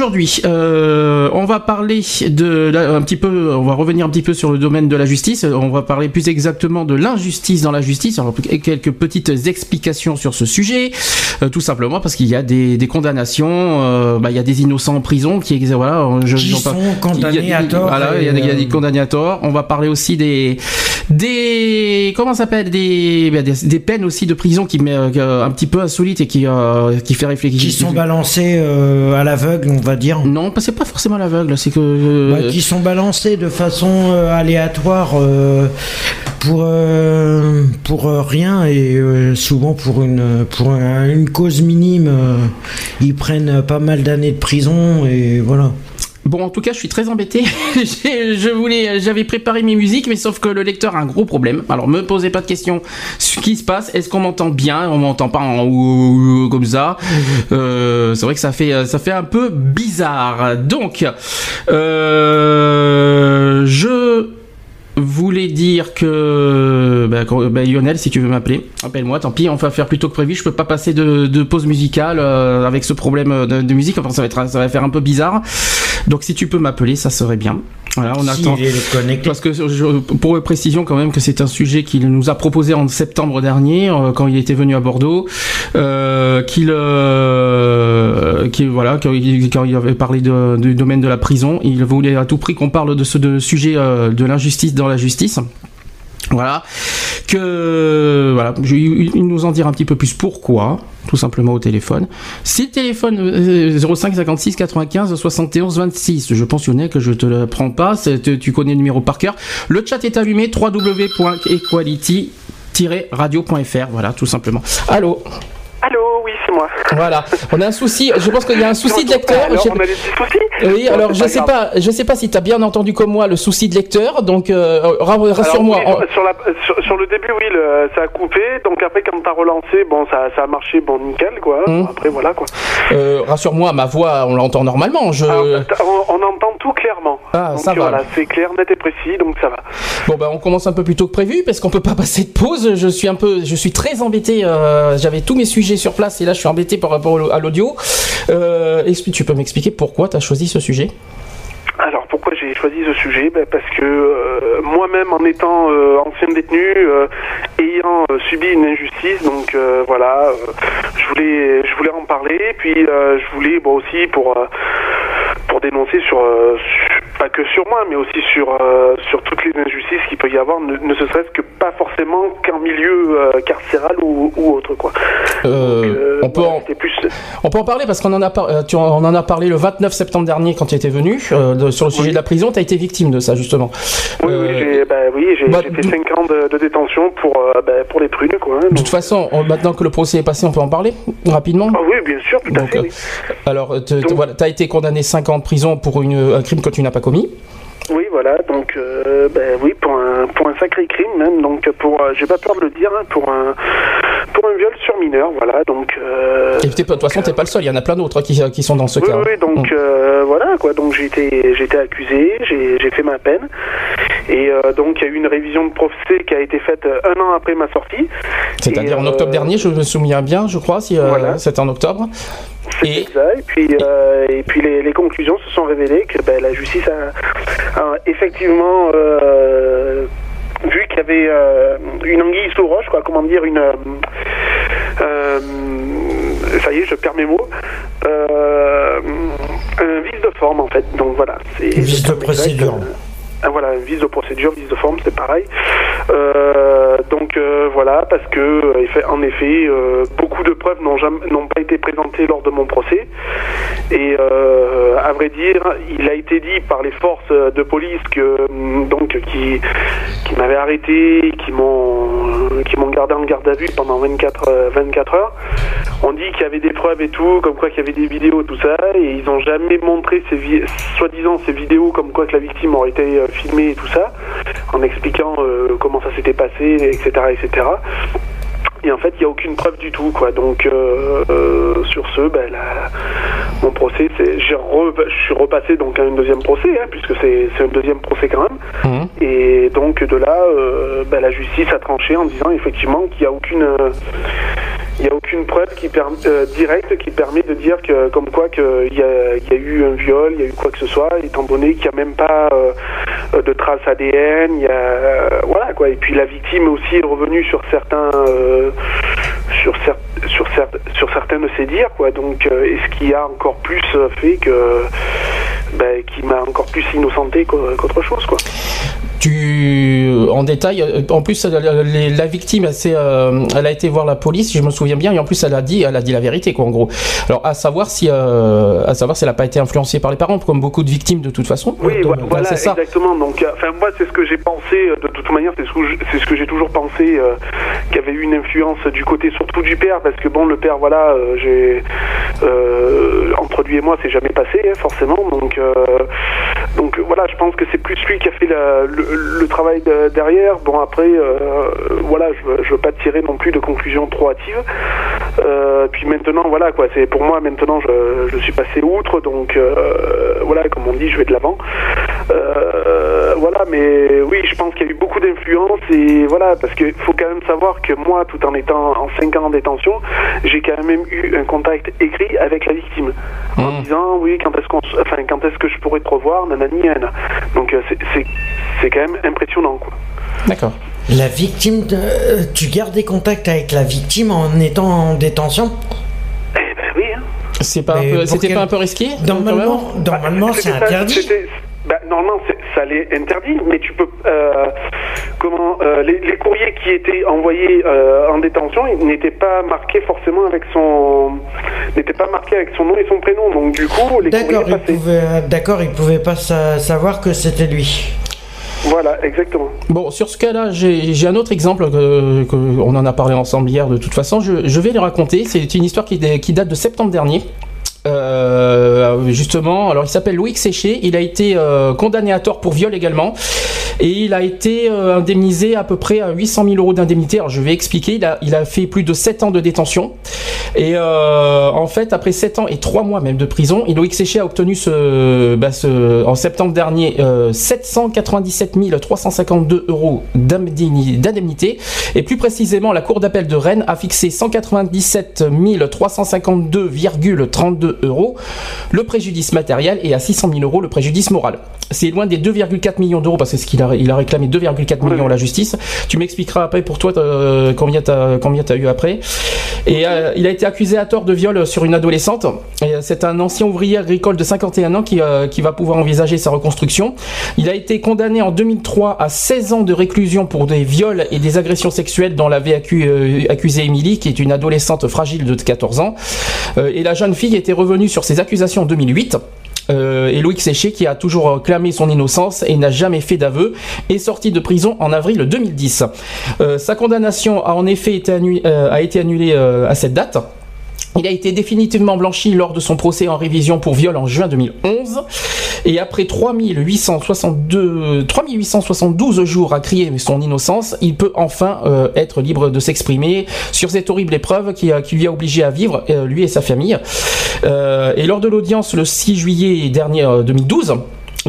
Aujourd'hui, euh, on va parler de là, un petit peu, on va revenir un petit peu sur le domaine de la justice. On va parler plus exactement de l'injustice dans la justice. Alors, quelques petites explications sur ce sujet, Euh, tout simplement parce qu'il y a des, des condamnations. euh, bah, il y a des innocents en prison qui, voilà, je, Qui sont condamnés il y a- à tort Voilà, il y, a des- il y a des euh, condamnés à tort. On va parler aussi des des comment s'appelle des, bah, des des peines aussi de prison qui met euh, un petit peu insolites et qui euh, qui fait réfléchir. Qui sont balancés à l'aveugle, va dire. Non, pas- c'est pas forcément l'aveugle, c'est que. euh, Bah, qui sont balancés de façon euh, aléatoire euh, pour pour rien et souvent pour une pour un- une cause minime ils prennent pas mal d'années de prison et voilà. Bon, en tout cas, je suis très embêté. Je voulais, j'avais préparé mes musiques, mais sauf que le lecteur a un gros problème. Alors, me posez pas de questions. Ce qui se passe, est-ce qu'on m'entend bien? On m'entend pas en comme ça? Euh, c'est vrai que ça fait, ça fait un peu bizarre. Donc, euh, je voulais dire que bah, bah, Lionel, si tu veux m'appeler, appelle-moi. Tant pis, on va faire plus tôt que prévu. Je peux pas passer de, pause musicale euh, avec ce problème de, de musique. Enfin, ça va être, ça va faire un peu bizarre. Donc, si tu peux m'appeler, ça serait bien. Voilà, on S'il attend. Parce que je- pour précision quand même que c'est un sujet qu'il nous a proposé en septembre dernier euh, quand il était venu à Bordeaux, euh, qu'il euh, qu'il- voilà quand il, quand il avait parlé de- du domaine de la prison, il voulait à tout prix qu'on parle de ce de sujet euh, de l'injustice dans la justice. Voilà que voilà, je- il nous en dira un petit peu plus pourquoi, tout simplement au téléphone. Si le téléphone euh, 05 56 95 71 26, je pense Lionel que je te le prends pas, tu connais le numéro par cœur. Le chat est allumé www.equality-radio.fr, voilà tout simplement. Allô? Allô, oui, c'est moi. Voilà, on a un souci. Je pense qu'il y a un souci de lecteur. alors, Je- on a des soucis Oui, alors je sais grave. pas, je sais pas si tu as bien entendu comme moi le souci de lecteur, donc euh, rassure-moi. oui, sur, la- sur- sur le début, oui, le- ça a coupé. Donc après, quand t'as relancé, bon, ça, ça a marché, bon, nickel, quoi. Hum. Après, voilà, quoi. Euh, rassure-moi, ma voix, on l'entend normalement. Je... Alors, t'as- on, on entend tout clairement. Ah, donc ça va. voilà, c'est clair, net et précis, donc ça va. Bon, ben, on commence un peu plus tôt que prévu parce qu'on peut pas passer de pause. Je suis un peu, je suis très embêté. euh, J'avais tous mes sujets sur place et là, je suis embêté par rapport à l'audio. Euh, tu peux m'expliquer pourquoi tu as choisi ce sujet? Alors pourquoi j'ai choisi ce sujet? Ben, Parce que euh, moi-même, en étant euh, ancien détenu, euh, ayant subi une injustice, donc voilà, je voulais, je voulais en parler. Puis je voulais, bon aussi pour pour dénoncer sur, euh, sur- pas que sur moi, mais aussi sur euh, sur toutes les injustices qu'il peut y avoir, ne, ne se serait-ce que pas forcément qu'en milieu euh, carcéral ou, ou autre quoi. On, peut en, plus on peut en parler parce qu'on en a, par- tu en- on en a parlé le 29 septembre dernier quand tu étais venu de- sur le sujet Oui. de la prison. Tu as été victime de ça justement. Oui, oui, j'ai bah, oui, bah, fait d'où- 5 ans de, de détention pour, bah, pour les prunes, quoi. hein, De toute façon, on- maintenant que le procès est passé, on peut en parler rapidement. Ah oui, bien sûr, tout à Donc, fait. oui. Alors, tu voilà, as été condamné 5 ans de prison pour un crime que tu n'as pas commis. Oui, voilà, donc, euh, ben oui, pour un, pour un sacré crime, même, donc, pour, euh, j'ai pas peur de le dire, hein, pour un viol sur mineur, voilà, donc. Euh, Et de toute façon, t'es pas le seul, il y en a plein d'autres hein, qui, qui sont dans ce oui, cas. oui, donc, Mm. euh, voilà, quoi, donc j'ai été, j'ai été accusé, j'ai fait ma peine, et euh, donc, il y a eu une révision de procès qui a été faite euh, un an après ma sortie. C'est-à-dire en octobre dernier, je me souviens bien, je crois, si Voilà. c'était en octobre. Et... Et ça. Et puis, euh, et puis les, les conclusions se sont révélées que ben, la justice a, a effectivement euh, vu qu'il y avait euh, une anguille sous roche, quoi, comment dire, une. euh, ça y est, je perds mes mots. Euh, un vice de forme, en fait. Donc voilà. c'est Vice de procédure. Ah, voilà, un vice de procédure, vice de forme, c'est pareil. Euh, donc euh, voilà, parce que euh, en effet, beaucoup de preuves n'ont pas été présentées lors de mon procès. Et à vrai dire, il a été dit par les forces de police que hum, donc qui m'avaient arrêté, qui m'ont qui m'ont gardé en garde à vue pendant 24, 24 heures. On dit qu'il y avait des preuves et tout, comme quoi qu'il y avait des vidéos, tout ça, et ils n'ont jamais montré soi-disant ces vidéos comme quoi que la victime aurait été filmée et tout ça, en expliquant comment ça s'était passé, etc., etc. Et en fait, il n'y a aucune preuve du tout, quoi. Donc, euh, euh, sur ce, ben, mon procès, je suis repassé donc à un deuxième procès, hein, puisque c'est, un deuxième procès quand même. Mmh. Et donc de là, euh, ben, la justice a tranché en disant effectivement qu'il n'y a aucune il n'y a aucune preuve qui euh, directe qui permet de dire que, comme quoi qu'il y a, y a eu un viol, il y a eu quoi que ce soit, étant donné qu'il n'y a même pas euh, de traces ADN, il y a, voilà quoi. Et puis la victime aussi est revenue sur certains, euh, sur, sur, sur certains de ses dires, quoi. Donc, ce qui a encore plus fait que, ben, qui m'a encore plus innocenté qu'autre chose, quoi tu en détail en plus la, victime euh, elle a été voir la police je me souviens bien et en plus elle a dit elle a dit la vérité quoi en gros. Alors à savoir si euh, à savoir si elle n'a pas été influencée par les parents comme beaucoup de victimes de toute façon. Oui voilà exactement. Donc euh, enfin moi c'est ce que j'ai pensé de toute manière c'est ce que j'ai toujours pensé qu'il y avait eu une influence du côté surtout du père parce que bon le père voilà j'ai entre lui et moi c'est jamais passé hein, forcément. Donc donc voilà je pense que c'est plus lui qui a fait le le travail derrière, bon après, euh, voilà, je, je veux pas tirer non plus de conclusions trop hâtives. Euh, puis maintenant, voilà quoi, c'est pour moi maintenant, je, je suis passé outre, donc euh, voilà, comme on dit, je vais de l'avant. Voilà, mais oui, je pense qu'il y a eu beaucoup d'influence et voilà, parce qu'il faut quand même savoir que moi, tout en étant en 5 ans en détention, j'ai quand même eu un contact écrit avec la victime en mmh. disant oui, quand est-ce qu'on, enfin, quand est-ce que je pourrais te revoir, nanani, Donc c'est quand même impressionnant. Quoi. D'accord. La victime, de... tu gardes des contacts avec la victime en étant en détention? Eh ben oui. Hein. C'est pas c'était pas un peu risqué Normalement, normalement c'est interdit. Bah, normalement, ça l'est interdit, mais tu peux. Euh, comment euh, les, courriers qui étaient envoyés euh, en détention n'étaient pas marqués forcément avec son n'étaient pas marqués avec son nom et son prénom. Donc du coup, les d'accord, il pouvait, d'accord, il pouvait pas savoir que c'était lui. Voilà, exactement. Bon, sur ce cas-là, j'ai un autre exemple que, on en a parlé ensemble hier. De toute façon, je, je vais le raconter. C'est une histoire qui, qui date de septembre dernier. Euh, justement, alors il s'appelle Loïc Séché, il a été euh, condamné à tort pour viol également, et il a été euh, indemnisé à peu près à 800 000 euros d'indemnité. Alors je vais expliquer, il a, fait plus de 7 ans de détention, et en fait après 7 ans et 3 mois même de prison, Loïc Séché a obtenu bah, en septembre dernier 797 352 euros d'indemnité, et plus précisément la Cour d'appel de Rennes a fixé 197 352,32 euros le préjudice matériel et à 600 000 euros le préjudice moral. C'est loin des 2,4 millions d'euros parce que ce qu'il a, il a réclamé 2,4 millions à la justice. Tu m'expliqueras après pour toi euh, combien t'as combien as eu après. Et euh, il a été accusé à tort de viol sur une adolescente. Euh, c'est un ancien ouvrier agricole de 51 ans qui, qui va pouvoir envisager sa reconstruction. Il a été condamné en 2003 à 16 ans de réclusion pour des viols et des agressions sexuelles dont l'avait accusé Émilie, qui est une adolescente fragile de 14 ans. et la jeune fille était revenu sur ces accusations en 2008. Euh, et Loïc Séché, qui a toujours clamé son innocence et n'a jamais fait d'aveu, est sorti de prison en avril 2010. Euh, sa condamnation a en effet été, euh, annulée à cette date. Il a été définitivement blanchi lors de son procès en révision pour viol en juin 2011. Et après 3862, 3872 jours à crier son innocence, il peut enfin euh, être libre de s'exprimer sur cette horrible épreuve qui, qui, lui a obligé à vivre, euh, lui et sa famille. Euh, et lors de l'audience le 6 juillet dernier 2012,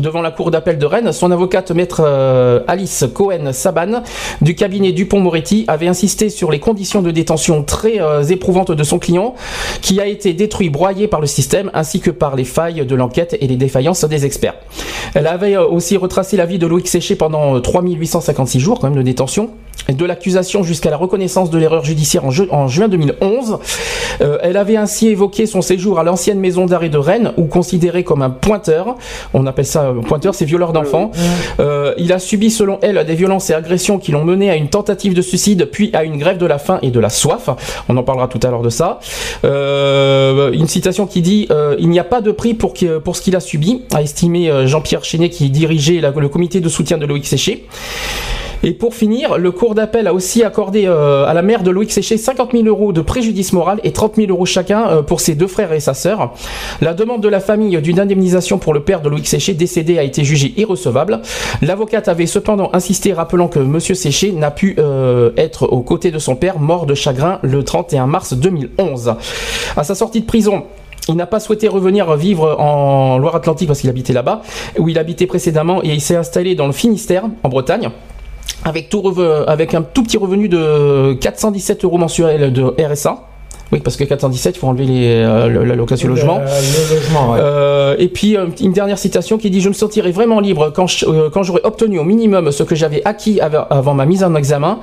devant la cour d'appel de Rennes, son avocate maître euh, Alice Cohen-Saban du cabinet Dupont-Moretti avait insisté sur les conditions de détention très euh, éprouvantes de son client, qui a été détruit, broyé par le système, ainsi que par les failles de l'enquête et les défaillances des experts. Elle avait euh, aussi retracé la vie de Loïc Séché pendant 3856 jours quand même de détention, de l'accusation jusqu'à la reconnaissance de l'erreur judiciaire en, juin 2011. elle avait ainsi évoqué son séjour à l'ancienne maison d'arrêt de Rennes, ou considéré comme un pointeur, on appelle ça pointeur, c'est violeur d'enfants. Euh, il a subi, selon elle, des violences et agressions qui l'ont mené à une tentative de suicide, puis à une grève de la faim et de la soif. On en parlera tout à l'heure de ça. Euh, une citation qui dit euh, Il n'y a pas de prix pour, pour ce qu'il a subi, a estimé Jean-Pierre Chenet qui dirigeait le comité de soutien de Loïc Séché. Et pour finir, le cours d'appel a aussi accordé euh, à la mère de Loïc Séché 50 000 euros de préjudice moral et 30 000 euros chacun euh, pour ses deux frères et sa sœur. La demande de la famille d'une indemnisation pour le père de Loïc Séché décédé a été jugée irrecevable. L'avocate avait cependant insisté rappelant que Monsieur Séché n'a pu euh, être aux côtés de son père mort de chagrin le 31 mars 2011. À sa sortie de prison, il n'a pas souhaité revenir vivre en Loire-Atlantique parce qu'il habitait là-bas, où il habitait précédemment, et il s'est installé dans le Finistère, en Bretagne. Avec, avec un tout petit revenu de 417 euros mensuels de RSA. Oui, parce que 417, il faut enlever les, euh, le- la location logement. Le, logement, ouais. Euh, et puis une dernière citation qui dit Je me sentirai vraiment libre quand je- euh, quand j'aurai obtenu au minimum ce que j'avais acquis av- avant ma mise en examen,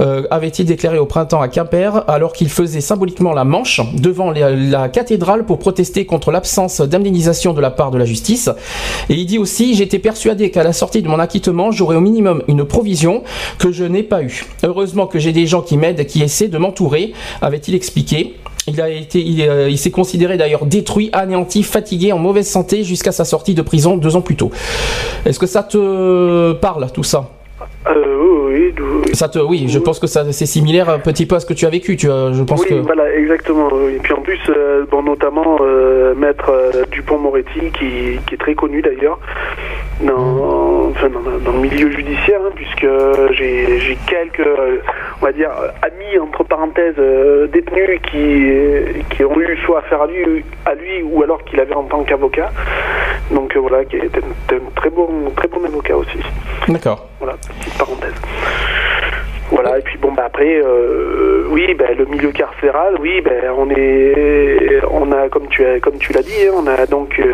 euh, avait-il déclaré au printemps à Quimper, alors qu'il faisait symboliquement la manche devant la, la cathédrale pour protester contre l'absence d'indemnisation de la part de la justice. Et il dit aussi J'étais persuadé qu'à la sortie de mon acquittement, j'aurais au minimum une provision que je n'ai pas eue. Heureusement que j'ai des gens qui m'aident, qui essaient de m'entourer, avait-il expliqué. Il a été, il, euh, il s'est considéré d'ailleurs détruit, anéanti, fatigué, en mauvaise santé jusqu'à sa sortie de prison deux ans plus tôt. Est-ce que ça te parle tout ça? Euh, oui. Ça te, oui, je pense que ça, c'est similaire un petit peu à ce que tu as vécu. Tu, je pense oui, que. voilà, exactement. Et puis en plus, euh, bon, notamment euh, Maître Dupont-Moretti, qui, qui est très connu d'ailleurs dans, enfin, dans, dans le milieu judiciaire, hein, puisque j'ai j'ai quelques, on va dire, amis entre parenthèses euh, détenus qui, qui ont eu soit affaire à lui, à lui ou alors qu'il avait en tant qu'avocat. Donc euh, voilà, qui était un, un très bon, très bon avocat aussi. D'accord. Voilà, petite parenthèse. Voilà, et puis bon, bah après, euh, oui, bah, le milieu carcéral, oui, ben on est, on a, comme tu as, comme tu l'as dit, hein, on a donc euh,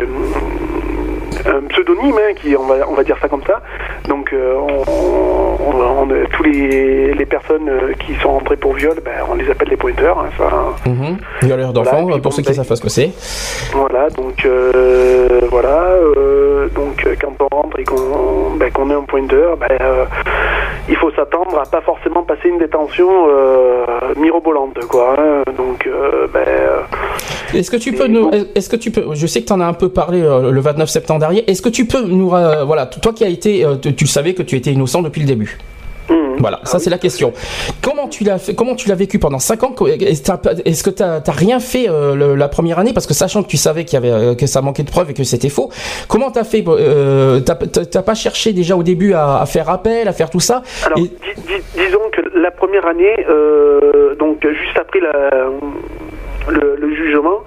un pseudonyme, hein, qui, on va, on va dire ça comme ça. Donc, euh, on, on- on- tous les, les personnes euh, qui sont rentrées pour viol, ben, on les appelle les pointeurs. hein, ça, Mhm. Violeur d'enfants, Voilà, pour ceux qui ben- savent pas ce que c'est. voilà, donc euh, voilà, euh, donc euh, quand on rentre et qu'on ben, est un pointeur, ben, euh, il faut s'attendre à pas forcément passer une détention euh, mirobolante, quoi. hein. donc, euh, ben, euh, Est-ce que tu peux nous, est-ce que tu peux, je sais que tu en as un peu parlé euh, le 29 septembre dernier. Est-ce que tu peux nous, euh, voilà, toi qui as été, euh, tu tu savais que tu étais innocent depuis le début. hum. Voilà, ça Ah c'est la question. Comment tu l'as fait Comment tu l'as vécu pendant 5 ans? Est-ce que tu n'as rien fait euh, le- la première année? Parce que sachant que tu savais qu'il y avait euh, que ça manquait de preuves et que c'était faux. Comment t'as fait euh, T'as pas cherché déjà au début à, à faire appel, à faire tout ça? Alors, Et- disons que la première année, donc juste après la, le, jugement,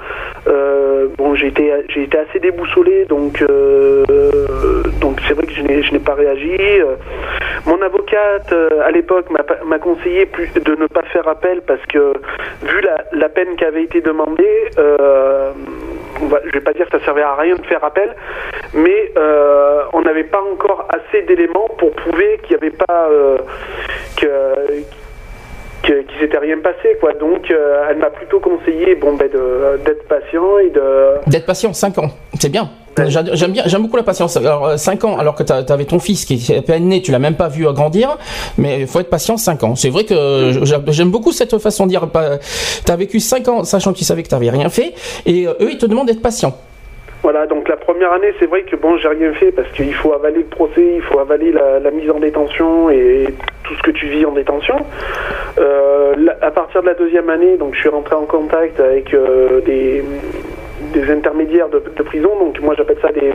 euh, bon, j'ai été, j'ai été assez déboussolé, donc, euh, donc c'est vrai que je n'ai, je n'ai pas réagi. Mon avocate euh, à l'époque m'a, m'a conseillé plus, de ne pas faire appel parce que vu la, peine qui avait été demandée, euh, va- je vais pas dire que ça servait à rien de faire appel, mais on n'avait pas encore assez d'éléments pour prouver qu'il n'y avait pas qu'il s'était rien passé quoi donc euh, elle m'a plutôt conseillé bon ben d'être patient et de D'être patient 5 ans, c'est bien. J'aime bien, j'aime beaucoup la patience. Alors 5 ans, alors que tu avais ton fils qui est à peine né, tu l'as même pas vu grandir, mais il faut être patient 5 ans. C'est vrai que j'a- j'aime beaucoup cette façon de dire. Tu as vécu 5 ans sachant que tu savais que tu n'avais rien fait, et euh, eux ils te demandent d'être patient. Voilà, donc la première année, c'est vrai que bon, j'ai rien fait parce qu'il faut avaler le procès, il faut avaler la, mise en détention et tout ce que tu vis en détention. Euh, à partir de la deuxième année, donc je suis rentré en contact avec euh, des, des intermédiaires de, de prison. Donc moi, j'appelle ça des,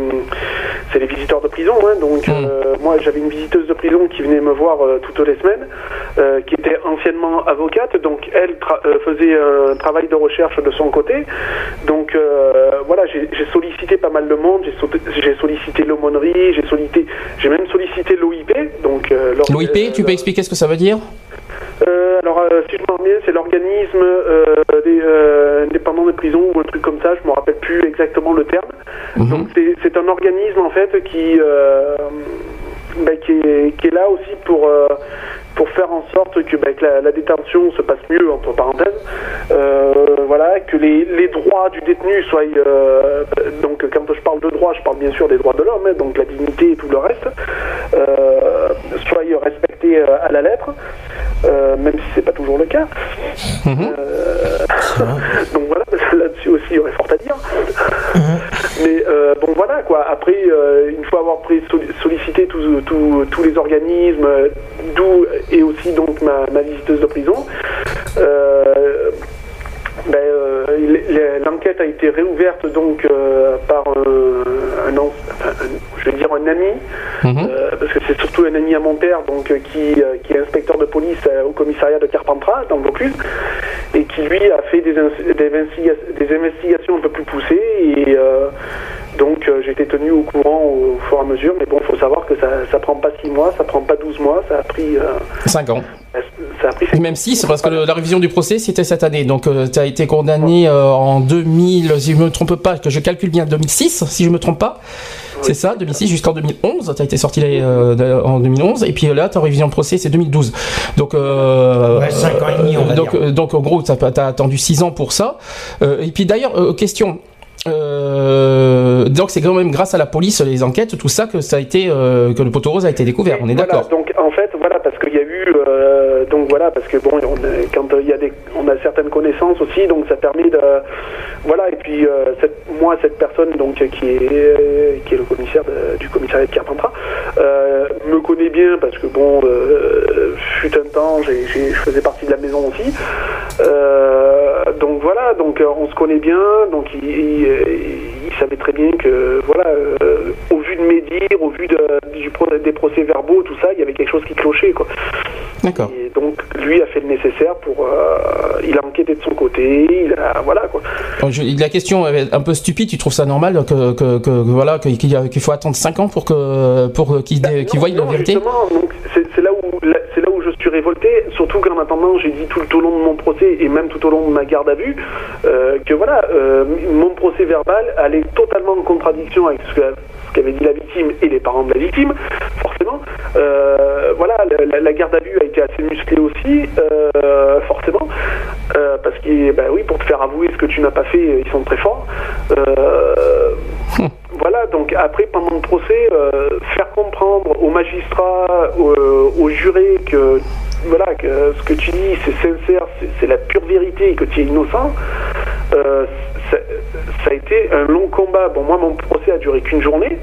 c'est les visiteurs de prison. hein. donc Mm. euh, moi, j'avais une visiteuse de prison qui venait me voir euh, toutes les semaines, euh, qui était anciennement avocate. Donc elle tra- faisait un travail de recherche de son côté. Donc voilà, j'ai sollicité pas mal de monde, j'ai sollicité l'aumônerie, j'ai sollicité, j'ai même sollicité l'OIP. Donc L'OIP, tu peux expliquer ce que ça veut dire? Euh, alors, euh, si je me bien, c'est l'organisme euh, des, indépendant des prisons ou un truc comme ça, je me rappelle plus exactement le terme. Mhm. Donc, c'est- un organisme en fait qui, ben, qui, est, qui est là aussi pour, pour faire en sorte que, ben, que la, la détention se passe mieux, entre parenthèses. Euh, voilà, que les, les droits du détenu soient. euh, donc, quand je parle de droits, je parle bien sûr des droits de l'homme, hein, donc la dignité et tout le reste, euh, soient respectés euh, à la lettre, euh, même si c'est pas toujours le cas. Mhm. Euh, donc voilà, là-dessus aussi, il y aurait fort à dire. Mais euh, euh, bon voilà quoi. Après, euh, une fois avoir pris, solli- sollicité tous les organismes, euh, d'où et aussi donc ma, ma visiteuse de prison, euh, ben, euh, l'enquête a été réouverte donc euh, par un, un an- enfin, un- je vais dire un ami, Mhm. C'est surtout un ami à mon père donc euh, qui, euh, qui est inspecteur de police euh, au commissariat de Carpentras dans le Vaucluse et qui lui a fait des, des, investiga- des investigations un peu plus poussées et donc j'ai été tenu au courant au, fur et à mesure mais bon il faut savoir que ça ça prend pas 6 mois ça prend pas 12 mois ça a pris euh, 5 ans. ça a pris Même 6, parce que le- la révision du procès, c'était cette année. Donc, tu as été condamné en 2000, si je me trompe pas, que je calcule bien 2006, si je me trompe pas. C'est ça, 2006 jusqu'en 2011. Tu as été sorti euh, en 2011. Et puis euh, là, ta révision de procès, c'est 2012. Donc, euh, Ouais, cinq ans et demi, on va donc, dire. euh, donc, en gros, tu as, attendu 6 ans pour ça. Euh, et puis d'ailleurs, euh, question. Euh, donc c'est quand même grâce à la police, les enquêtes, tout ça que ça a été euh, que le poteau rose a été découvert. On est Voilà, d'accord. Donc en fait, voilà, parce qu'il y a eu, euh, donc voilà, parce que bon, on, a- quand euh, il y a des, on a certaines connaissances aussi, donc ça permet de, voilà, et puis cette, moi, cette personne donc qui est, qui est le commissaire de- du commissariat de Carpentras, me connaît bien parce que bon, fut un temps, je faisais partie de la maison aussi, donc voilà, donc on se connaît bien, donc il, il- il savait très bien que voilà, euh, au vu de mes dires, au vu de, du des procès verbaux, tout ça, il y avait quelque chose qui clochait quoi. D'accord. Et donc lui a fait le nécessaire pour, euh, il a enquêté de son côté, il a voilà quoi. La question est un peu stupide, tu trouves ça normal que, que, que- que voilà qu'il faut attendre 5 ans pour que pour qu'il Non, voie la vérité? Justement, donc c'est là où là- révolté, surtout qu'en attendant, j'ai dit tout, au long de mon procès et même tout au long de ma garde à vue euh, que voilà, euh, mon procès verbal allait totalement en contradiction avec ce que- ce qu'avait dit la victime et les parents de la victime, forcément. Euh, voilà, la, garde à vue a été assez musclée aussi, euh, forcément, euh, parce que bah oui, pour te faire avouer ce que tu n'as pas fait, ils sont très forts. Euh, voilà, donc après, pendant le procès, faire comprendre aux magistrats, aux, aux jurés que voilà que ce que tu dis c'est sincère, c'est la pure vérité et que tu es innocent, euh, ça, ça a été un long combat. Bon, moi, mon procès a duré qu'une journée,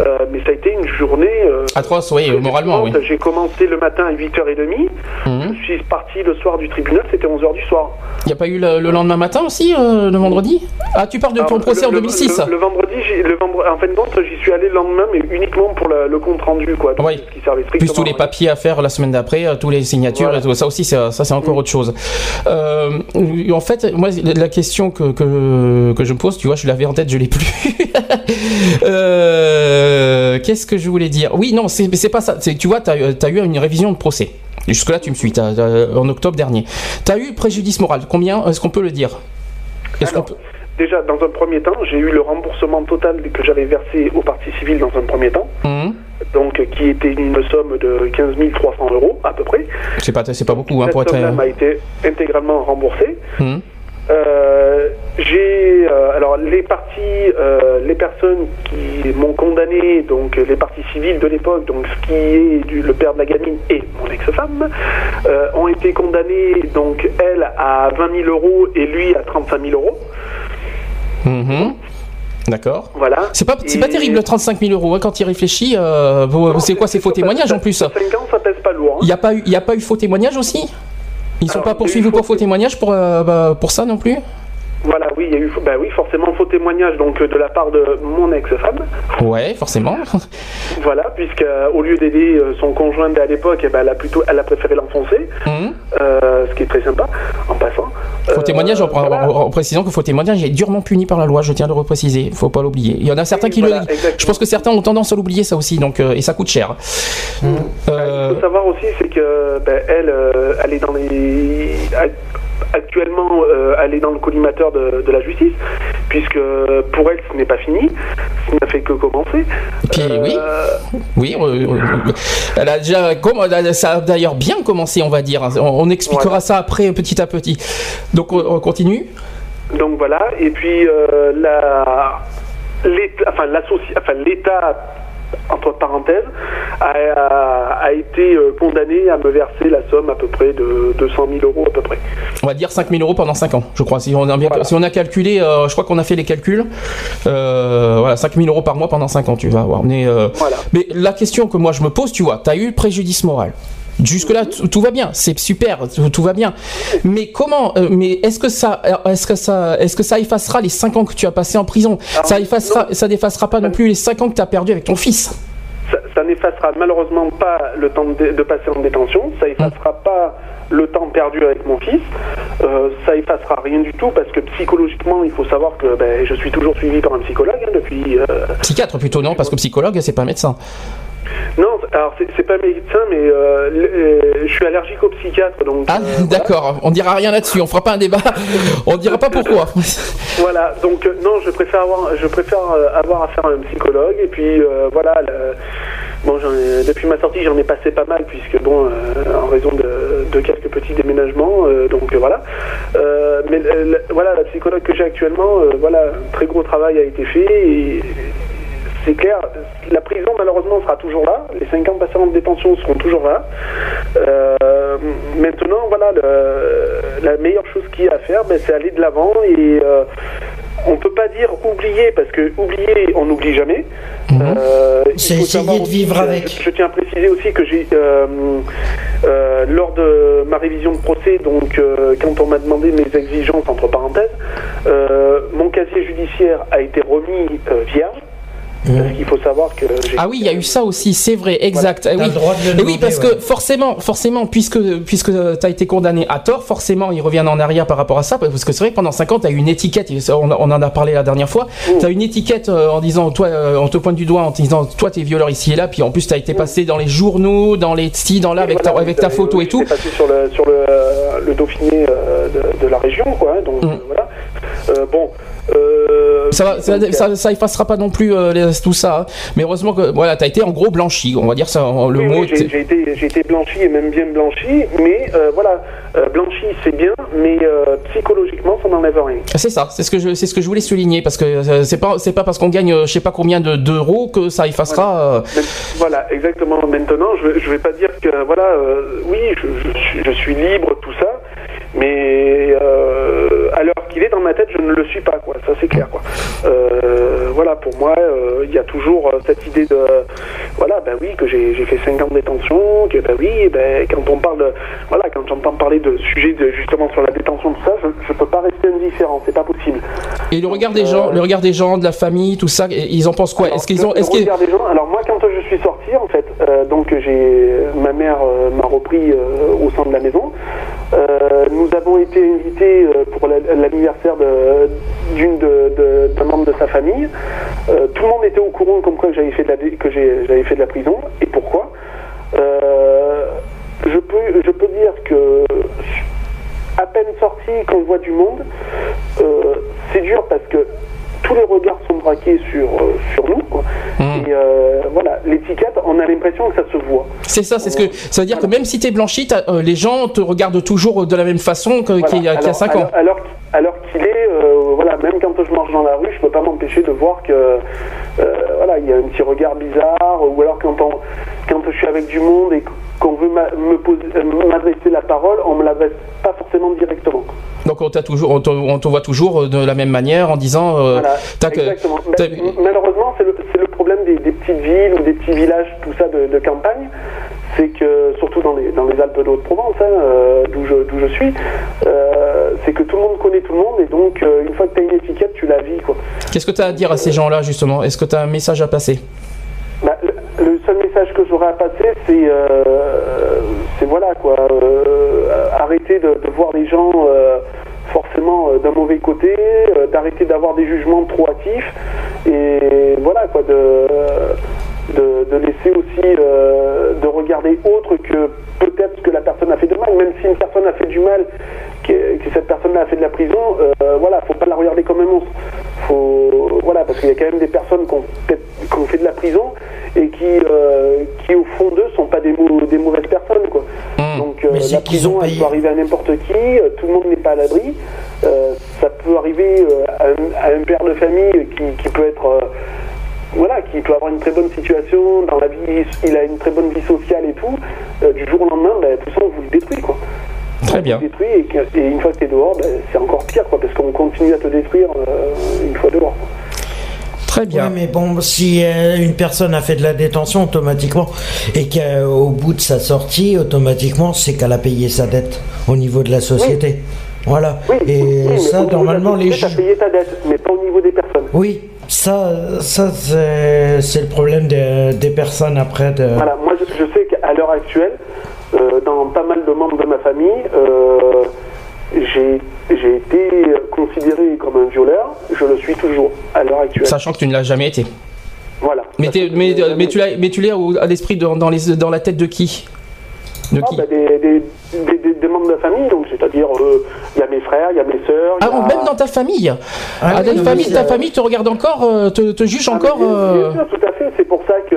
euh, mais ça a été une journée. euh, Atroce, oui, moralement, oui. J'ai commencé le matin à 8h30, Mhm. je suis parti le soir du tribunal, c'était 11h du soir. Il n'y a pas eu le, le lendemain matin aussi, euh, le vendredi? Ah, tu parles de ton procès le- en le- 2006 Le, le vendredi, j'ai- le vendredi, en fin de compte, j'y suis allé le lendemain, mais uniquement pour la- le compte rendu, quoi. Donc, Oui. qui servait Plus tous les papiers à faire la semaine d'après, tous les signatures Voilà. et tout ça aussi, c'est- ça c'est encore autre chose. En fait, moi la question que, que, que je me pose, tu vois, je l'avais en tête, je l'ai plus. Euh, Qu'est-ce que je voulais dire? Oui, non, c'est pas ça. Tu vois, tu as, eu une révision de procès. Jusque-là, tu me suis, en octobre dernier. Tu as eu préjudice moral. Combien Est-ce qu'on peut le dire? Alors, peut- Déjà, dans un premier temps, j'ai eu le remboursement total que j'avais versé au parti civil dans un premier temps, Hum, donc qui était une somme de 15 300 euros à peu près. C'est pas, pas beaucoup hein, Cette pour être. somme-là m'a été intégralement remboursée. Hum, Euh, j'ai euh, alors les parties, euh, les personnes qui m'ont condamné, donc les parties civiles de l'époque, donc ce qui est du, le père de la gamine et mon ex-femme, ont été condamnées donc elle à 20 000 euros et lui à 35 000 euros. hum. D'accord. Voilà. C'est pas, c'est pas terrible 35 000 euros hein, quand il réfléchit. c'est quoi ces faux témoignages en plus? ça- 5 ans, ça pèse pas lourd. hein. Il n'y a pas eu, il y a pas eu faux témoignages aussi? Ils sont Alors, pas poursuivis pour faux témoignages pour euh, bah, pour ça non plus? Voilà, oui, il y a eu, bah oui, forcément faux témoignage donc de la part de mon ex-femme. Ouais, forcément. Voilà, puisque euh, au lieu d'aider euh, son conjoint à l'époque, eh ben, elle a plutôt, elle a préféré l'enfoncer, euh, ce qui est très sympa en passant. Faux Euh, témoignage, en, en- voilà. en précisant que faux témoignage est durement puni par la loi, je tiens à le repréciser, faut pas l'oublier. Il y en a certains Oui, qui voilà, le. exactement. Je pense que certains ont tendance à l'oublier ça aussi, donc euh, et ça coûte cher. Il Euh, faut savoir aussi, c'est que ben, elle, euh, elle est dans les. Actuellement, euh, elle est dans le collimateur de, de la justice, puisque pour elle, ce n'est pas fini, ce n'a fait que commencer. Et puis, oui. Euh, Oui, euh, euh, elle a déjà, ça a d'ailleurs bien commencé, on va dire. On, on expliquera Voilà. ça après, petit à petit. Donc, on, on continue. Donc voilà, et puis euh, la, l'État, enfin, l'État entre parenthèses, a, été euh, condamné à me verser la somme à peu près de 200 000 euros à peu près. On va dire 5 000 euros pendant 5 ans, je crois. Si on a, bien, si on a calculé, euh, je crois qu'on a fait les calculs, euh, voilà, 5 000 euros par mois pendant 5 ans, tu vas avoir. Mais, mais la question que moi je me pose, tu vois, tu as eu préjudice moral. Jusque-là, tout va bien, c'est super, tout va bien. Mais comment Mais est-ce que ça, est-ce que ça, est-ce que ça effacera les 5 ans que tu as passé en prison? Ça effacera, ça n'effacera pas non plus les 5 ans que tu as perdu avec ton fils? Ça, n'effacera malheureusement pas le temps de, passer en détention, ça effacera pas le temps perdu avec mon fils, euh, ça effacera rien du tout parce que psychologiquement, il faut savoir que ben, je suis toujours suivi par un psychologue hein, depuis. Euh, Psychiatre plutôt non, parce que psychologue c'est pas un médecin. Non, alors c'est pas médecin, mais euh, euh, je suis allergique au psychiatre, donc. Ah, euh, d'accord. On dira rien là-dessus. On fera pas un débat. on dira pas pourquoi. voilà. Donc non, je préfère avoir, je préfère avoir affaire à un psychologue. Et puis voilà. bon, depuis ma sortie, j'en ai passé pas mal puisque bon, en raison de, quelques petits déménagements, donc voilà. mais voilà, la psychologue que j'ai actuellement, voilà, un très gros travail a été fait et c'est clair, la prison malheureusement sera toujours là, les 5 ans passés en détention seront toujours là. Euh, maintenant, voilà, la meilleure chose qu'il y a à faire, ben, c'est aller de l'avant et euh, on peut pas dire oublier parce que oublier, on n'oublie jamais. Mhm. Euh, c'est essayer de vivre avec. Je, tiens à préciser aussi que j'ai, lors de ma révision de procès, donc quand on m'a demandé mes exigences entre parenthèses, mon casier judiciaire a été remis vierge. Il faut savoir que. Ah oui, il y a eu ça aussi, c'est vrai, exact. Ah oui. Et oui, parce que forcément, forcément, puisque puisque tu as été condamné à tort, forcément, ils reviennent en arrière par rapport à ça, parce que c'est vrai que pendant 5 ans, tu as eu une étiquette, on, en a parlé la dernière fois, mm. tu as une étiquette euh, en disant, toi, euh, on te pointe du doigt en te disant, toi, tu es violeur ici et là, puis en plus, tu as été passé dans les journaux, dans les ci, dans là, avec, ta, avec ta photo et tout. passé sur le, sur le, le Dauphiné euh, de, de, la région, quoi, donc mm. voilà. bon. Euh, ça, ça, ça, effacera pas non plus euh, tout ça, hein. mais heureusement que voilà, tu as été en gros blanchi, on va dire ça. Le mot. j'ai été, été, blanchi et même bien blanchi, mais euh, voilà, blanchi c'est bien, mais psychologiquement ça n'enlève rien. C'est ça, c'est ce que je, c'est ce que je voulais souligner parce que c'est pas, c'est pas parce qu'on gagne je sais pas combien d'euros que ça effacera. Voilà, exactement. Maintenant, je, je vais pas dire que voilà, oui, je, je, suis libre, tout ça mais à l'heure qu'il est dans ma tête, je ne le suis pas, quoi. Ça c'est clair, quoi. Euh, voilà, pour moi, euh, il y a toujours cette idée de, voilà, ben oui, que j'ai fait 5 ans de détention, que ben oui, ben quand on parle, de, voilà, quand j'entends parler de sujets de, justement sur la détention, tout ça, je, ne peux pas rester indifférent, c'est pas possible. Et le regard des gens, le regard des gens, de la famille, tout ça, ils en pensent quoi? Est-ce qu'ils ont, est-ce des gens Alors moi, quand je suis sorti, en fait, donc j'ai, ma mère m'a repris au sein de la maison nous avons été invités euh, pour l'anniversaire d'une d'un membre de sa famille. Euh, tout le monde était au courant comme quoi j'avais fait de la que j'avais fait de la prison et pourquoi. Euh, je peux je peux dire que à peine sorti qu'on voit du monde, c'est dur parce que tous les regards sont braqués sur, euh, sur nous. Quoi. Mmh. Et euh, voilà, l'étiquette, on a l'impression que ça se voit. C'est ça, c'est ce que ça veut dire que même si tu es blanchi, euh, les gens te regardent toujours de la même façon qu'il y, a 5 ans. Alors, alors qu'il est, voilà, même quand je marche dans la rue, je peux pas m'empêcher de voir que voilà, il y a un petit regard bizarre, ou alors quand, on, quand je suis avec du monde et qu'on veut m'adresser la parole, on me l'adresse pas forcément directement. Donc on, toujours, on, te, voit toujours de la même manière en disant. Euh, exactement. Ben, malheureusement, c'est le, problème des, petites villes ou des petits villages, tout ça de, campagne. C'est que, surtout dans les, dans les Alpes de Haute-Provence, hein, euh, d'où je, je, suis, euh, c'est que tout le monde connaît tout le monde et donc une fois que tu as une étiquette, tu la vis. Qu'est-ce que tu as à dire à ces gens-là justement? Est-ce que tu as un message à passer? Bah, le, seul message que j'aurais à passer, c'est c'est voilà quoi, arrêter de, voir les gens forcément euh, d'un mauvais côté, euh, d'arrêter d'avoir des jugements trop hâtifs et voilà quoi de de, laisser aussi euh, de regarder autre que peut-être ce que la personne a fait de mal, même si une personne a fait du mal, que, cette personne a fait de la prison, voilà, faut pas la regarder comme un monstre. Faut, voilà, parce qu'il y a quand même des personnes qui ont, fait de la prison et qui, qui au fond d'eux sont pas des, des mauvaises personnes, quoi. Mmh. Donc la prison, elle peut arriver à n'importe qui, tout le monde n'est pas à l'abri. Euh, ça peut arriver euh, à un, père de famille qui, peut être voilà, qui peut avoir une très bonne situation dans la vie, il a une très bonne vie sociale et tout, euh, du jour au lendemain, ben, tout ça, on vous le détruit, quoi. Très bien. détruit et, que- et une fois que tu es dehors, ben, c'est encore pire, quoi, parce qu'on continue à te détruire euh, une fois dehors. quoi. Très Ouais, bien. mais bon, si euh, une personne a fait de la détention automatiquement et qu'au bout de sa sortie, automatiquement, c'est qu'elle a payé sa dette au niveau de la société. Voilà. Oui, et oui, ça, normalement, les juges. payé ta dette, mais pas au niveau des personnes. Oui, ça, ça c'est c'est le problème des, des personnes après. De... Voilà, moi je, je sais qu'à l'heure actuelle, euh, dans pas mal de membres de ma famille, euh, j'ai j'ai été considéré comme un violeur, je le suis toujours à l'heure actuelle. Sachant que tu ne l'as jamais été. Voilà. Mais, tu l'as, mais tu l'as au- à l'esprit dans, dans, les, dans la tête de qui? De Ah, qui? bah, des, des, des- des- des membres de la famille, donc c'est-à-dire euh, il y a mes frères, il y a mes sœurs. Ah, a- même dans ta famille Ah Ah, oui, ta non, famille, ta famille te regarde encore, euh, te, te juge Ah, encore mais bien, euh, bien sûr, tout à fait. C'est pour ça que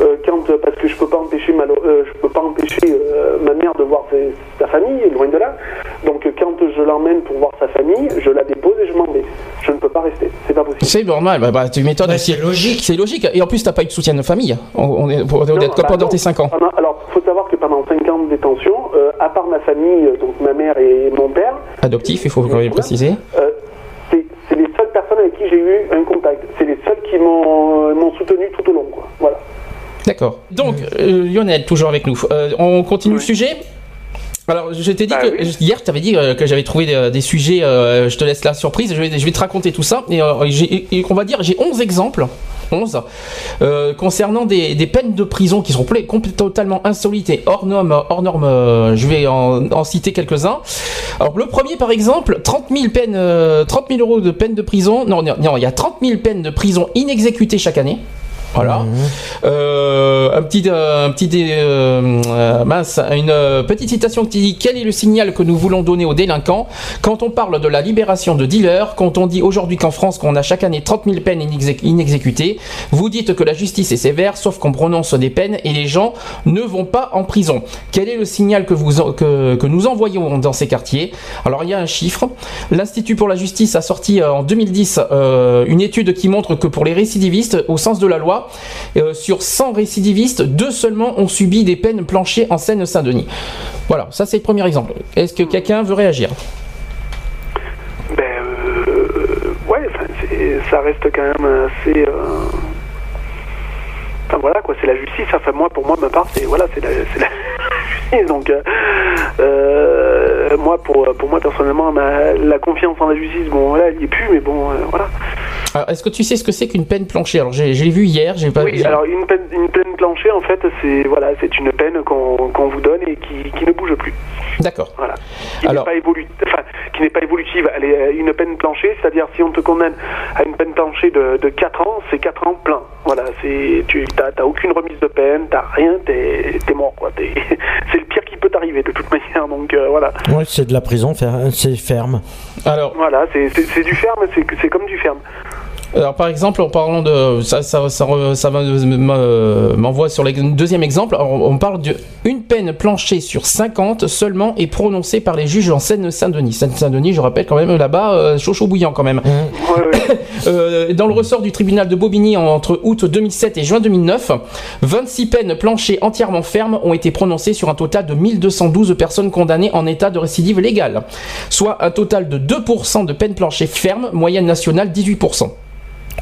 euh, quand parce que je peux pas empêcher ma, euh, je peux pas empêcher euh, ma mère de voir ses- sa famille, loin de là. Donc quand je l'emmène pour voir sa famille, je la dépose et je m'en vais. Je ne peux pas rester. C'est pas possible. C'est normal, bah, bah, tu m'étonnes. C'est logique. C'est logique. Et en plus, t'as pas eu de soutien de famille. On, on est, pour, Non, bah pendant non. tes 5 ans. Pendant- alors, faut savoir que pendant 5 ans de détention, euh, à part ma famille, euh, donc ma mère et mon père, Adoptif, il faut quand même préciser. euh, c'est c'est les seules personnes avec qui j'ai eu un contact. C'est les seules qui m'ont m'ont soutenu tout au long. Quoi. Voilà. D'accord. Donc, euh, Lionel, toujours avec nous. Euh, on continue le sujet alors, je t'ai dit Bah que oui. hier, tu avais dit euh, que j'avais trouvé des, des sujets. euh, je te laisse la surprise. Je vais, je vais te raconter tout ça. Et, euh, et on va dire, j'ai 11 exemples. 11 euh, concernant des, des peines de prison qui sont totalement insolites et hors normes. Hors normes euh, je vais en, en citer quelques-uns. Alors le premier par exemple, 30 000 peines, euh, 30 000 euros de peine de prison. Non, non, non, il y a 30 000 peines de prison inexécutées chaque année. Voilà. Euh, un petit, euh, un petit, euh, euh, mince, une euh, petite citation qui dit quel est le signal que nous voulons donner aux délinquants? Quand on parle de la libération de dealers, quand on dit aujourd'hui qu'en France qu'on a chaque année 30 000 peines inexé- inexécutées, vous dites que la justice est sévère, sauf qu'on prononce des peines et les gens ne vont pas en prison. Quel est le signal que vous que, que nous envoyons dans ces quartiers? Alors il y a un chiffre. L'Institut pour la justice a sorti en 2010 euh, une étude qui montre que pour les récidivistes, au sens de la loi, euh, sur 100 récidivistes, deux seulement ont subi des peines planchées en Seine-Saint-Denis. Voilà, ça c'est le premier exemple. Est-ce que quelqu'un veut réagir? Ben, euh, ouais, ça reste quand même assez. euh, Enfin voilà quoi, c'est la justice. Enfin moi, pour moi, ma part, c'est voilà, c'est la, justice. Donc moi, pour moi personnellement, la confiance en la justice, bon voilà, il y est plus, mais bon voilà. Alors, Est-ce que tu sais ce que c'est qu'une peine planchée? Alors j'ai j'ai vu hier, j'ai pas. Oui, j'ai- alors une peine, une peine planchée, en fait, c'est voilà, c'est une peine qu'on qu'on vous donne et qui, qui ne bouge plus. D'accord. Voilà. Qui Alors- n'est pas évolu- enfin, qui n'est pas évolutive. Elle est euh, une peine planchée, c'est-à-dire si on te condamne à une peine planchée de, de 4 ans, c'est 4 ans plein. Voilà, c'est tu t'as t'as aucune remise de peine, t'as rien, t'es es mort quoi. T'es- C'est le pire qui peut t'arriver de toute manière. Donc euh, voilà, Ouais, c'est de la prison, fer- c'est ferme. Alors, voilà, c'est c'est- c'est du ferme, c'est c'est comme du ferme. Alors par exemple, en parlant de ça, ça, ça, m'envoie sur le deuxième exemple. Alors, on parle d'une peine planchée sur 50 seulement est prononcée par les juges en Seine-Saint-Denis. Seine-Saint-Denis, je rappelle quand même là-bas, euh, chaud chaud bouillant quand même. Euh, dans le ressort du tribunal de Bobigny en- entre août 2007 et juin 2009, 26 peines planchées entièrement fermes ont été prononcées sur un total de 1212 personnes condamnées en état de récidive légale, soit un total de 2% de peines planchées fermes, moyenne nationale 18%.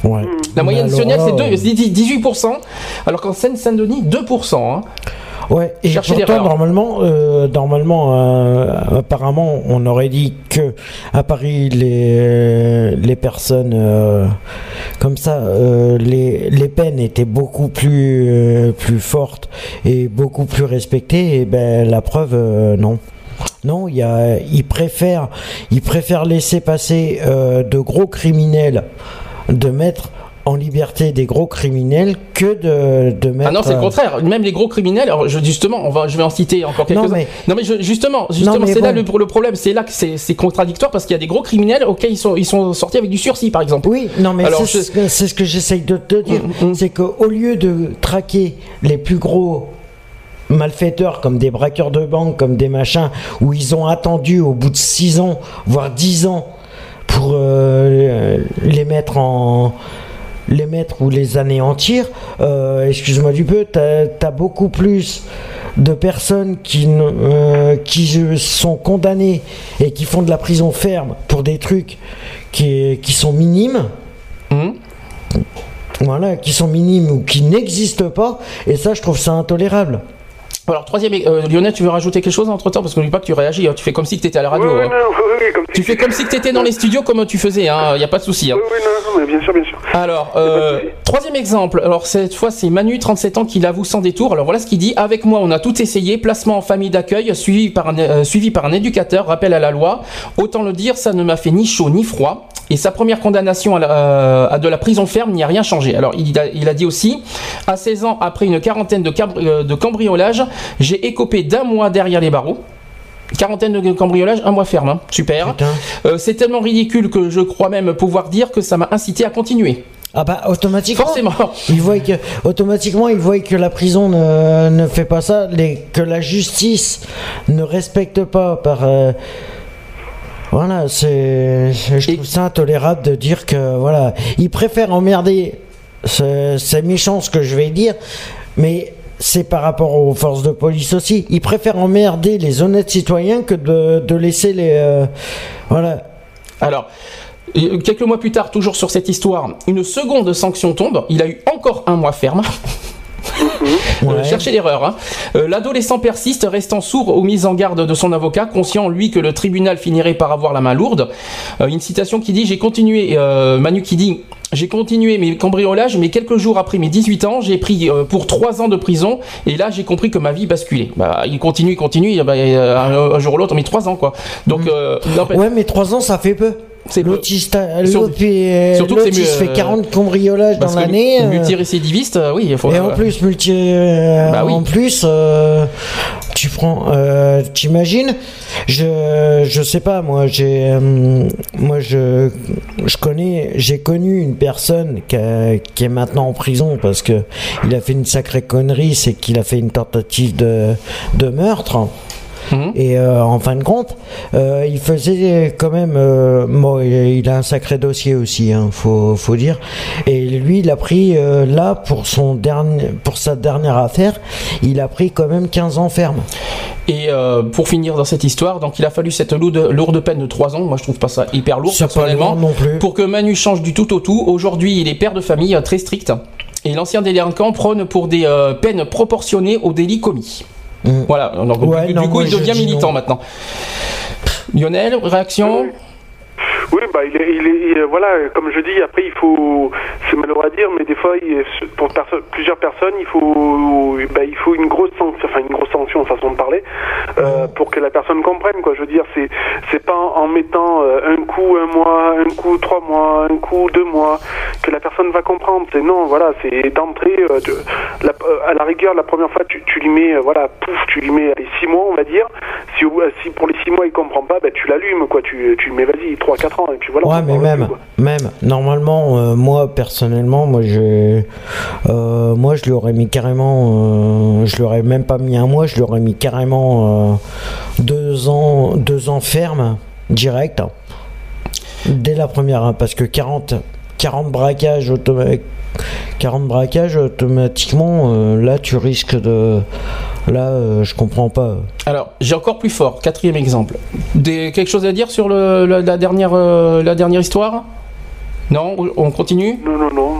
Ouais. La moyenne nationale, c'est là, deux- c'est 18%, alors qu'en Seine-Saint-Denis, 2%. hein. Ouais, et pourtant, l'erreur. normalement, euh, normalement euh, apparemment, on aurait dit que à Paris, les, les personnes euh, comme ça, les, les peines étaient beaucoup plus, plus fortes et beaucoup plus respectées. Et ben, la preuve, non. Non, il y a, ils préfèrent, ils préfèrent laisser passer de gros criminels, de mettre en liberté des gros criminels que de, de mettre. Ah non, c'est le euh, contraire. Même les gros criminels, alors je, justement, on va, je vais en citer encore quelques-uns. Non, mais- non, mais je- justement, c'est là le, le problème. C'est là que c'est contradictoire parce qu'il y a des gros criminels auxquels ils sont, ils sont sortis avec du sursis, par exemple. Oui, non, mais c'est je- ce que, c'est ce que j'essaye de te dire. Mm, mm. C'est qu'au lieu de traquer les plus gros malfaiteurs comme des braqueurs de banque, comme des machins, où ils ont attendu au bout de 6 ans, voire 10 ans, pour euh, les mettre en les mettre ou les anéantir, euh, excuse-moi du peu, t'as as beaucoup plus de personnes qui, euh, qui sont condamnées et qui font de la prison ferme pour des trucs qui, qui sont minimes. Hum. Voilà, qui sont minimes ou qui n'existent pas, et ça je trouve ça intolérable. Alors, troisième. euh, Lionel, tu veux rajouter quelque chose entre temps Parce que n'oublie pas que tu réagis. hein. Tu fais comme si tu étais à la radio. Oui, oui, hein. non, oui, comme Tu si- fais comme si tu étais dans les studios comme tu faisais. Il n'y a pas de souci. hein. Oui, oui, non, non, bien sûr, bien sûr. Alors, euh, troisième exemple. Alors, cette fois, c'est Manu, 37 ans, qui l'avoue sans détour. Alors, voilà ce qu'il dit. Avec moi, on a tout essayé. Placement en famille d'accueil, suivi par, un, euh, suivi par un éducateur, rappel à la loi. Autant le dire, ça ne m'a fait ni chaud ni froid. Et sa première condamnation à, la- euh, à de la prison ferme n'y a rien changé. Alors, il a, il a dit aussi, à 16 ans, après une quarantaine de, euh, de cambriolages, j'ai écopé d'un mois derrière les barreaux. Quarantaine de cambriolages, un mois ferme. hein. Super. Euh, c'est tellement ridicule que je crois même pouvoir dire que ça m'a incité à continuer. Ah bah automatiquement. Forcément. Il voit que automatiquement il voit que la prison ne, ne fait pas ça, les- que la justice ne respecte pas par. euh, voilà, c'est je trouve ça intolérable de dire que voilà, ils préfèrent emmerder. C'est méchant ce que je vais dire, mais c'est par rapport aux forces de police aussi. Ils préfèrent emmerder les honnêtes citoyens que de, de laisser les euh, voilà. Alors, euh, quelques mois plus tard, toujours sur cette histoire, une seconde sanction tombe. Il a eu encore un mois ferme. Euh, Ouais. cherchez l'erreur. hein. Euh, L'adolescent persiste, restant sourd aux mises en garde de son avocat, conscient lui que le tribunal finirait par avoir la main lourde. Euh, une citation qui dit J'ai continué, euh, Manu qui dit J'ai continué mes cambriolages, mais quelques jours après mes 18 ans, j'ai pris euh, pour 3 ans de prison, et là j'ai compris que ma vie basculait. Bah, il continue, il continue, bah, euh, un, un jour ou l'autre, mais 3 ans quoi. Donc, euh, n'empêche- Ouais, mais trois ans ça fait peu. C'est euh, surtout que l'autre, c'est se mieux, fait euh, 40 cambriolages dans l'année. euh, multirécidiviste, euh, oui, il faut. et en plus, multi, Bah oui. en plus, tu prends, t'imagines, je, je sais pas, moi, j'ai, moi, je, je connais, j'ai connu une personne qui, a- qui est maintenant en prison parce que il a fait une sacrée connerie, c'est qu'il a fait une tentative de, de meurtre. Mhm. Et euh, en fin de compte, euh, il faisait quand même. euh, bon, il il a un sacré dossier aussi, hein, faut, faut dire. Et lui, il a pris là pour son dernier, pour sa dernière affaire, il a pris quand même 15 ans ferme. Et pour finir dans cette histoire, donc il a fallu cette lourde, lourde peine de 3 ans. Moi, je trouve pas ça hyper lourd personnellement. non plus. Pour que Manu change du tout au tout. Aujourd'hui, il est père de famille très strict. Et l'ancien délinquant prône pour des peines proportionnées aux délits commis. Voilà. Donc, Ouais, du, non, du coup, il devient militant non. maintenant. Lionel, réaction? Oui, bah, il est, il est, il est- voilà, comme je dis, après, il faut, c'est malheureux à dire, mais des fois, pour perso- plusieurs personnes, il faut, bah, il faut une grosse sanction, enfin, une grosse sanction, façon de parler, euh, pour que la personne comprenne, quoi. Je veux dire, c'est, c'est pas en, en mettant euh, un coup un mois, un coup trois mois, un coup deux mois, que la personne va comprendre. C'est non, voilà, c'est d'entrée, euh, de- la- à la rigueur, la première fois, tu, tu lui mets, voilà, pouf, tu lui mets les six mois, on va dire. Si, pour les six mois, il comprend pas, bah, tu l'allumes, quoi. Tu, tu lui mets, vas-y, trois, quatre ans, et puis voilà. Ouais, mais même, plus, quoi. même, normalement, euh, moi, personnellement, moi, je, euh, moi, je lui aurais mis carrément, euh, je lui aurais même pas mis un mois, je lui aurais mis carrément deux ans, deux ans ferme, direct, dès la première, hein, parce que 40, 40 braquages automatiques. 40 braquages automatiquement, là tu risques de. Là, euh, je comprends pas. Alors, j'ai encore plus fort. Quatrième exemple. Des, quelque chose à dire sur le, la, la dernière, euh, la dernière histoire? Non? On continue? Non, non, non.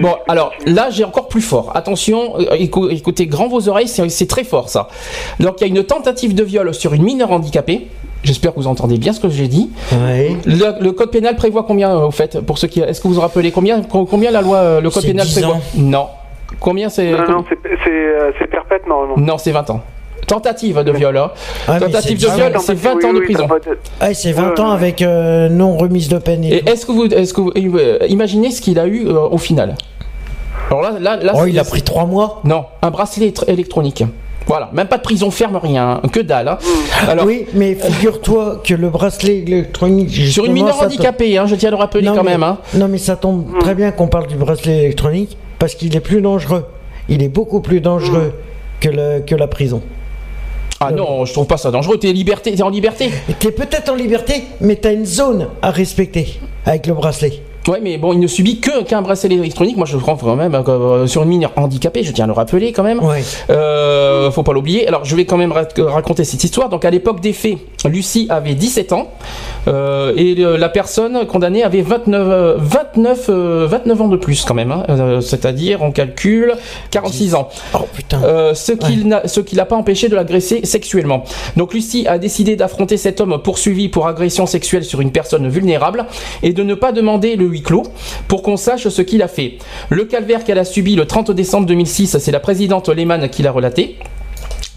Bon, alors là, j'ai encore plus fort. Attention, euh, écou- écoutez grand vos oreilles, c'est très fort ça. Donc, il y a une tentative de viol sur une mineure handicapée. J'espère que vous entendez bien ce que j'ai dit. Ouais. Le, le code pénal prévoit combien, euh, au fait, pour ceux qui. Est-ce que vous vous rappelez combien, co- combien la loi, le code pénal 10 prévoit? ans. Non. Combien c'est Non, non, c'est, euh, c'est perpète, normalement. Non, c'est 20 ans. Tentative de viol. hein. Ah, Tentative de viol, c'est 20 Oui, ans de oui, prison. Ah, c'est 20 Ouais, ans ouais. avec euh, non remise de peine. Et est-ce que vous, est-ce que vous, euh, imaginez ce qu'il a eu euh, au final? Alors là, là, là Oh, il a pris 3 mois? Non, un bracelet électronique. Voilà, même pas de prison ferme, rien, hein, que dalle. hein. Alors, oui, mais figure-toi que le bracelet électronique. sur une mineure handicapée, hein, je tiens à le rappeler quand non, mais, même. Hein. Non, mais ça tombe très bien qu'on parle du bracelet électronique parce qu'il est plus dangereux. Il est beaucoup plus dangereux que, le, que la prison. Ah non, je trouve pas ça dangereux. T'es liberté, t'es en liberté. T'es peut-être en liberté, mais t'as une zone à respecter avec le bracelet. Ouais, mais bon, il ne subit que qu'un bracelet électronique. Moi, je prends quand même euh, sur une mine handicapée. Je tiens à le rappeler quand même. Ouais. Euh, faut pas l'oublier. Alors, je vais quand même ra- raconter cette histoire. Donc, à l'époque des faits, Lucie avait 17 ans euh, et le- la personne condamnée avait 29, euh, 29, euh, 29 ans de plus quand même. hein. Euh, C'est-à-dire, on calcule 46 ans. Oh putain. Euh, ce qui qui l'a pas empêché de l'agresser sexuellement. Donc Lucie a décidé d'affronter cet homme poursuivi pour agression sexuelle sur une personne vulnérable et de ne pas demander le huis clos pour qu'on sache ce qu'il a fait. Le calvaire qu'elle a subi le 30 décembre 2006, c'est la présidente Lehmann qui l'a relaté.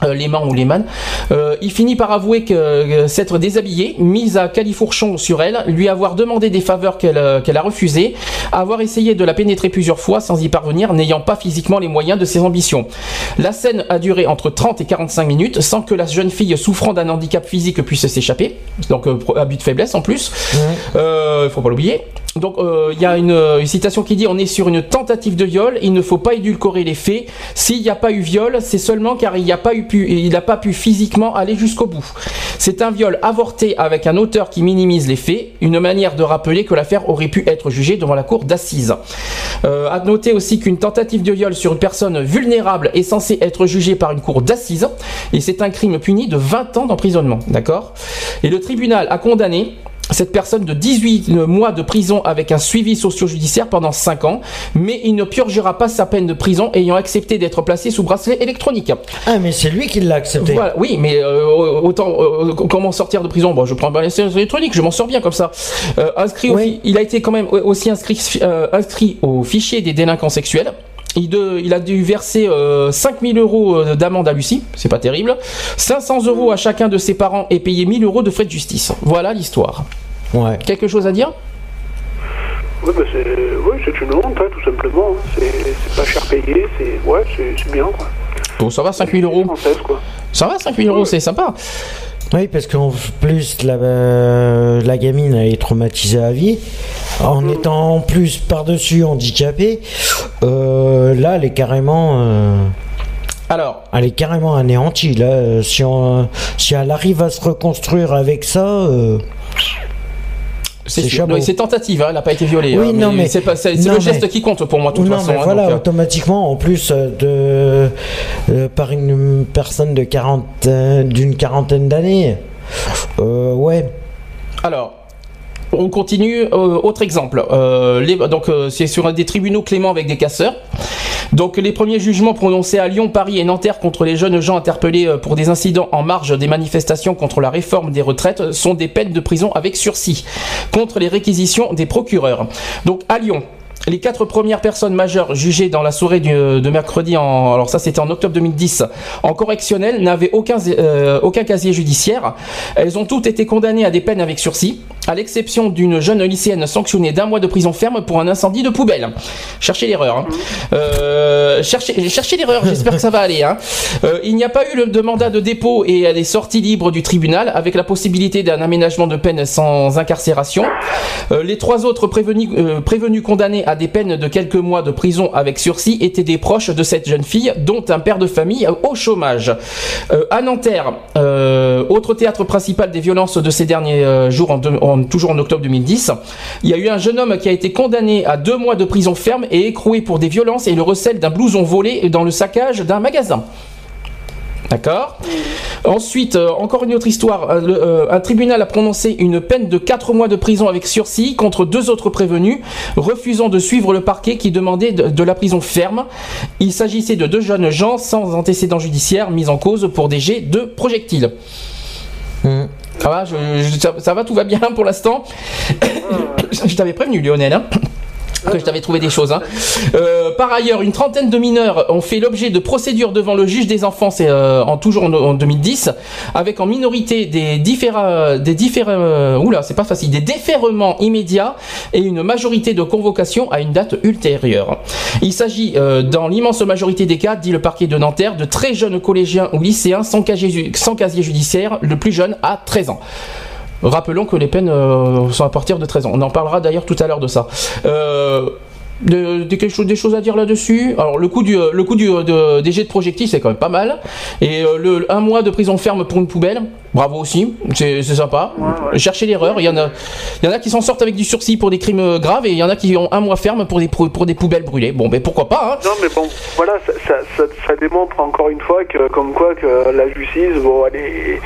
Euh, Lehmann ou Lehmann, Euh, il finit par avouer que euh, s'être déshabillé, mise à califourchon sur elle, lui avoir demandé des faveurs qu'elle euh, qu'elle a refusées, avoir essayé de la pénétrer plusieurs fois sans y parvenir, n'ayant pas physiquement les moyens de ses ambitions. La scène a duré entre 30 et 45 minutes sans que la jeune fille souffrant d'un handicap physique puisse s'échapper, donc abus de faiblesse en plus. Euh, faut pas l'oublier. Donc euh, il y a une, une citation qui dit on est sur une tentative de viol, il ne faut pas édulcorer les faits. S'il n'y a pas eu viol, c'est seulement car il n'a pas pu, il n'a pas pu physiquement aller jusqu'au bout. C'est un viol avorté avec un auteur qui minimise les faits, une manière de rappeler que l'affaire aurait pu être jugée devant la cour d'assises. Euh, à noter aussi qu'une tentative de viol sur une personne vulnérable est censée être jugée par une cour d'assises et c'est un crime puni de 20 ans d'emprisonnement, d'accord? Et le tribunal a condamné cette personne de 18 mois de prison avec un suivi socio-judiciaire pendant 5 ans, mais il ne purgera pas sa peine de prison ayant accepté d'être placé sous bracelet électronique. Ah, mais c'est lui qui l'a accepté. Voilà, oui, mais euh, autant euh, comment sortir de prison? Bon, je prends un bracelet électronique, je m'en sors bien comme ça. Euh, inscrit, au Oui. il a été quand même aussi inscrit, euh, inscrit au fichier des délinquants sexuels. Il, de- il a dû verser euh, 5000 euros euh, d'amende à Lucie, c'est pas terrible. 500 euros à chacun de ses parents et payer 1000 euros de frais de justice. Voilà l'histoire. Ouais. Quelque chose à dire? Oui, bah c'est oui, c'est une honte, hein, tout simplement. C'est pas cher payé, c'est ouais, bien quoi. Bon, ça va, 5000 euros. Quoi. Ça va, 5000 euros, c'est sympa. Oui, parce qu'en plus, la, euh, la gamine, elle est traumatisée à vie. En étant en plus par-dessus handicapée, euh, là, elle est carrément. euh, Alors, elle est carrément anéantie. Là, si, on- si elle arrive à se reconstruire avec ça. euh, c'est. Non, c'est tentative, hein, elle n'a pas été violée. Oui, hein, non, mais- c'est pas- c'est- le geste mais- qui compte pour moi, de toute non, façon. mais hein, voilà, donc, euh, automatiquement, en plus euh, de euh, par une personne de 40, euh, d'une quarantaine d'années. Euh, ouais. Alors, on continue. euh, autre exemple. Euh, donc, euh, c'est sur des tribunaux cléments avec des casseurs. Donc, les premiers jugements prononcés à Lyon, Paris et Nanterre contre les jeunes gens interpellés pour des incidents en marge des manifestations contre la réforme des retraites sont des peines de prison avec sursis contre les réquisitions des procureurs. Donc, à Lyon. Les quatre premières personnes majeures jugées dans la soirée du- de mercredi, en, alors ça c'était en octobre 2010, en correctionnel, n'avaient aucun, euh, aucun casier judiciaire. Elles ont toutes été condamnées à des peines avec sursis, à l'exception d'une jeune lycéenne sanctionnée d'un mois de prison ferme pour un incendie de poubelle. Cherchez l'erreur. hein. Euh, cherchez, cherchez l'erreur, j'espère que ça va aller. hein. Euh, il n'y a pas eu le, de mandat de dépôt et elle est sortie libre du tribunal avec la possibilité d'un aménagement de peine sans incarcération. Euh, les trois autres prévenus, euh, prévenus condamnés à des peines de quelques mois de prison avec sursis étaient des proches de cette jeune fille, dont un père de famille au chômage. Euh, à Nanterre, euh, autre théâtre principal des violences de ces derniers euh, jours, toujours en octobre 2010, il y a eu un jeune homme qui a été condamné à deux mois de prison ferme et écroué pour des violences et le recel d'un blouson volé dans le saccage d'un magasin. D'accord Ensuite, euh, encore une autre histoire. Euh, le- euh, un tribunal a prononcé une peine de 4 mois de prison avec sursis contre deux autres prévenus, refusant de suivre le parquet qui demandait de, de la prison ferme. Il s'agissait de deux jeunes gens sans antécédents judiciaires mis en cause pour des jets de projectiles. Mm. Ça va, je- je- ça, ça va, tout va bien pour l'instant. je t'avais prévenu, Lionel. Hein que je t'avais trouvé des choses. hein. Euh, par ailleurs, une trentaine de mineurs ont fait l'objet de procédures devant le juge des enfants, c'est euh, en toujours en, en 2010, avec en minorité des différents, des différents, euh, oula, c'est pas facile, des immédiats et une majorité de convocations à une date ultérieure. Il s'agit, dans l'immense majorité des cas, dit le parquet de Nanterre, de très jeunes collégiens ou lycéens sans casier judiciaire, le plus jeune à 13 ans. Rappelons que les peines euh, sont à partir de 13 ans. On en parlera d'ailleurs tout à l'heure de ça. Euh, de, de quelque chose, des choses à dire là-dessus Alors le coût du le coût du de, des jets de projectiles c'est quand même pas mal et euh, le un mois de prison ferme pour une poubelle, bravo aussi, c'est sympa. Cherchez l'erreur, il y en a il y en a qui s'en sortent avec du sursis pour des crimes euh, graves et il y en a qui ont un mois ferme pour des pour, pour des poubelles brûlées. Bon ben pourquoi pas hein Non, mais bon, voilà, ça, ça, ça, ça démontre encore une fois que, comme quoi, que la justice, bon, elle est,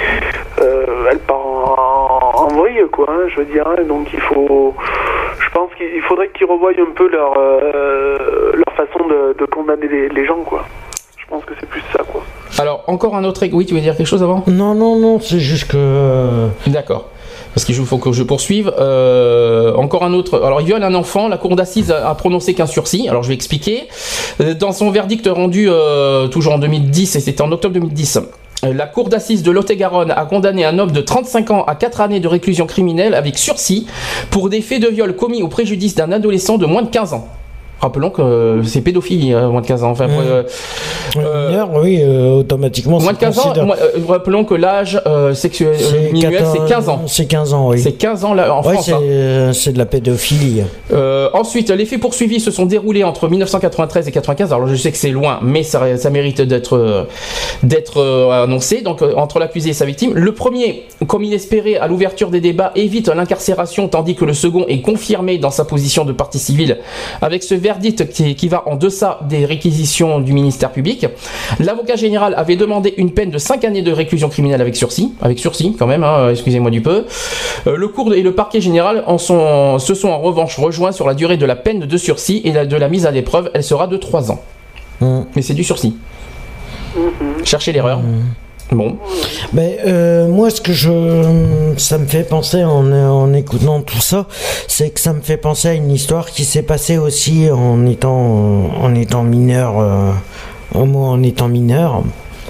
euh, elle part en, en vrille, quoi, hein, je veux dire. hein. donc il faut, je pense qu'il il faudrait qu'ils revoient un peu leur, euh, leur façon de, de condamner les, les gens, quoi. Je pense que c'est plus ça, quoi. Alors encore un autre oui, tu veux dire quelque chose avant? Non, non, non, c'est juste que. euh, D'accord. Parce qu'il faut que je poursuive. Euh, encore un autre. Alors, il viole un enfant. La cour d'assises a a prononcé qu'un sursis. Alors, je vais expliquer. Euh, Dans son verdict rendu euh, toujours en 2010, et c'était en octobre 2010. Euh, La cour d'assises de Lot-et-Garonne a condamné un homme de 35 ans à 4 années de réclusion criminelle avec sursis pour des faits de viol commis au préjudice d'un adolescent de moins de 15 ans. Rappelons que c'est pédophilie, moins de 15 ans. Enfin, Mmh. euh, mineur, oui, euh, automatiquement. moins de c'est 15 ans, euh, rappelons que l'âge euh, sexuel minimum, 14 c'est 15 ans. C'est 15 ans, oui. C'est 15 ans là, en Ouais, France. c'est hein. euh, c'est de la pédophilie. Euh, ensuite, les faits poursuivis se sont déroulés entre 1993 et 95. Alors je sais que c'est loin, mais ça, ça mérite d'être euh, d'être euh, annoncé. Donc euh, entre l'accusé et sa victime, le premier, comme il espérait à l'ouverture des débats, évite l'incarcération, tandis que le second est confirmé dans sa position de partie civile, avec ce verdict qui, qui va en deçà des réquisitions du ministère public. L'avocat général avait demandé une peine de 5 années de réclusion criminelle avec sursis, avec sursis quand même, hein, excusez-moi du peu. Euh, le cours et le parquet général en sont, se sont en revanche rejoints sur la durée de la peine de sursis et la- de la mise à l'épreuve. Elle sera de 3 ans. Hum. Mais c'est du sursis. Cherchez l'erreur. Bon. Mais euh, moi, ce que je, ça me fait penser en, en écoutant tout ça, c'est que ça me fait penser à une histoire qui s'est passée aussi en étant, en étant mineur, euh, moi en étant mineur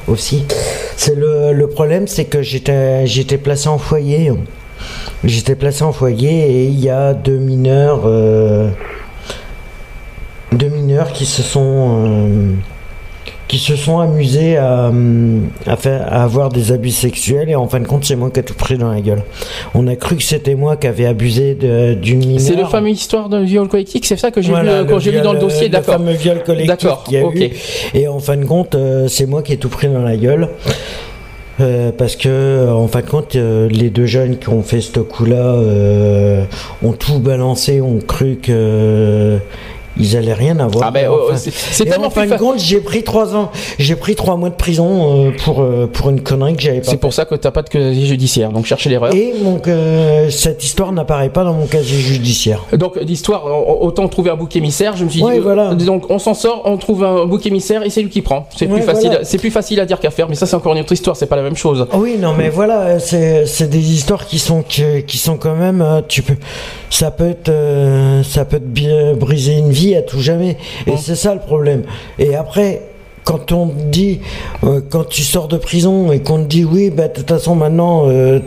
aussi. C'est le, le problème, c'est que j'étais, j'étais placé en foyer. J'étais placé en foyer et il y a deux mineurs, euh, deux mineurs qui se sont euh, qui se sont amusés à, hum, à, faire, à avoir des abus sexuels et en fin de compte c'est moi qui ai tout pris dans la gueule. On a cru que c'était moi qui avais abusé d'une mineure. C'est le fameux histoire d'un viol collectif, c'est ça que j'ai Voilà, vu, euh, quand j'ai vu dans le dossier, le d'accord. fameux viol collectif D'accord, qu'il y a eu. Et en fin de compte, euh, c'est moi qui ai tout pris dans la gueule. Euh, parce que euh, en fin de compte, euh, les deux jeunes qui ont fait ce coup-là euh, ont tout balancé, ont cru que euh, ils allaient rien avoir. Ah ben, oh, enfin- c'est- tellement en fin plus de compte, j'ai pris trois ans, j'ai pris trois mois de prison euh, pour euh, pour une connerie que j'avais pas. C'est pour ça que t'as pas de casier judiciaire, donc cherchez l'erreur. Et donc euh, cette histoire n'apparaît pas dans mon casier judiciaire. Donc l'histoire, au- autant trouver un bouc émissaire. Je me suis Ouais, dit, voilà. donc on s'en sort, on trouve un bouc émissaire et c'est lui qui prend. C'est Ouais, plus facile, c'est plus facile à dire qu'à faire. Mais ça c'est encore une autre histoire, c'est pas la même chose. Ah Oui, non, mais voilà, c'est des histoires qui sont qui, qui sont quand même, tu peux, ça peut te, euh, ça peut te bien briser une vie à tout jamais. Et c'est ça le problème. Et après. Quand on te dit, euh, quand tu sors de prison et qu'on te dit oui, bah de toute façon maintenant, euh,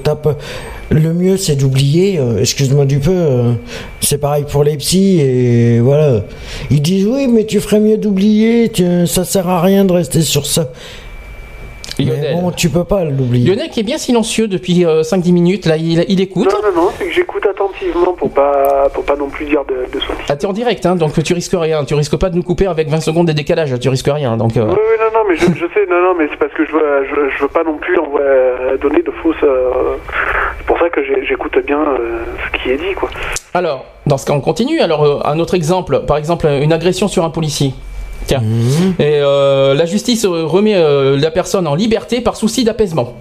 le mieux c'est d'oublier. euh, Excuse-moi du peu, c'est pareil pour les psys et voilà. Ils disent oui, mais tu ferais mieux d'oublier. Ça sert à rien de rester sur ça. Mais Lionel. bon, tu peux pas l'oublier. Lionel qui est bien silencieux depuis euh, 5-10 minutes, là il, il écoute. Non, non, non, c'est que j'écoute attentivement pour pas, pour pas non plus dire de, de. Ah, t'es en direct, hein, donc tu risques rien. Tu risques pas de nous couper avec 20 secondes de décalage, tu risques rien. Donc, euh, Oui, oui, non, non, mais je, je sais, non, non, mais c'est parce que je veux, je, je veux pas non plus euh, donner de fausses. euh, c'est pour ça que j'écoute bien euh, ce qui est dit, quoi. Alors, dans ce cas, on continue. Alors, euh, un autre exemple, par exemple, une agression sur un policier. Tiens. Et euh, la justice remet euh, la personne en liberté par souci d'apaisement.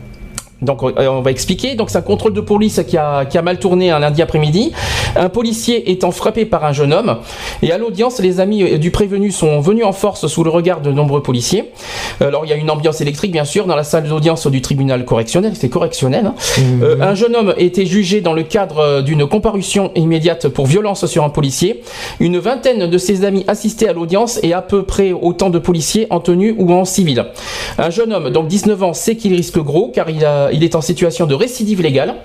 Donc euh, on va expliquer. Donc c'est un contrôle de police qui a, qui a mal tourné un lundi après-midi. Un policier étant frappé par un jeune homme. Et à l'audience, les amis euh, du prévenu sont venus en force sous le regard de nombreux policiers. Alors il y a une ambiance électrique bien sûr dans la salle d'audience du tribunal correctionnel. C'est correctionnel. hein. Euh, un jeune homme était jugé dans le cadre d'une comparution immédiate pour violence sur un policier. Une vingtaine de ses amis assistaient à l'audience et à peu près autant de policiers en tenue ou en civil. Un jeune homme, donc 19 ans, sait qu'il risque gros car il, a, il est en situation de récidive légale.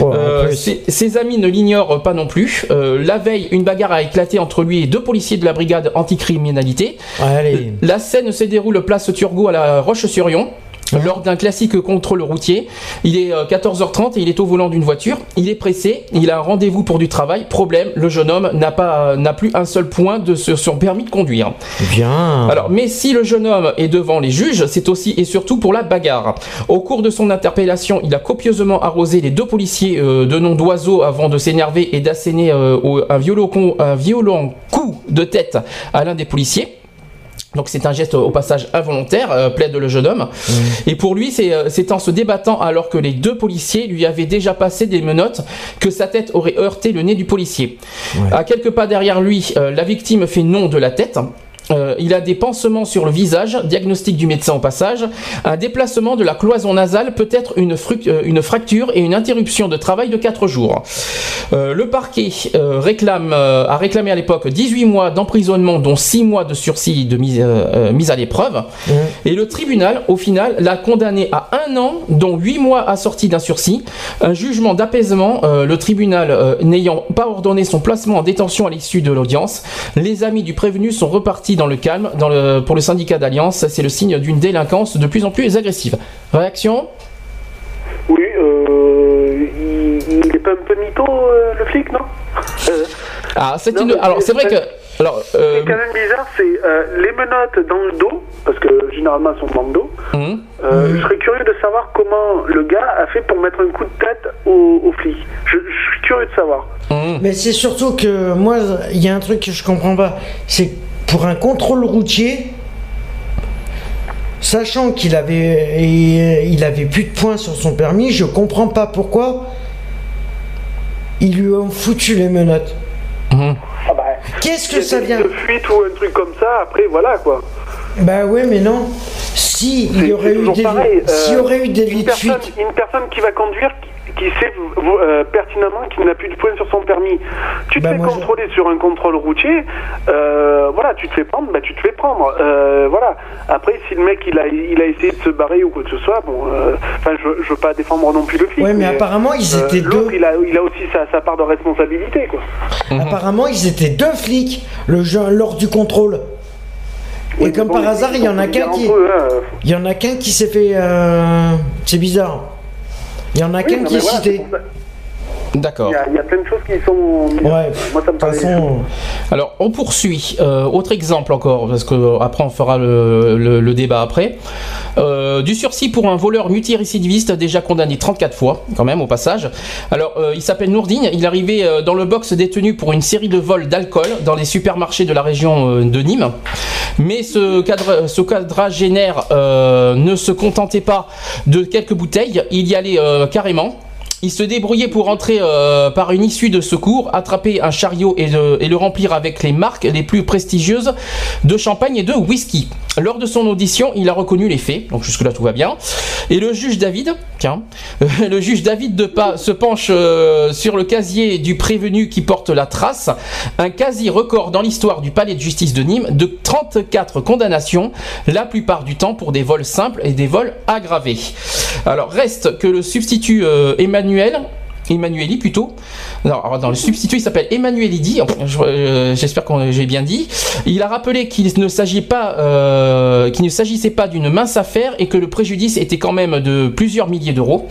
En Euh, ses, ses amis ne l'ignorent pas non plus. Euh, la veille, une bagarre a éclaté entre lui et deux policiers de la brigade anticriminalité. Allez. La scène se déroule place Turgot à la Roche-sur-Yon. Lors d'un classique contrôle routier. Il est 14h30 et il est au volant d'une voiture. Il est pressé, il a un rendez-vous pour du travail. Problème, le jeune homme n'a pas n'a plus un seul point de sur son permis de conduire. Bien. Alors, mais si le jeune homme est devant les juges, c'est aussi et surtout pour la bagarre. Au cours de son interpellation, il a copieusement arrosé les deux policiers de nom d'oiseau avant de s'énerver et d'asséner un, violent, un violent coup de tête à l'un des policiers. Donc c'est un geste au passage involontaire, euh, plaide le jeune homme. Mmh. Et pour lui, euh, c'est en se débattant alors que les deux policiers lui avaient déjà passé des menottes que sa tête aurait heurté le nez du policier. À quelques pas derrière lui, euh, la victime fait non de la tête. Euh, il a des pansements sur le visage, diagnostic du médecin au passage, un déplacement de la cloison nasale, peut-être une, euh, une, fracture et une interruption de travail de 4 jours. Euh, le parquet réclame, a réclamé à l'époque 18 mois d'emprisonnement, dont 6 mois de sursis de mise, mise à l'épreuve. Mmh. Et le tribunal, au final, l'a condamné à un an, dont 8 mois assortis d'un sursis. Un jugement d'apaisement, le tribunal n'ayant pas ordonné son placement en détention à l'issue de l'audience. Les amis du prévenu sont repartis dans le calme. Dans le, pour le syndicat d'Alliance, c'est le signe d'une délinquance de plus en plus agressive. Réaction? Oui, euh, il, est pas un peu mytho, euh, le flic, non? Ah, c'est une. Alors, c'est vrai que. Alors, euh... quand même bizarre, c'est euh, les menottes dans le dos, parce que généralement elles sont dans le dos. Euh, je serais curieux de savoir comment le gars a fait pour mettre un coup de tête au, au flic. Je, je, suis curieux de savoir. Hum. Mais c'est surtout que moi, il y a un truc que je comprends pas. C'est pour un contrôle routier, sachant qu'il avait, il avait plus de points sur son permis, je comprends pas pourquoi ils lui ont foutu les menottes. Mhm. Ah bah, Qu'est-ce que ça vient De fuite ou un truc comme ça, après voilà quoi. Bah ouais, mais non. Si il y aurait eu des, s'il y aurait eu des une personne, une personne qui va conduire qui sait euh, pertinemment qu'il n'a plus de points sur son permis. Tu te bah, fais contrôler sur un contrôle routier, euh, voilà, tu te fais prendre, bah tu te fais prendre. Euh, voilà. Après, si le mec il a, il a essayé de se barrer ou quoi que ce soit, bon, enfin, je, je veux pas défendre non plus le flic. Ouais, mais, apparemment ils étaient deux. Il a, il a aussi sa, sa, part de responsabilité, quoi. Mhm. Apparemment, ils étaient deux flics le lors du contrôle. Et comme par hasard, il y en a qu'un qui, hein. il y en a qu'un qui s'est fait. C'est bizarre. Il y en a qu'un qui est cité. D'accord. Il, y, a plein de choses qui sont. Ouais, moi, ça me façon... Alors, on poursuit. Euh, autre exemple encore, parce que après on fera le, débat après. Euh, du sursis pour un voleur multirécidiviste déjà condamné 34 fois, quand même, au passage. Alors, euh, il s'appelle Nourdine. Il est arrivé dans le box détenu pour une série de vols d'alcool dans les supermarchés de la région de Nîmes. Mais ce, cadre, ce quadragénaire ne se contentait pas de quelques bouteilles. Il y allait carrément. Il se débrouillait pour entrer euh, par une issue de secours, attraper un chariot et, et, le remplir avec les marques les plus prestigieuses de champagne et de whisky. Lors de son audition, il a reconnu les faits, donc jusque-là tout va bien. Et le juge David, tiens, le juge David de Pas se penche euh, sur le casier du prévenu qui porte la trace, un quasi record dans l'histoire du palais de justice de Nîmes de 34 condamnations, la plupart du temps pour des vols simples et des vols aggravés. Alors reste que le substitut euh, Emmanuel Emmanueli plutôt. Dans le substitut, il s'appelle Emmanuelidi. Euh, j'espère que j'ai bien dit. Il a rappelé euh, qu'il ne s'agissait pas d'une mince affaire et que le préjudice était quand même de plusieurs milliers d'euros.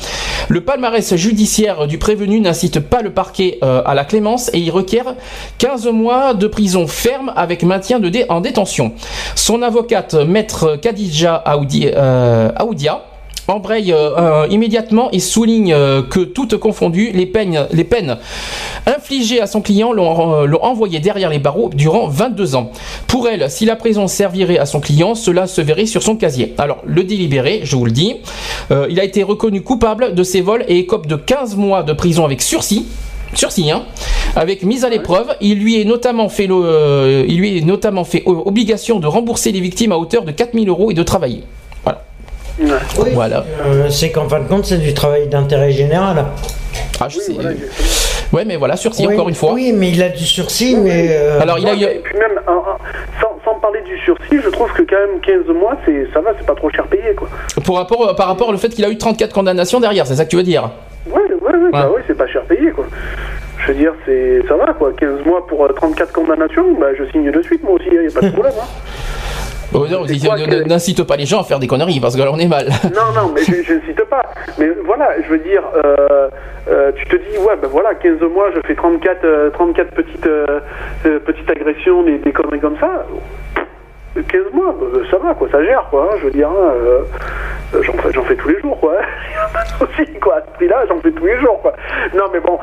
Le palmarès judiciaire du prévenu n'incite pas le parquet euh, à la clémence et il requiert 15 mois de prison ferme avec maintien de en détention. Son avocate, maître Khadija Aoudia embraye euh, euh, immédiatement et souligne euh, que toutes confondues, les peines, infligées à son client l'ont envoyé derrière les barreaux durant 22 ans. Pour elle, si la prison servirait à son client, cela se verrait sur son casier. Alors, le délibéré, je vous le dis, il a été reconnu coupable de ces vols et écope de 15 mois de prison avec sursis sursis, hein, avec mise à l'épreuve. Il lui est notamment fait, il lui est notamment fait obligation de rembourser les victimes à hauteur de 4000 euros et de travailler. Voilà. Euh, c'est qu'en fin de compte, c'est du travail d'intérêt général. Ah, je sais. ouais, mais voilà, sursis encore une fois. Oui, mais il a du sursis, mais. Euh, Alors, il a eu. Et puis même, sans, parler du sursis, je trouve que quand même 15 mois, c'est, ça va, c'est pas trop cher payé, quoi. Pour rapport, euh, par rapport au fait qu'il a eu 34 condamnations derrière, c'est ça que tu veux dire? Oui, oui, oui, bah oui, c'est pas cher payé, quoi. Je veux dire, c'est, ça va, quoi. 15 mois pour 34 condamnations, bah, je signe de suite, moi aussi, il n'y a pas de problème, hein. Oh, n'incite pas les gens à faire des conneries parce que là on est mal. Non, non, mais je, ne cite pas. Mais voilà, je veux dire, euh, euh, tu te dis, ouais, ben voilà, 15 mois, je fais 34, 34 petites, petites agressions, des, des conneries comme ça. 15 mois, bah, ça va, quoi, ça gère, quoi. Hein, je veux dire, hein, euh, j'en fais, fais, tous les jours, quoi. aussi, quoi. À ce prix-là, j'en fais tous les jours, quoi. Non, mais bon,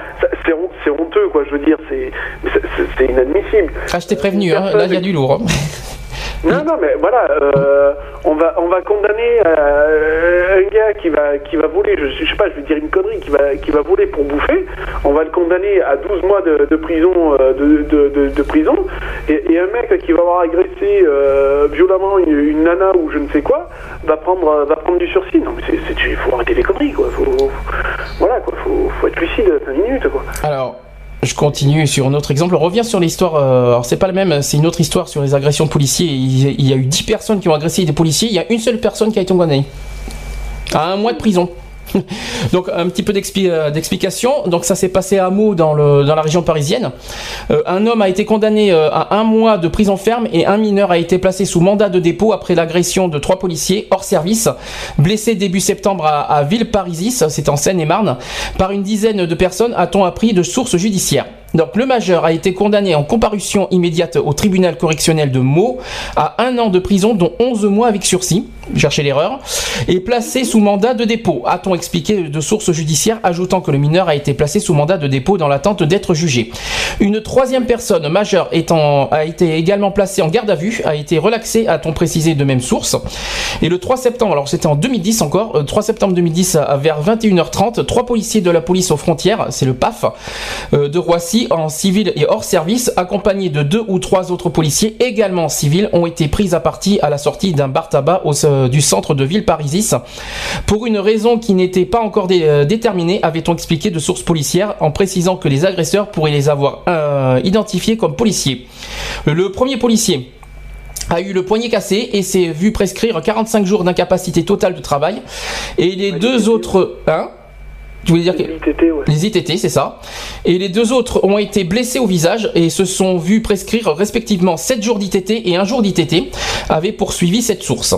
c'est honteux, quoi. Je veux dire, c'est inadmissible. Ah, je t'ai prévenu, hein, là, il y a du lourd. Hein. Non, non, mais voilà, euh, on va on va condamner euh, un gars qui va qui va voler, je, sais pas, je vais dire une connerie, qui va qui va voler pour bouffer. On va le condamner à 12 mois de, de prison euh, de, de, de, prison et, et, un mec qui va avoir agressé violemment une, nana ou je ne sais quoi va prendre va prendre du sursis. Non, mais c'est faut arrêter les conneries quoi. Faut, voilà quoi, faut faut être lucide 5 minutes quoi. Alors je continue sur un autre exemple. On revient sur l'histoire. Euh, alors c'est pas le même, c'est une autre histoire sur les agressions de policiers. Il, il, y a eu 10 personnes qui ont agressé des policiers. Il y a une seule personne qui a été condamnée à un mois de prison. Donc un petit peu euh, d'explication. Donc ça s'est passé à Meaux dans, le, dans la région parisienne. Euh, un homme a été condamné euh, à un mois de prison ferme et un mineur a été placé sous mandat de dépôt après l'agression de trois policiers hors service, blessés début septembre à, à Villeparisis, c'est en Seine-et-Marne, par une dizaine de personnes, a-t-on appris de sources judiciaires. Donc le majeur a été condamné en comparution immédiate au tribunal correctionnel de Meaux à un an de prison dont 11 mois avec sursis, cherchez l'erreur, et placé sous mandat de dépôt, a-t-on expliqué de sources judiciaires, ajoutant que le mineur a été placé sous mandat de dépôt dans l'attente d'être jugé. Une troisième personne majeure a été également placée en garde à vue, a été relaxée, a-t-on précisé de même source. Et le 3 septembre, alors c'était en 2010 encore, 3 euh, septembre 2010 vers 21h30, trois policiers de la police aux frontières, c'est le PAF, euh, de Roissy, en civil et hors service, accompagnés de deux ou trois autres policiers également civils, ont été pris à partie à la sortie d'un bar tabac au, du centre de ville Parisis. Pour une raison qui n'était pas encore euh, déterminée, avait-on expliqué de sources policières en précisant que les agresseurs pourraient les avoir euh, identifiés comme policiers. Le premier policier a eu le poignet cassé et s'est vu prescrire 45 jours d'incapacité totale de travail. Et les deux autres... Hein? Tu voulais dire que... Les ITT, c'est ça. Et les deux autres ont été blessés au visage et se sont vus prescrire respectivement 7 jours d'ITT et un jour d'ITT, avait poursuivi cette source.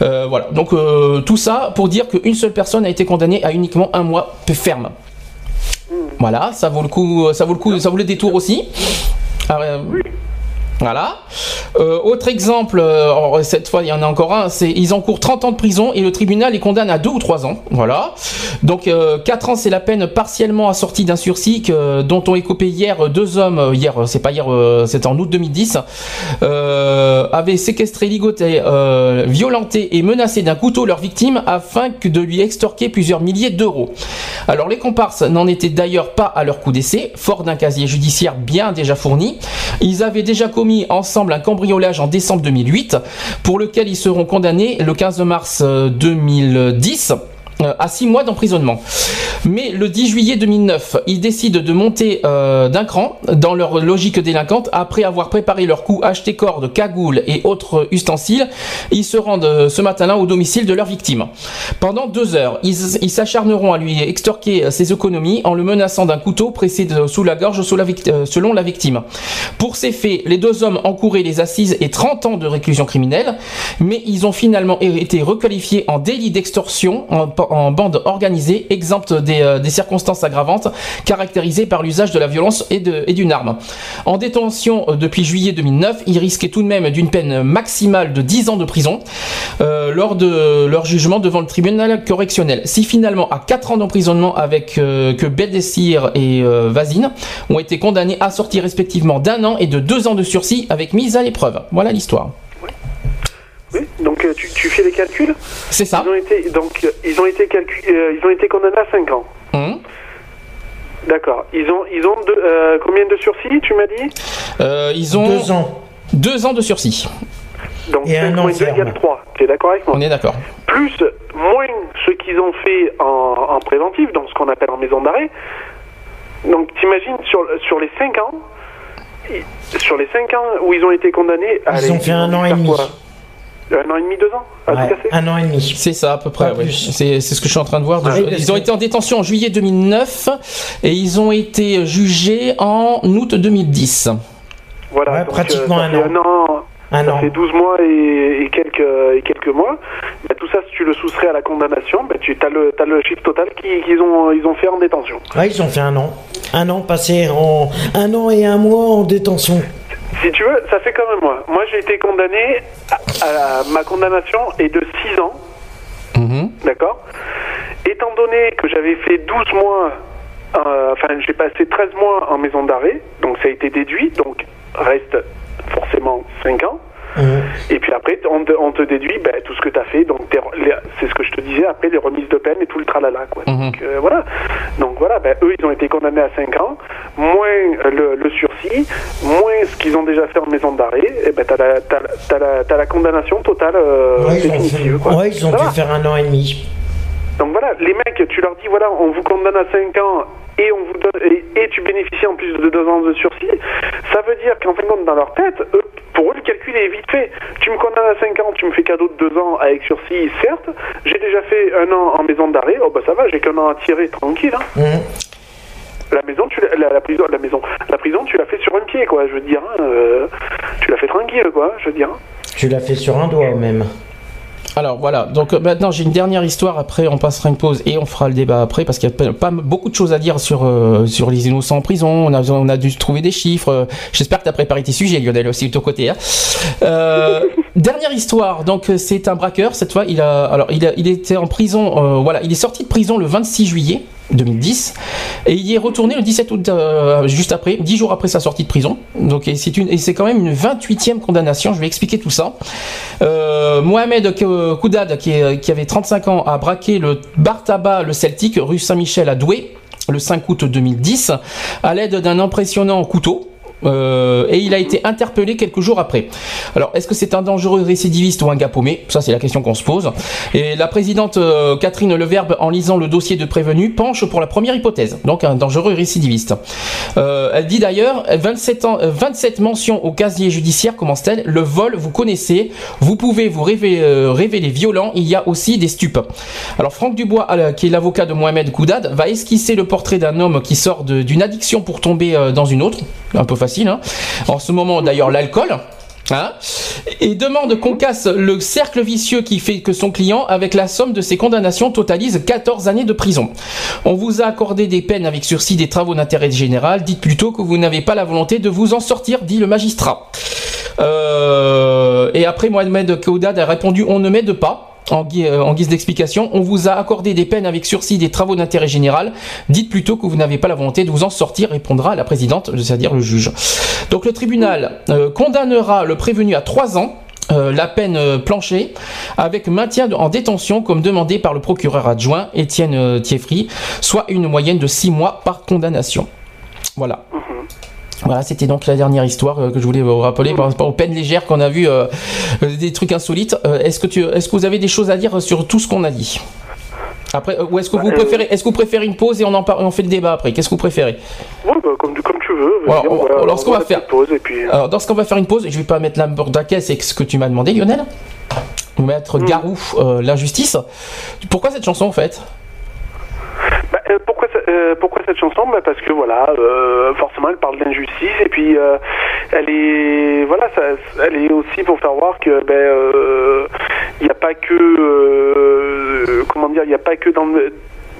Euh, voilà, donc euh, tout ça pour dire qu'une seule personne a été condamnée à uniquement un mois ferme. Hmm. Voilà, ça vaut le coup, ça vaut le coup, ça vaut le détour aussi. Alors, euh, voilà. Euh, autre exemple, euh, cette fois il y en a encore un, c'est ils encourent 30 ans de prison et le tribunal les condamne à 2 ou 3 ans. Voilà. Donc euh, 4 ans c'est la peine partiellement assortie d'un sursis que, dont ont écopé hier deux hommes, euh, hier c'est pas hier, c'était en août 2010, avaient séquestré, ligoté, violenté et menacé d'un couteau leur victime afin que de lui extorquer plusieurs milliers d'euros. Alors les comparses n'en étaient d'ailleurs pas à leur coup d'essai, fort d'un casier judiciaire bien déjà fourni. Ils avaient déjà commis ensemble un cambriolage en décembre 2008 pour lequel ils seront condamnés le 15 mars 2010 euh, euh, à 6 mois d'emprisonnement. Mais le 10 juillet 2009, ils décident de monter euh, d'un cran dans leur logique délinquante. Après avoir préparé leur coup, acheté cordes, cagoules et autres ustensiles, ils se rendent euh, ce matin-là au domicile de leur victime. Pendant deux heures, ils s'acharneront à lui extorquer ses économies en le menaçant d'un couteau pressé sous la gorge selon la victime. Pour ces faits, les deux hommes encouraient les assises et 30 ans de réclusion criminelle, mais ils ont finalement été requalifiés en délit d'extorsion en en bande organisée, exempte euh, des, circonstances aggravantes caractérisées par l'usage de la violence et d'une arme. En détention euh, depuis juillet 2009, ils risquaient tout de même d'une peine maximale de 10 ans de prison euh, lors de leur jugement devant le tribunal correctionnel. Si finalement à 4 ans d'emprisonnement avec que Beldessir et Vazine ont été condamnés à sortir respectivement d'un an et de deux ans de sursis avec mise à l'épreuve. Voilà l'histoire. Oui, donc euh, tu, tu, fais les calculs C'est ça. Ils ont été, donc, euh, ils ont été, euh, ils ont été condamnés à 5 ans. Hum. D'accord. Ils ont, ils ont combien de sursis, tu m'as dit Ils ont 2 ans. 2 ans de sursis. Donc Et un an égale 3. Tu es d'accord avec moi On est d'accord. Plus, moins ce qu'ils ont fait en, en préventif, dans ce qu'on appelle en maison d'arrêt. Donc t'imagines, sur, sur les 5 ans, sur les 5 ans où ils ont été condamnés... Ils ont fait un an et demi. Un an et demi, deux ans Un an et demi. C'est ça, à peu près. C'est ce que je suis en train de voir. ils ont été en détention en juillet 2009 et ils ont été jugés en août 2010. Voilà, pratiquement euh, un, an. Un ça an. fait 12 mois et, et quelques, et quelques mois. Bah, tout ça, si tu le soustrais à la condamnation, bah, tu as le, t'as le chiffre total qu'ils ont, ils ont fait en détention. Ouais, ils ont fait un an. Un an passé en. Un an et un mois en détention. Si tu veux, ça fait comme moi. Moi, j'ai été condamné, à, à- ma condamnation est de 6 ans, Mhm. d'accord? Étant donné que j'avais fait 12 mois, euh, enfin, j'ai passé 13 mois en maison d'arrêt, donc ça a été déduit, donc reste forcément 5 ans. Mhm. Et puis après, on te, on te déduit ben, tout ce que tu as fait. Donc, c'est ce que je te disais, après les remises de peine et tout le tralala. Quoi. Mhm. Donc, euh, voilà. Donc, voilà, ben, eux, ils ont été condamnés à 5 ans, moins euh, le, le sursis, moins ce qu'ils ont déjà fait en maison d'arrêt. Et ben, tu as, la, t'as la- t'as la, condamnation totale euh, Ouais, ils ont, définitive. fait- quoi. ouais, ils ont Ça dû faire un an et demi. donc voilà, les mecs, tu leur dis voilà, on vous condamne à 5 ans et on vous donne et, et tu bénéficies en plus de 2 ans de sursis. Ça veut dire qu'en fin de compte, dans leur tête, eux, pour eux, le calcul est vite fait. Tu me condamnes à 5 ans, tu me fais cadeau de 2 ans avec sursis, certes. J'ai déjà fait un an en maison d'arrêt. Oh bah ça va, j'ai qu'un an à tirer, tranquille. Hein. Mhm. La maison, tu la, la prison, la maison, la prison, tu l'as fait sur un pied, quoi. Je veux dire, hein, euh, tu l'as fait tranquille, quoi. Je veux dire. hein. Tu l'as fait sur un doigt même. Alors voilà, donc euh, maintenant j'ai une dernière histoire, après on passera une pause et on fera le débat après parce qu'il y a pas, beaucoup de choses à dire sur, euh, sur les innocents en prison, on a, dû trouver des chiffres, euh, j'espère que tu as préparé tes sujets Lionel aussi de ton côté. hein. dernière histoire, donc euh, c'est un braqueur, cette fois il a, alors, il, était en prison, euh, voilà, il est sorti de prison le 26 juillet 2010 et il est retourné le 17 août euh, juste après, 10 jours après sa sortie de prison. Donc c'est une c'est quand même une 28e condamnation, je vais expliquer tout ça. Euh, Mohamed Koudad qui, qui avait 35 ans a braqué le bar tabac le Celtic rue Saint-Michel à Douai le 5 août 2010 à l'aide d'un impressionnant couteau. Euh, et il a été interpellé quelques jours après. Alors, est-ce que c'est un dangereux récidiviste ou un gars Ça, c'est la question qu'on se pose. Et la présidente euh, Catherine Leverbe, en lisant le dossier de prévenu, penche pour la première hypothèse, donc un dangereux récidiviste. Euh, elle dit d'ailleurs 27, ans, euh, 27 mentions au casier judiciaire, commence-t-elle Le vol, vous connaissez, vous pouvez vous révéler, violent, il y a aussi des stupes. Alors, Franck Dubois, qui est l'avocat de Mohamed Koudad, va esquisser le portrait d'un homme qui sort d'une addiction pour tomber dans une autre, un peu facile. Hein. En ce moment, d'ailleurs, l'alcool. Hein et demande qu'on casse le cercle vicieux qui fait que son client, avec la somme de ses condamnations, totalise 14 années de prison. On vous a accordé des peines avec sursis des travaux d'intérêt général. Dites plutôt que vous n'avez pas la volonté de vous en sortir, dit le magistrat. Euh, et après, Mohamed Koudad a répondu on ne m'aide pas. Euh, en guise d'explication, on vous a accordé des peines avec sursis des travaux d'intérêt général. Dites plutôt que vous n'avez pas la volonté de vous en sortir, répondra la présidente, c'est-à-dire le juge. Donc le tribunal euh, condamnera le prévenu à 3 ans. euh, la peine planchée avec maintien en détention comme demandé par le procureur adjoint Étienne Thieffry, soit une moyenne de 6 mois par condamnation. Voilà. Voilà, c'était donc la dernière histoire euh, que je voulais vous rappeler par rapport aux peines légères qu'on a vu, euh, euh, des trucs insolites. Euh, est-ce que tu, est-ce que vous avez des choses à dire sur tout ce qu'on a dit? Après, ou est-ce que vous Bah, préférez, est-ce que vous préférez une pause et on en parle, et on fait le débat après? Qu'est-ce que vous préférez? Ouais, bah, comme, tu- comme tu veux. On- va- alors, ce qu'on va la faire- Pause, et puis, Alors, dans ce qu'on va faire une pause, je vais pas mettre la à caisse et ce que tu m'as demandé, Lionel. Mettre Garou, euh, l'injustice. Pourquoi cette chanson en fait? Bah, pourquoi, euh, pourquoi cette chanson bah, Parce que voilà, euh, forcément, elle parle d'injustice et puis euh, elle est voilà, ça, elle est aussi pour faire voir que ben il n'y a pas que comment dire, il n'y a pas que dans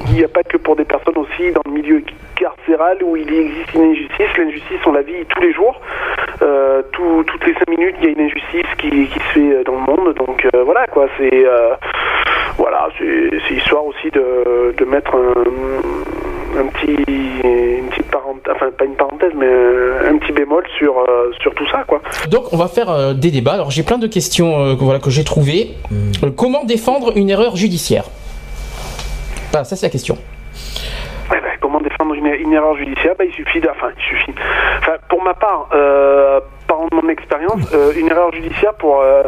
il n'y a pas que pour des personnes aussi dans le milieu carcéral où il existe une injustice. L'injustice, on la vit tous les jours. Tout- toutes les cinq minutes, il y a une injustice qui, se fait dans le monde. Donc voilà, quoi. C'est euh, voilà, c'est histoire aussi de, de mettre un, un petit, une petite parenthèse, enfin pas une parenthèse, mais un petit bémol sur euh, sur tout ça, quoi. Donc, on va faire euh, des débats. Alors, j'ai plein de questions euh, que, voilà, que j'ai trouvées. Euh, comment défendre une erreur judiciaire? Voilà, ça c'est la question. Ouais, bah, comment défendre une, une erreur judiciaire? Bah, Il suffit de... Enfin, il suffit. Enfin, pour ma part, euh, mon expérience, euh, une erreur judiciaire, pour, euh,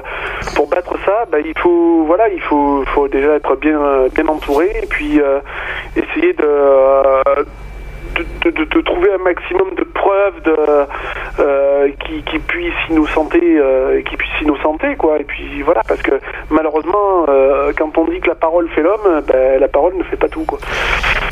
pour battre ça, bah, il faut voilà, il faut, faut déjà être bien, euh, bien entouré et puis essayer de... de, de- de trouver un maximum de preuves de, euh, qui, qui puissent innocenter euh, qui puissent innocenter quoi et puis voilà parce que malheureusement euh, quand on dit que la parole fait l'homme ben, la parole ne fait pas tout quoi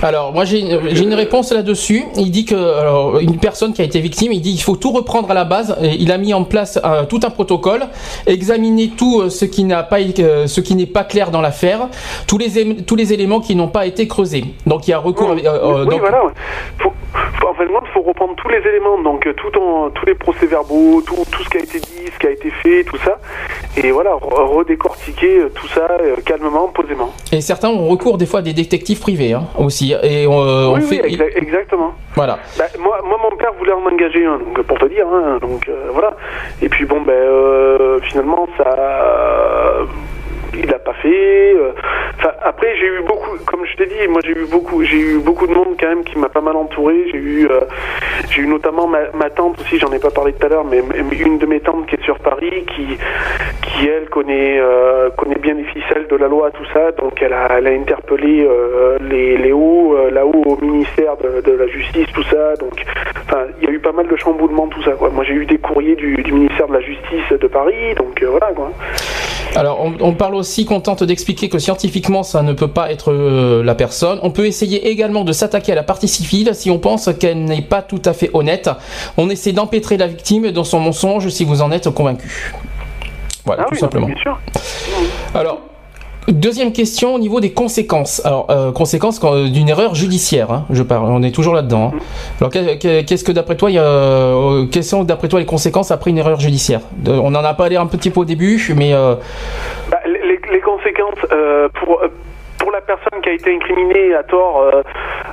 Alors, moi, j'ai une, réponse là-dessus. Il dit que, alors, une personne qui a été victime, il dit qu'il faut tout reprendre à la base. Et il a mis en place euh, tout un protocole, examiner tout ce qui n'a pas, ce qui n'est pas clair dans l'affaire, tous les, tous les éléments qui n'ont pas été creusés. Donc, il y a recours. Oui, oui, voilà. Faut, en fait, il faut reprendre tous les éléments, donc euh, tout en, tous les procès-verbaux, tout, tout ce qui a été dit, ce qui a été fait, tout ça, et voilà, re- redécortiquer euh, tout ça euh, calmement, posément. Et certains ont recours des fois à des détectives privés hein, aussi. Et on, on oui, fait. exa- exactement. Voilà. Bah, moi, moi, mon père voulait en engager un, donc, pour te dire, hein, donc euh, voilà. Et puis bon, ben euh, finalement, ça, il l'a pas fait. euh. Après, j'ai eu beaucoup, comme je t'ai dit, moi j'ai eu beaucoup, j'ai eu beaucoup de monde quand même qui m'a pas mal entouré. J'ai eu, euh, j'ai eu notamment ma, ma tante aussi, j'en ai pas parlé tout à l'heure, mais une de mes tantes qui est sur Paris, qui, qui elle connaît, euh, connaît bien les ficelles de la loi, tout ça. Donc elle a, elle a interpellé les, les hauts, là-haut au ministère de, la justice, tout ça. Donc, pas mal de chamboulements, tout ça. Quoi. Moi, j'ai eu des courriers du, du ministère de la Justice de Paris, donc euh, voilà quoi. Alors, on, on parle aussi qu'on tente d'expliquer que scientifiquement, ça ne peut pas être euh, la personne. On peut essayer également de s'attaquer à la partie civile si on pense qu'elle n'est pas tout à fait honnête. On essaie d'empêtrer la victime dans son mensonge si vous en êtes convaincu. Voilà, ah tout oui, non, simplement. bien sûr. Alors, deuxième question au niveau des conséquences. Alors, euh, conséquences euh, d'une erreur judiciaire, hein, je parle, on est toujours là-dedans. hein. Alors, que- que- qu'est-ce que d'après toi, euh, quelles sont d'après toi les conséquences après une erreur judiciaire? On en a parlé un petit peu au début, mais euh, Bah, les- les conséquences euh, pour euh, pour la personne qui a été incriminée à tort, euh,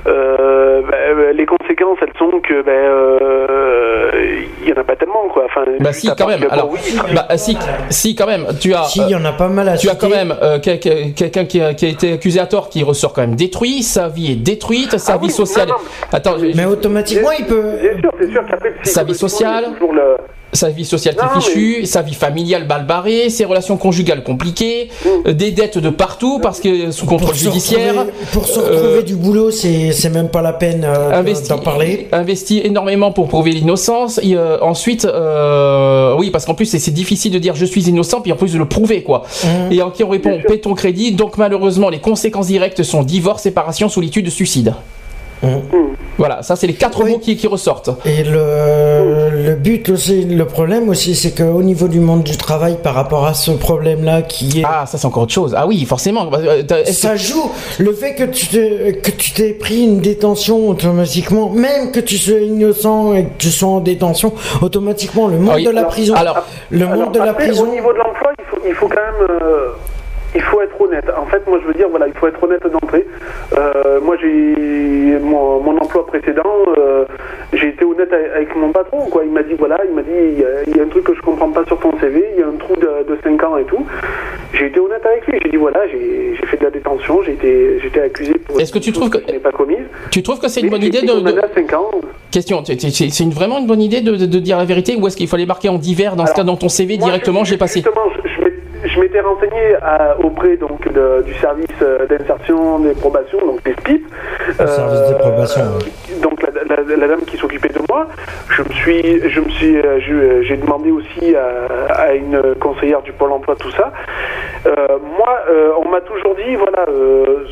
euh, bah, euh, les conséquences, elles sont que euh, il y en a pas tellement quoi. Enfin, bah si quand même. Alors, oui, bah si, si quand même. Tu as. Si, il y en a pas mal à tu as quand même euh, quel- quel- quelqu'un qui a, qui a été accusé à tort qui ressort quand même détruit, sa vie est détruite, sa Ah vie oui, sociale. non, non, Attends, Mais automatiquement, il peut. Bien sûr, c'est sûr qu'après Sa vie sociale. toujours le- sa vie sociale qui est fichue, sa vie familiale mal barrée, ses relations conjugales compliquées, euh, des dettes de partout parce que sous contrôle Pour judiciaire. retrouver, pour se retrouver Euh, du boulot, c'est c'est même pas la peine euh, investi, d'en parler. investi énormément pour prouver l'innocence. Et, euh, ensuite, euh, oui, parce qu'en plus c'est c'est difficile de dire je suis innocent, puis en plus de le prouver quoi. Mmh. Et en qui on répond paie ton crédit. Donc malheureusement les conséquences directes sont divorce, séparation, solitude, suicide. Mmh. Voilà, ça c'est les quatre Oui. mots qui, qui ressortent. Et le, le but aussi, le problème aussi, c'est qu'au niveau du monde du travail, par rapport à ce problème-là qui est Ah, ça c'est encore autre chose. Ah oui, forcément. Euh, que- Ça joue. Le fait que tu te- que tu t'aies pris une détention automatiquement, même que tu sois innocent et que tu sois en détention, automatiquement le monde Ah oui. de la prison, Alors, le monde Alors, de la après, prison. Au niveau de l'emploi, il faut, il faut quand même. euh, honnête. En fait, moi, je veux dire, voilà, il faut être honnête d'entrée. Euh, moi, j'ai mon, mon emploi précédent, euh, j'ai été honnête avec, mon patron. Quoi. Il m'a dit, voilà, il m'a dit, il y, a, il y a un truc que je comprends pas sur ton CV, il y a un trou de, de 5 ans et tout. J'ai été honnête avec lui. J'ai dit, voilà, j'ai fait de la détention, j'ai été, accusé pour. Est-ce que tu trouves que- je n'ai pas commise tu trouves que c'est une bonne idée de, de- condamné à 5 ans. Question, c'est- une, vraiment une bonne idée de, de- de dire la vérité ou est-ce qu'il fallait marquer en divers dans ce Alors, cas dans ton CV Moi, directement j'ai passé Justement, je, je m'étais- je m'étais renseigné à- auprès donc de- du service euh, d'insertion des probations, donc des SPIP. Le service des probations, Donc la, la- la dame qui s'occupait de moi, je me suis, je me suis, euh, j'ai demandé aussi à, à une conseillère du pôle emploi tout ça. Euh, moi, euh, on m'a toujours dit, voilà, euh,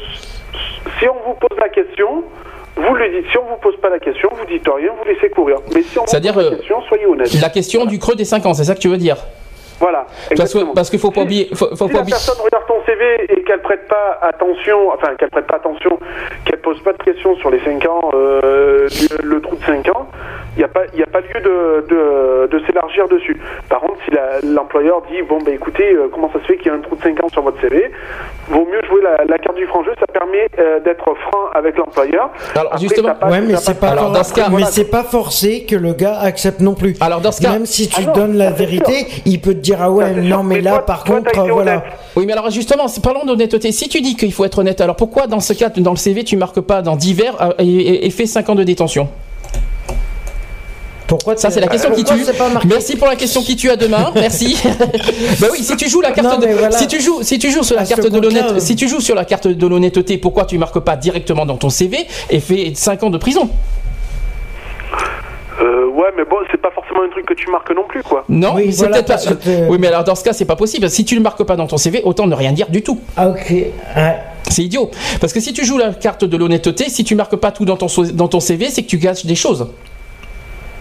si on vous pose la question. Vous le dites, si on vous pose pas la question, vous dites rien, vous laissez courir. Mais si on vous C'est-à-dire, pose la euh, question, soyez honnête. La question du creux des 5 ans, c'est ça que tu veux dire? Voilà. Parce exactement. parce qu'il faut pas oublier, faut, faut si pas la personne regarde ton CV et qu'elle prête pas attention, enfin qu'elle prête pas attention, qu'elle pose pas de questions sur les 5 ans, euh, le, le trou de 5 ans, il n'y a, pas- y a pas lieu de, de, de s'élargir dessus. Par contre, si la- l'employeur dit, bon, bah écoutez, euh, comment ça se fait qu'il y a un trou de 5 ans sur votre CV, vaut mieux jouer la, la carte du franc jeu, ça permet euh, d'être franc avec l'employeur. Alors, Après, justement- passe- Ouais, mais c'est pas, Alors, for- cas- mais voilà. c'est pas forcé que le gars accepte non plus. Alors dans ce cas, Même si tu Ah non, donnes la vérité, il peut te dire ah ouais Ça, non sûr. mais Mais là toi- par toi, contre voilà. honnête. oui, mais alors justement, c'est- parlons d'honnêteté. Si tu dis qu'il faut être honnête, alors pourquoi dans ce cas, dans le CV, tu marques pas dans divers euh, et, et, et fait 5 ans de détention? Pourquoi Ça, c'est la question qui pourquoi tue. Merci pour la question qui tue à demain. Merci. bah oui, si tu joues la carte Non, de, voilà. si tu joues, si tu joues sur la À carte de l'honnêteté, si tu joues sur la carte de l'honnêteté, pourquoi tu marques pas directement dans ton CV et fais 5 ans de prison? Euh, ouais, mais bon, c'est pas forcément un truc que tu marques non plus, quoi. Non, Oui, c'est voilà, peut-être parce pas- que Oui, mais alors dans ce cas, c'est pas possible. Si tu le marques pas dans ton CV, autant ne rien dire du tout. Ah ok. Ouais. C'est idiot. Parce que si tu joues la carte de l'honnêteté, si tu marques pas tout dans ton, dans ton CV, c'est que tu gâches des choses.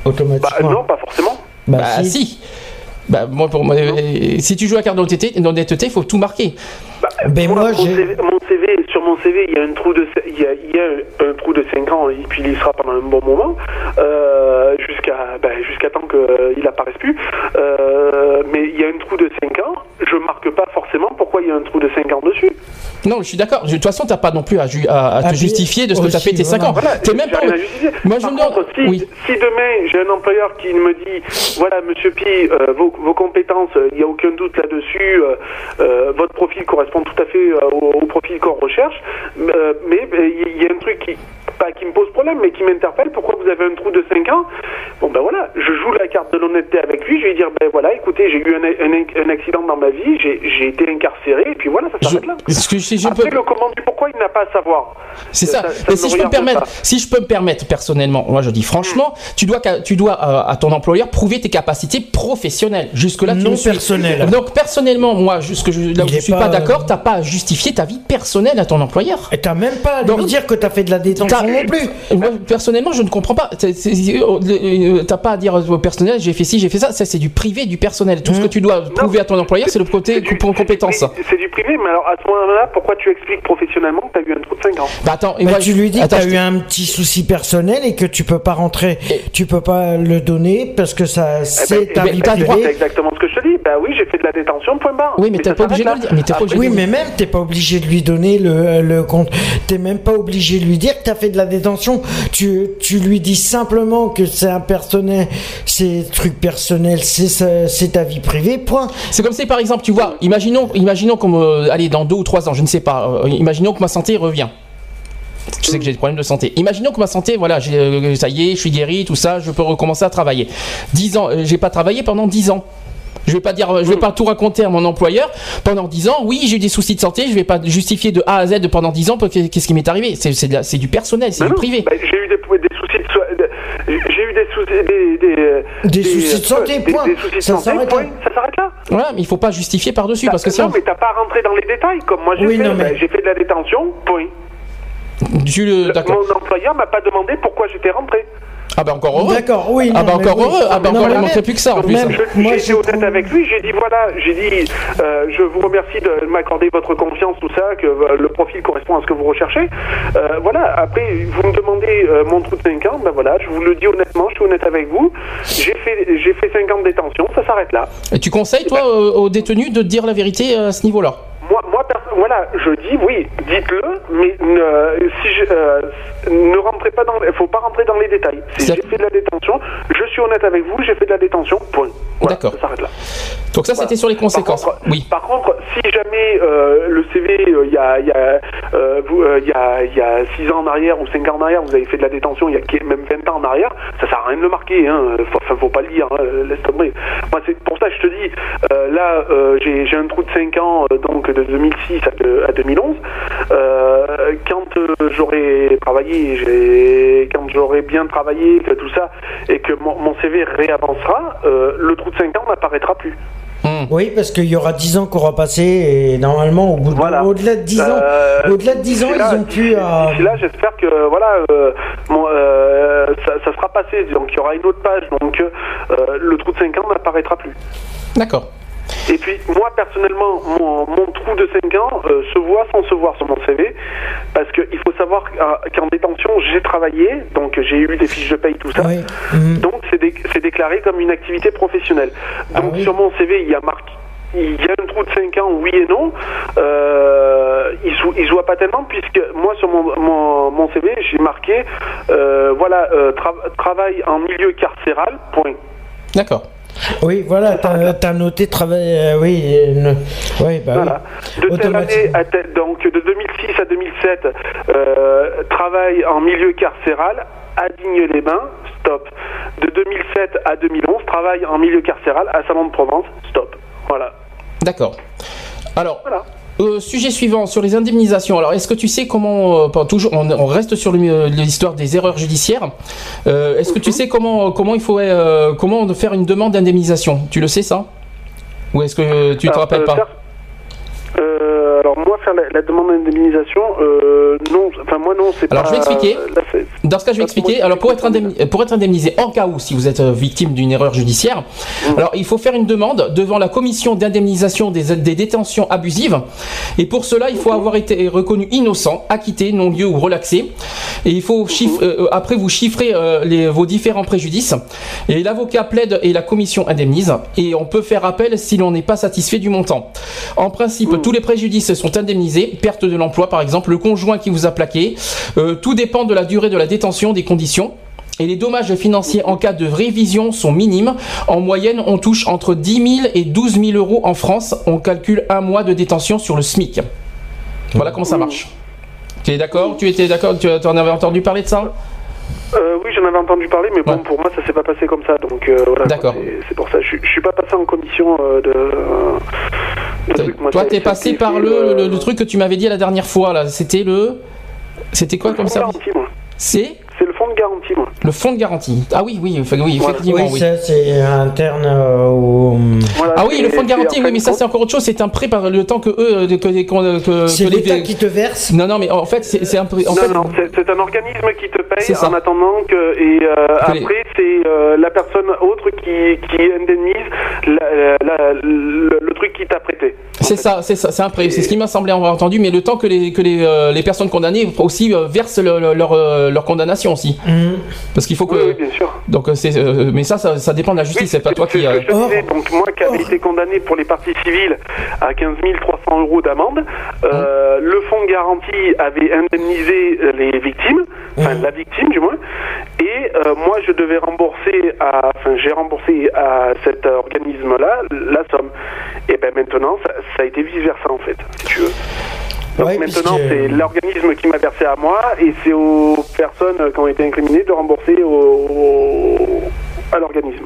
Automatiquement. Bah, non, pas forcément. Bah, bah si. Bah, moi, pour moi, si tu joues la carte d'honnêteté, il faut tout marquer. Bah, ben moi, mon, CV, mon, CV, il y a un trou de, il y a, il y a un, trou de 5 ans et puis il y sera pendant un bon moment, euh, jusqu'à, ben, jusqu'à temps qu'il euh, apparaisse plus. Euh, mais il y a un trou de 5 ans, je marque pas forcément pourquoi il y a un trou de 5 ans dessus. Non, je suis d'accord. De toute façon, tu n'as pas non plus à, à, te justifier de ce que tu as fait tes 5 ans. même pas... Moi, je contre, si, oui. si, demain j'ai un employeur qui me dit voilà, monsieur Pi, euh, vos, vos, compétences, il n'y a aucun doute là-dessus, votre profil correspond tout à fait euh, au, profil qu'on recherche. Euh, mais il y a un truc qui, pas qui me pose problème, mais qui m'interpelle. Pourquoi vous avez un trou de 5 ans? Bon, ben voilà, je joue la carte de l'honnêteté avec lui. Je vais dire, ben voilà, écoutez, j'ai eu un, un, accident dans ma vie, j'ai été incarcéré, et puis voilà, ça s'arrête là. je Après, le comment du pourquoi, il n'a pas à savoir. C'est ça. Mais si je, peux me permettre, si je peux me permettre personnellement, moi je dis franchement, hmm. tu dois, tu dois euh, à ton employeur prouver tes capacités professionnelles. Jusque-là, tu non personnelles. Donc personnellement, moi, jusque je, là où je suis pas, d'accord, t'as pas à justifier ta vie personnelle à ton employeur. Et t'as même pas à lui dire que tu as fait de la détention non plus. Moi, personnellement, je ne comprends pas. Euh, t'as pas à dire au personnel, j'ai fait ci, j'ai fait ça. Ça, c'est du privé, du personnel. Tout ce que tu dois prouver à ton employeur, c'est le côté compétence. C'est du privé, mais alors à ce moment-là, pourquoi tu expliques professionnellement que tu as eu un trou de 5 ans? Bah attends, bah, tu lui dis que tu as eu un petit souci personnel et que tu peux pas rentrer, tu peux pas le donner parce que ça, eh c'est ben, ta vie privée. C'est exactement ce que je te dis. Bah oui, j'ai fait de la détention, point barre. Oui, mais, t'es pas obligé de le dire. Mais oui, mais même, t'es pas obligé de lui donner le, le compte. T'es même pas obligé de lui dire que tu as fait de la détention. Tu, tu lui dis simplement que c'est un personnel, c'est truc personnel, c'est ta vie privée, point. C'est comme si, par exemple, tu vois, imaginons, imaginons comme, euh, allez, dans deux ou trois ans, je ne sais pas, euh, imaginons que ma santé revient. Tu sais que j'ai des problèmes de santé. Imaginons que ma santé, voilà, euh, ça y est, je suis guéri, tout ça, je peux recommencer à travailler. Dix ans, j'ai pas travaillé pendant dix ans. Je vais pas dire, je vais pas tout raconter à mon employeur pendant 10 ans. Oui, j'ai eu des soucis de santé. Je vais pas justifier de A à Z pendant 10 ans qu'est-ce qui m'est arrivé. C'est du personnel, c'est du privé. Bah, j'ai eu des, des, soucis de j'ai eu des soucis des, des, des soucis de santé. point. ça s'arrête là. Ça s'arrête là. Voilà, mais il faut pas justifier par dessus parce que non, mais t'as pas rentré dans les détails comme moi j'ai fait. Bah, j'ai fait de la détention. Point. Mon employeur m'a pas demandé pourquoi j'étais rentré. Ah bah encore heureux. D'accord, oui. ah bah encore heureux. Ah bah encore il manquerait plus que ça en plus. J'ai été honnête avec lui. J'ai dit voilà, j'ai dit euh, je vous remercie de m'accorder votre confiance, tout ça, que euh, le profil correspond à ce que vous recherchez. Euh, voilà. Après, vous me demandez mon trou de 5 ans. Ben voilà, je vous le dis honnêtement, je suis honnête avec vous. J'ai fait j'ai fait 5 ans de détention. Ça s'arrête là. Et tu conseilles toi aux détenus de dire la vérité à ce niveau-là? Moi, moi, voilà, je dis oui, dites-le, mais ne, si je, euh, ne rentrez pas dans, il faut pas rentrer dans les détails. Si j'ai fait de la détention, je suis honnête avec vous, j'ai fait de la détention. Point. D'accord. Ça s'arrête là. Donc ça, c'était sur les conséquences. Par contre, oui. Par contre, si jamais euh, le CV, euh, il y a, il y a, il y a, il y a 6 ans en arrière ou 5 ans en arrière, vous avez fait de la détention, il y a même 20 ans en arrière, ça sert à rien de le marquer. Hein. Faut, faut pas le dire. Hein. Laisse tomber. Moi, c'est pour ça que je te dis. là, j'ai un trou de 5 ans, donc de 2006 à, 2011. Euh, quand euh, j'aurai travaillé, quand j'aurai bien travaillé, que tout ça, et que mon, CV réavancera, euh, le trou de 5 ans n'apparaîtra plus. Hmm. Oui, parce qu'il y aura 10 ans qu'on aura passé et normalement au bout de, au-delà de 10 ans, au-delà de 10 ans, ils ont pu. là, j'espère que voilà, ça, ça, sera passé. Donc il y aura une autre page. Donc le trou de 5 ans n'apparaîtra plus. D'accord. Et puis, moi, personnellement, mon, trou de 5 ans euh, se voit sans se voir sur mon CV, parce qu'il faut savoir qu'en détention, j'ai travaillé, donc j'ai eu des fiches de paye, tout ça. Mhm. Donc, c'est déclaré comme une activité professionnelle. Ah donc, sur mon CV, il y a marqué il y a un trou de 5 ans, oui et non. Euh, il ne se voit pas tellement puisque moi sur mon, mon, CV j'ai marqué euh, voilà euh, travail en milieu carcéral. Point. D'accord. Oui, voilà, tu as, noté travail. Euh, oui, euh, oui, bah voilà. De telle année à donc de 2006 à 2007, euh, travail en milieu carcéral à Digne-les-Bains, stop. De 2007 à 2011, travail en milieu carcéral à Salon de Provence, stop. Voilà. D'accord. Alors, voilà. Euh, sujet suivant sur les indemnisations. Alors, est-ce que tu sais comment, euh, toujours, on, reste sur euh, l'histoire des erreurs judiciaires. est-ce que tu mhm. sais comment, comment il faut, comment faire une demande d'indemnisation? Tu le sais ça? Ou est-ce que tu te rappelles pas? Alors moi, faire la, la demande d'indemnisation, euh, non, enfin moi non, c'est pas. Alors, je vais expliquer. là, Dans ce cas, je vais expliquer. Alors, pour être, indemni- pour être indemnisé en cas où, si vous êtes euh, victime d'une erreur judiciaire, Mmh. alors il faut faire une demande devant la commission d'indemnisation des, des détentions abusives. Et pour cela, il faut Mmh. avoir été reconnu innocent, acquitté, non-lieu ou relaxé. Et il faut chiffre- Mmh. euh, après vous chiffrer euh, les, vos différents préjudices. Et l'avocat plaide et la commission indemnise. Et on peut faire appel si l'on n'est pas satisfait du montant. En principe, tous les préjudices sont indemnisés. Perte de l'emploi, par exemple, le conjoint qui vous a plaqué. Euh, tout dépend de la durée de la détention, des conditions. Et les dommages financiers en cas de révision sont minimes. En moyenne, on touche entre 10 000 et 12 000 euros en France. On calcule un mois de détention sur le SMIC. Voilà comment ça marche. Tu es d'accord? Tu étais d'accord? Tu en avais entendu parler de ça? Euh, oui, j'en avais entendu parler, mais bon, Ouais. pour moi, ça s'est pas passé comme ça, donc euh, voilà. D'accord. C'est- C'est pour ça, je, je suis pas passé en commission euh, de. Toi, ça- t'es ça passé par le, le, le truc que tu m'avais dit la dernière fois là. C'était le. C'était quoi comme moi. C'est C'est le fonds de garantie, moi. le fonds de garantie. Ah oui, oui, enfin, oui, Voilà. effectivement, Oui, oui. ça c'est interne euh, au. Voilà, Ah oui, le fonds de garantie, oui, mais ça c'est encore autre chose. C'est un prêt par le temps que eux, euh, que, que, que- que C'est les- l'État qui te verse. Non, non, mais en fait, c'est c'est un prêt. En non, fait, non, c'est- c'est un organisme qui te C'est paye ça. en attendant que. Et euh, Que les- après, c'est euh, la personne autre qui, qui indemnise la- la- le, le truc qui t'a prêté. c'est ça, c'est ça, c'est un prêt. C'est ce qui m'a semblé avoir entendu, mais le temps que les que les, euh, les personnes condamnées aussi euh, versent le- le- leur euh, leur condamnation aussi, Mhm. parce qu'il faut que. Oui, oui, bien sûr. Donc euh, c'est, euh, mais ça, ça, ça dépend de la justice. Oui, c'est pas toi qui. euh, je te Or- disais. Donc moi qui avais été condamné pour les parties civiles à 15 300 euros d'amende, euh, le fonds de garantie avait indemnisé les victimes, enfin la victime du moins, et euh, moi je devais rembourser, à, enfin j'ai remboursé à cet organisme-là la somme. Et ben maintenant ça, ça a été vice versa en fait, si tu veux. Donc Ouais, maintenant, puisque- c'est l'organisme qui m'a versé à moi et c'est aux personnes qui ont été incriminées de rembourser au, à l'organisme.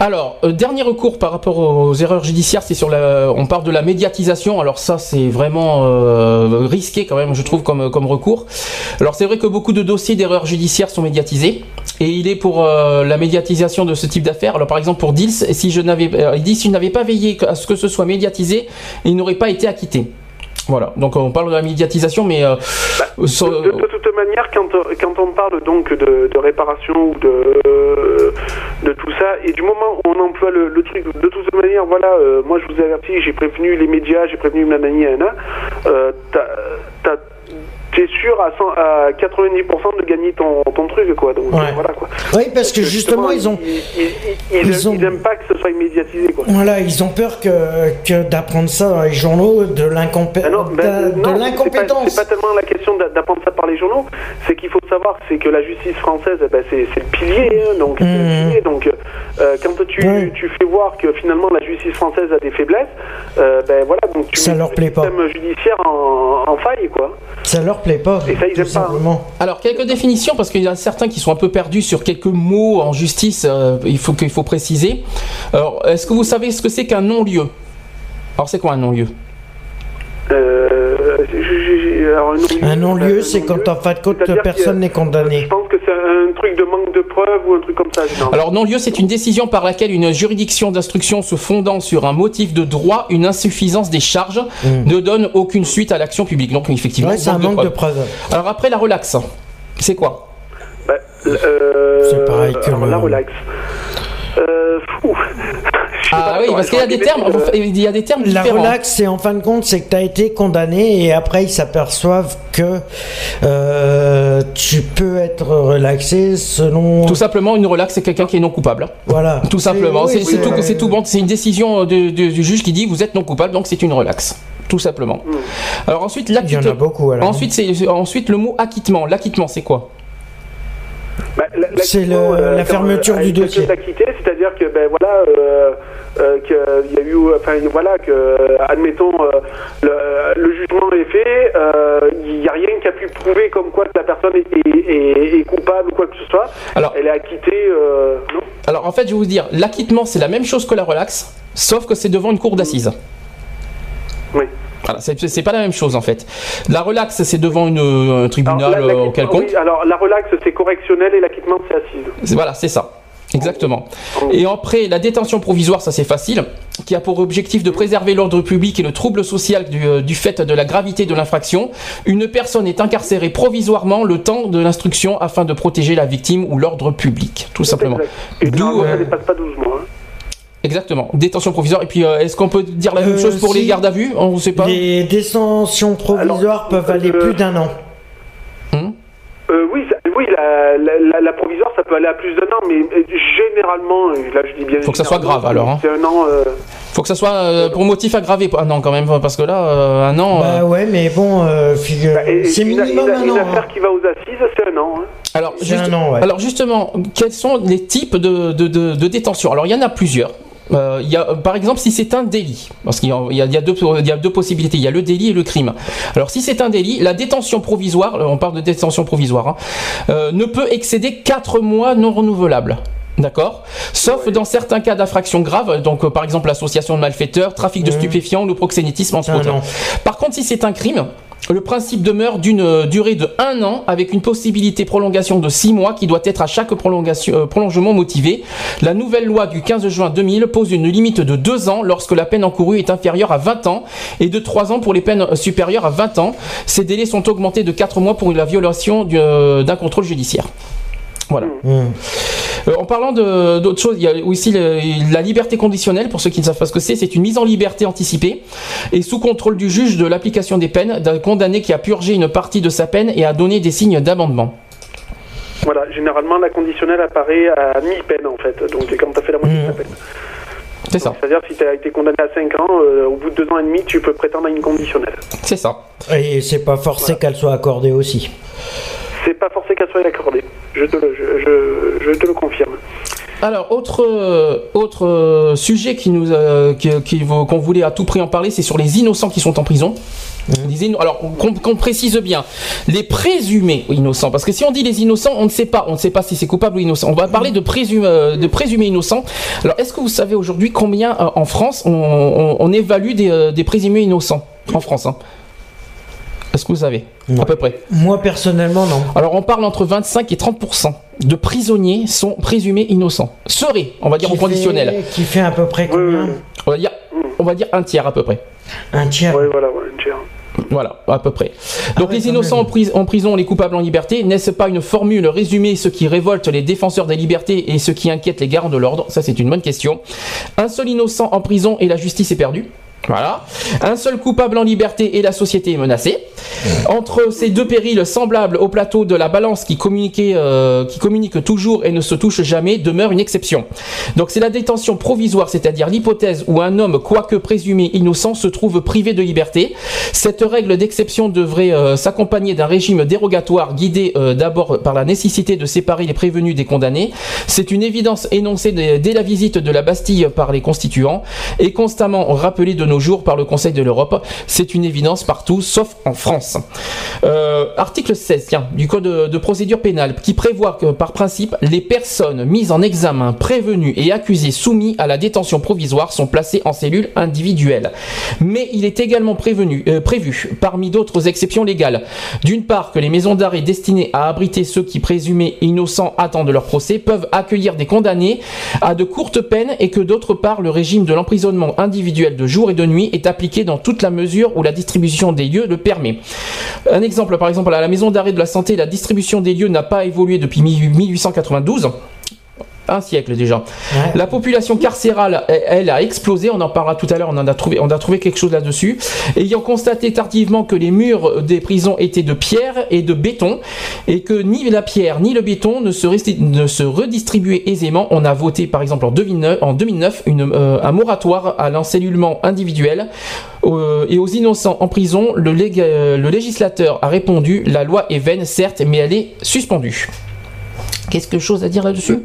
Alors, euh, dernier recours par rapport aux erreurs judiciaires, c'est sur la. On parle de la médiatisation. Alors ça, c'est vraiment euh, risqué quand même, je trouve, comme comme recours. Alors c'est vrai que beaucoup de dossiers d'erreurs judiciaires sont médiatisés, et il est pour euh, la médiatisation de ce type d'affaires. Alors par exemple pour Dils, si je n'avais, euh, il dit si je n'avais pas veillé à ce que ce soit médiatisé, il n'aurait pas été acquitté. Voilà. Donc on parle de la médiatisation, mais euh, sur- De, de toute manière, quand, quand on parle donc de, de réparation ou de, de tout ça, et du moment où on emploie le, le truc, de toute manière, voilà, euh, moi je vous avertis, j'ai prévenu les médias, j'ai prévenu Nanani Anna, euh, t'as- t'es sûr à, 100 à 90% de gagner ton, ton truc, quoi. Donc Ouais. euh, voilà, quoi. Oui, parce que justement, ils ont. Ils, ils, ils, ils ont- ils aiment pas que ce soit immédiatisé, quoi. Voilà, ils ont peur que, que d'apprendre ça dans les journaux, de Ah ben, de, de non, c'est pas- l'incompétence. C'est pas, tellement la question d'a- d'apprendre ça par les journaux, c'est qu'il faut savoir c'est que la justice française, eh ben, c'est le pilier, hein, donc le pilier, donc euh, quand tu, tu fais voir que finalement la justice française a des faiblesses, euh, ben voilà, donc tu Ça mets leur le plaît pas. système judiciaire en, en faille, quoi. Ça leur plaît pas, Et ça, ils tout aiment pas, hein. simplement. Alors quelques définitions parce qu'il y a certains qui sont un peu perdus sur quelques mots en justice. euh, il faut qu'il faut préciser. Alors est-ce que vous savez ce que c'est qu'un non-lieu? Alors c'est quoi un non-lieu? Euh, un non-lieu, ben, c'est quand en fin de compte personne n'est condamné. Je pense que c'est un truc de manque de preuves ou un truc comme ça. Alors non-lieu c'est une décision par laquelle une juridiction d'instruction se fondant sur un motif de droit, une insuffisance des charges, ne donne aucune suite à l'action publique. Donc effectivement Ouais, c'est un manque de preuves. preuves. Alors après la relaxe, c'est quoi? Bah, euh, C'est pareil que alors, le- la relax. Euh, Ah oui parce qu'il y a des termes, euh, il y a des termes La différents. relax, c'est en fin de compte, c'est que tu as été condamné et après ils s'aperçoivent que euh, tu peux être relaxé selon. Tout simplement une relaxe c'est quelqu'un qui est non coupable. Voilà. Tout simplement, c'est oui, tout, c'est tout bon. C'est une décision de- de- du juge qui dit vous êtes non coupable, donc c'est une relaxe. Tout simplement. Alors ensuite, Il y en l'acquittement. a beaucoup alors. Ensuite, c'est ensuite le mot acquittement. L'acquittement, c'est quoi? Bah, la- C'est le- la fermeture euh, du dossier. c'est-à-dire que ben voilà, euh, euh, qu'il y a eu, enfin voilà, que euh, admettons euh, le, le jugement est fait, euh, il n'y a rien qui a pu prouver comme quoi que la personne est, est- est- est coupable ou quoi que ce soit. Alors- elle est acquittée, euh, non Alors en fait, je vais vous dire, l'acquittement, c'est la même chose que la relaxe, sauf que c'est devant une cour d'assises. Oui. Voilà, c'est pas la même chose en fait. La relaxe, c'est devant une, un tribunal Alors, la- euh, l'acquittement, quelconque. oui, alors la relax c'est correctionnel et l'acquittement c'est assise. Voilà, c'est ça. Exactement. Et après, la détention provisoire, ça c'est facile, qui a pour objectif de préserver l'ordre public et le trouble social du, euh, du fait de la gravité de l'infraction. Une personne est incarcérée provisoirement le temps de l'instruction afin de protéger la victime ou l'ordre public, tout simplement. Et D'où, normalement, ça euh, dépasse pas 12 mois. hein. Exactement. Détention provisoire. Et puis, euh, est-ce qu'on peut dire la même Euh, chose pour si. les gardes à vue? On ne sait pas. Les détentions provisoires Alors, peuvent aller euh, plus d'un an. Euh, oui, ça- oui la, la, la- la provisoire, ça peut aller à plus d'un an, mais généralement, et là je dis bien Faut que ça soit grave, alors, hein. C'est un an. euh, Faut que ça soit euh, pour motif aggravé. Un an quand même, parce que là, euh, un an. euh, Bah ouais, mais bon, euh, figure- bah, c'est une, minimum une- un une an. affaire hein. qui va aux assises, c'est un an. hein. Alors, C'est juste- un an, ouais. alors justement, quels sont les types de, de, de- de détention? Alors il y en a plusieurs. Euh, par exemple, si c'est un délit, parce qu'il y a deux possibilités, il y a le délit et le crime. Alors si c'est un délit, la détention provisoire, euh, on parle de détention provisoire, hein, euh, ne peut excéder 4 mois non renouvelables. D'accord Sauf dans certains cas d'infraction grave, donc euh, par exemple l'association de malfaiteurs, trafic de stupéfiants, le proxénétisme, entre Un autres. an. Par contre, si c'est un crime, le principe demeure d'une euh, durée de un an avec une possibilité prolongation de six mois qui doit être à chaque prolongation, euh, prolongement motivé. La nouvelle loi du 15 juin 2000 pose une limite de deux ans lorsque la peine encourue est inférieure à 20 ans et de trois ans pour les peines supérieures à 20 ans. Ces délais sont augmentés de quatre mois pour la violation du- d'un contrôle judiciaire. Voilà. Hum. Euh, en parlant d'autres choses, il y a aussi le- la liberté conditionnelle, pour ceux qui ne savent pas ce que c'est, c'est une mise en liberté anticipée et sous contrôle du juge de l'application des peines d'un condamné qui a purgé une partie de sa peine et a donné des signes d'amendement. Voilà, généralement, la conditionnelle apparaît à mi-peine, en fait. Donc, c'est quand tu as fait la moitié de ta Mhm. peine. C'est ça, C'est-à-dire, si tu as été condamné à 5 ans, euh, au bout de 2 ans et demi, tu peux prétendre à une conditionnelle. c'est ça. Et c'est pas forcé qu'elle soit accordée aussi. C'est pas forcé qu'elle soit accordée. Je te le, confirme. Alors, autre, euh, autre euh, sujet qu'on voulait à tout prix en parler, c'est sur les innocents qui sont en prison. Alors, qu'on précise bien, les présumés innocents, parce que si on dit les innocents, on ne sait pas, on ne sait pas si c'est coupable ou innocent. On va parler de, euh, présumés innocents. Alors, est-ce que vous savez aujourd'hui combien en France on, évalue des, des présumés innocents? En France hein Est-ce que vous savez Non. À peu près. Moi personnellement, non. Alors, on parle entre 25 et 30% de prisonniers sont présumés innocents. Seraient, on va dire Qui au conditionnel. fait- qui fait à peu près Oui, oui, combien oui. On va dire, on va dire un tiers à peu près. Un tiers. Ouais, voilà, ouais, une tiers. Voilà, à peu près. Donc Ah ouais, les innocents en, pris- en prison, les coupables en liberté, n'est-ce pas une formule résumée ce qui révolte les défenseurs des libertés et ce qui inquiète les garants de l'ordre? Ça c'est une bonne question. Un seul innocent en prison et la justice est perdue? Voilà. Un seul coupable en liberté et la société est menacée. Entre ces deux périls semblables au plateau de la balance qui, euh, qui communique toujours et ne se touche jamais demeure une exception. Donc c'est la détention provisoire, c'est-à-dire l'hypothèse où un homme, quoique présumé innocent, se trouve privé de liberté. Cette règle d'exception devrait euh, s'accompagner d'un régime dérogatoire guidé euh, d'abord par la nécessité de séparer les prévenus des condamnés. C'est une évidence énoncée dès la visite de la Bastille par les constituants et constamment rappelée de nos jours par le Conseil de l'Europe. C'est une évidence partout, sauf en France. Euh, article 16 tiens, du Code de, procédure pénale qui prévoit que par principe, les personnes mises en examen, prévenues et accusées soumises à la détention provisoire sont placées en cellules individuelles. Mais il est également euh, prévu, parmi d'autres exceptions légales, d'une part que les maisons d'arrêt destinées à abriter ceux qui présumés innocents attendent leur procès peuvent accueillir des condamnés à de courtes peines et que d'autre part le régime de l'emprisonnement individuel de jour et de nuit est appliqué dans toute la mesure où la distribution des lieux le permet. Un exemple, par exemple, à la maison d'arrêt de la santé, la distribution des lieux n'a pas évolué depuis 1892. Un siècle déjà. Ouais. La population carcérale, elle, elle, a explosé. On en parlera tout à l'heure. On en a trouvé, on a trouvé quelque chose là-dessus. Ayant constaté tardivement que les murs des prisons étaient de pierre et de béton, et que ni la pierre ni le béton ne se, ne se redistribuaient aisément, on a voté, par exemple, en 2009, en 2009 une, euh, un moratoire à l'encellulement individuel euh, et aux innocents en prison. Le, lég- euh, le législateur a répondu la loi est vaine, certes, mais elle est suspendue. Qu'est-ce que chose à dire là-dessus?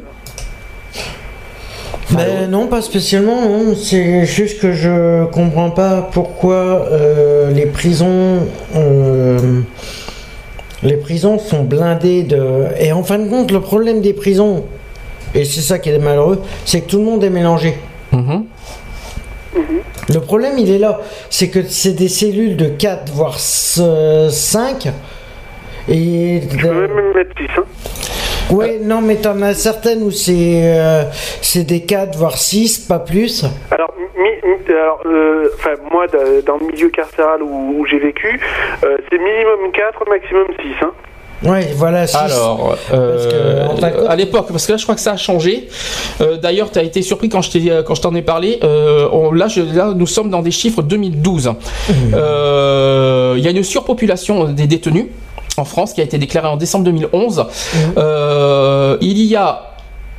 Ben non, pas spécialement. non. C'est juste que je comprends pas pourquoi euh, les prisons, euh, les prisons sont blindées de. Et en fin de compte, le problème des prisons, et c'est ça qui est malheureux, c'est que tout le monde est mélangé. Mhm. Le problème, il est là. C'est que c'est des cellules de 4, voire 5. Et. Je peux même mettre 6. Hein. Oui, non, mais t'en as certaines où c'est euh, c'est des 4, voire 6, pas plus. Alors, mi- mi- alors, euh, enfin, moi, da- dans le milieu carcéral où, où j'ai vécu, euh, c'est minimum 4, maximum 6. Hein. Ouais, voilà, 6. Alors, euh, Parce que, à l'époque, parce que là, je crois que ça a changé. Euh, D'ailleurs, tu as été surpris quand je t'ai- quand je t'en ai parlé. Euh, on- là, je- là, nous sommes dans des chiffres 2012. Euh, Il y a une surpopulation des détenus en France qui a été déclarée en décembre 2011. Euh, il y a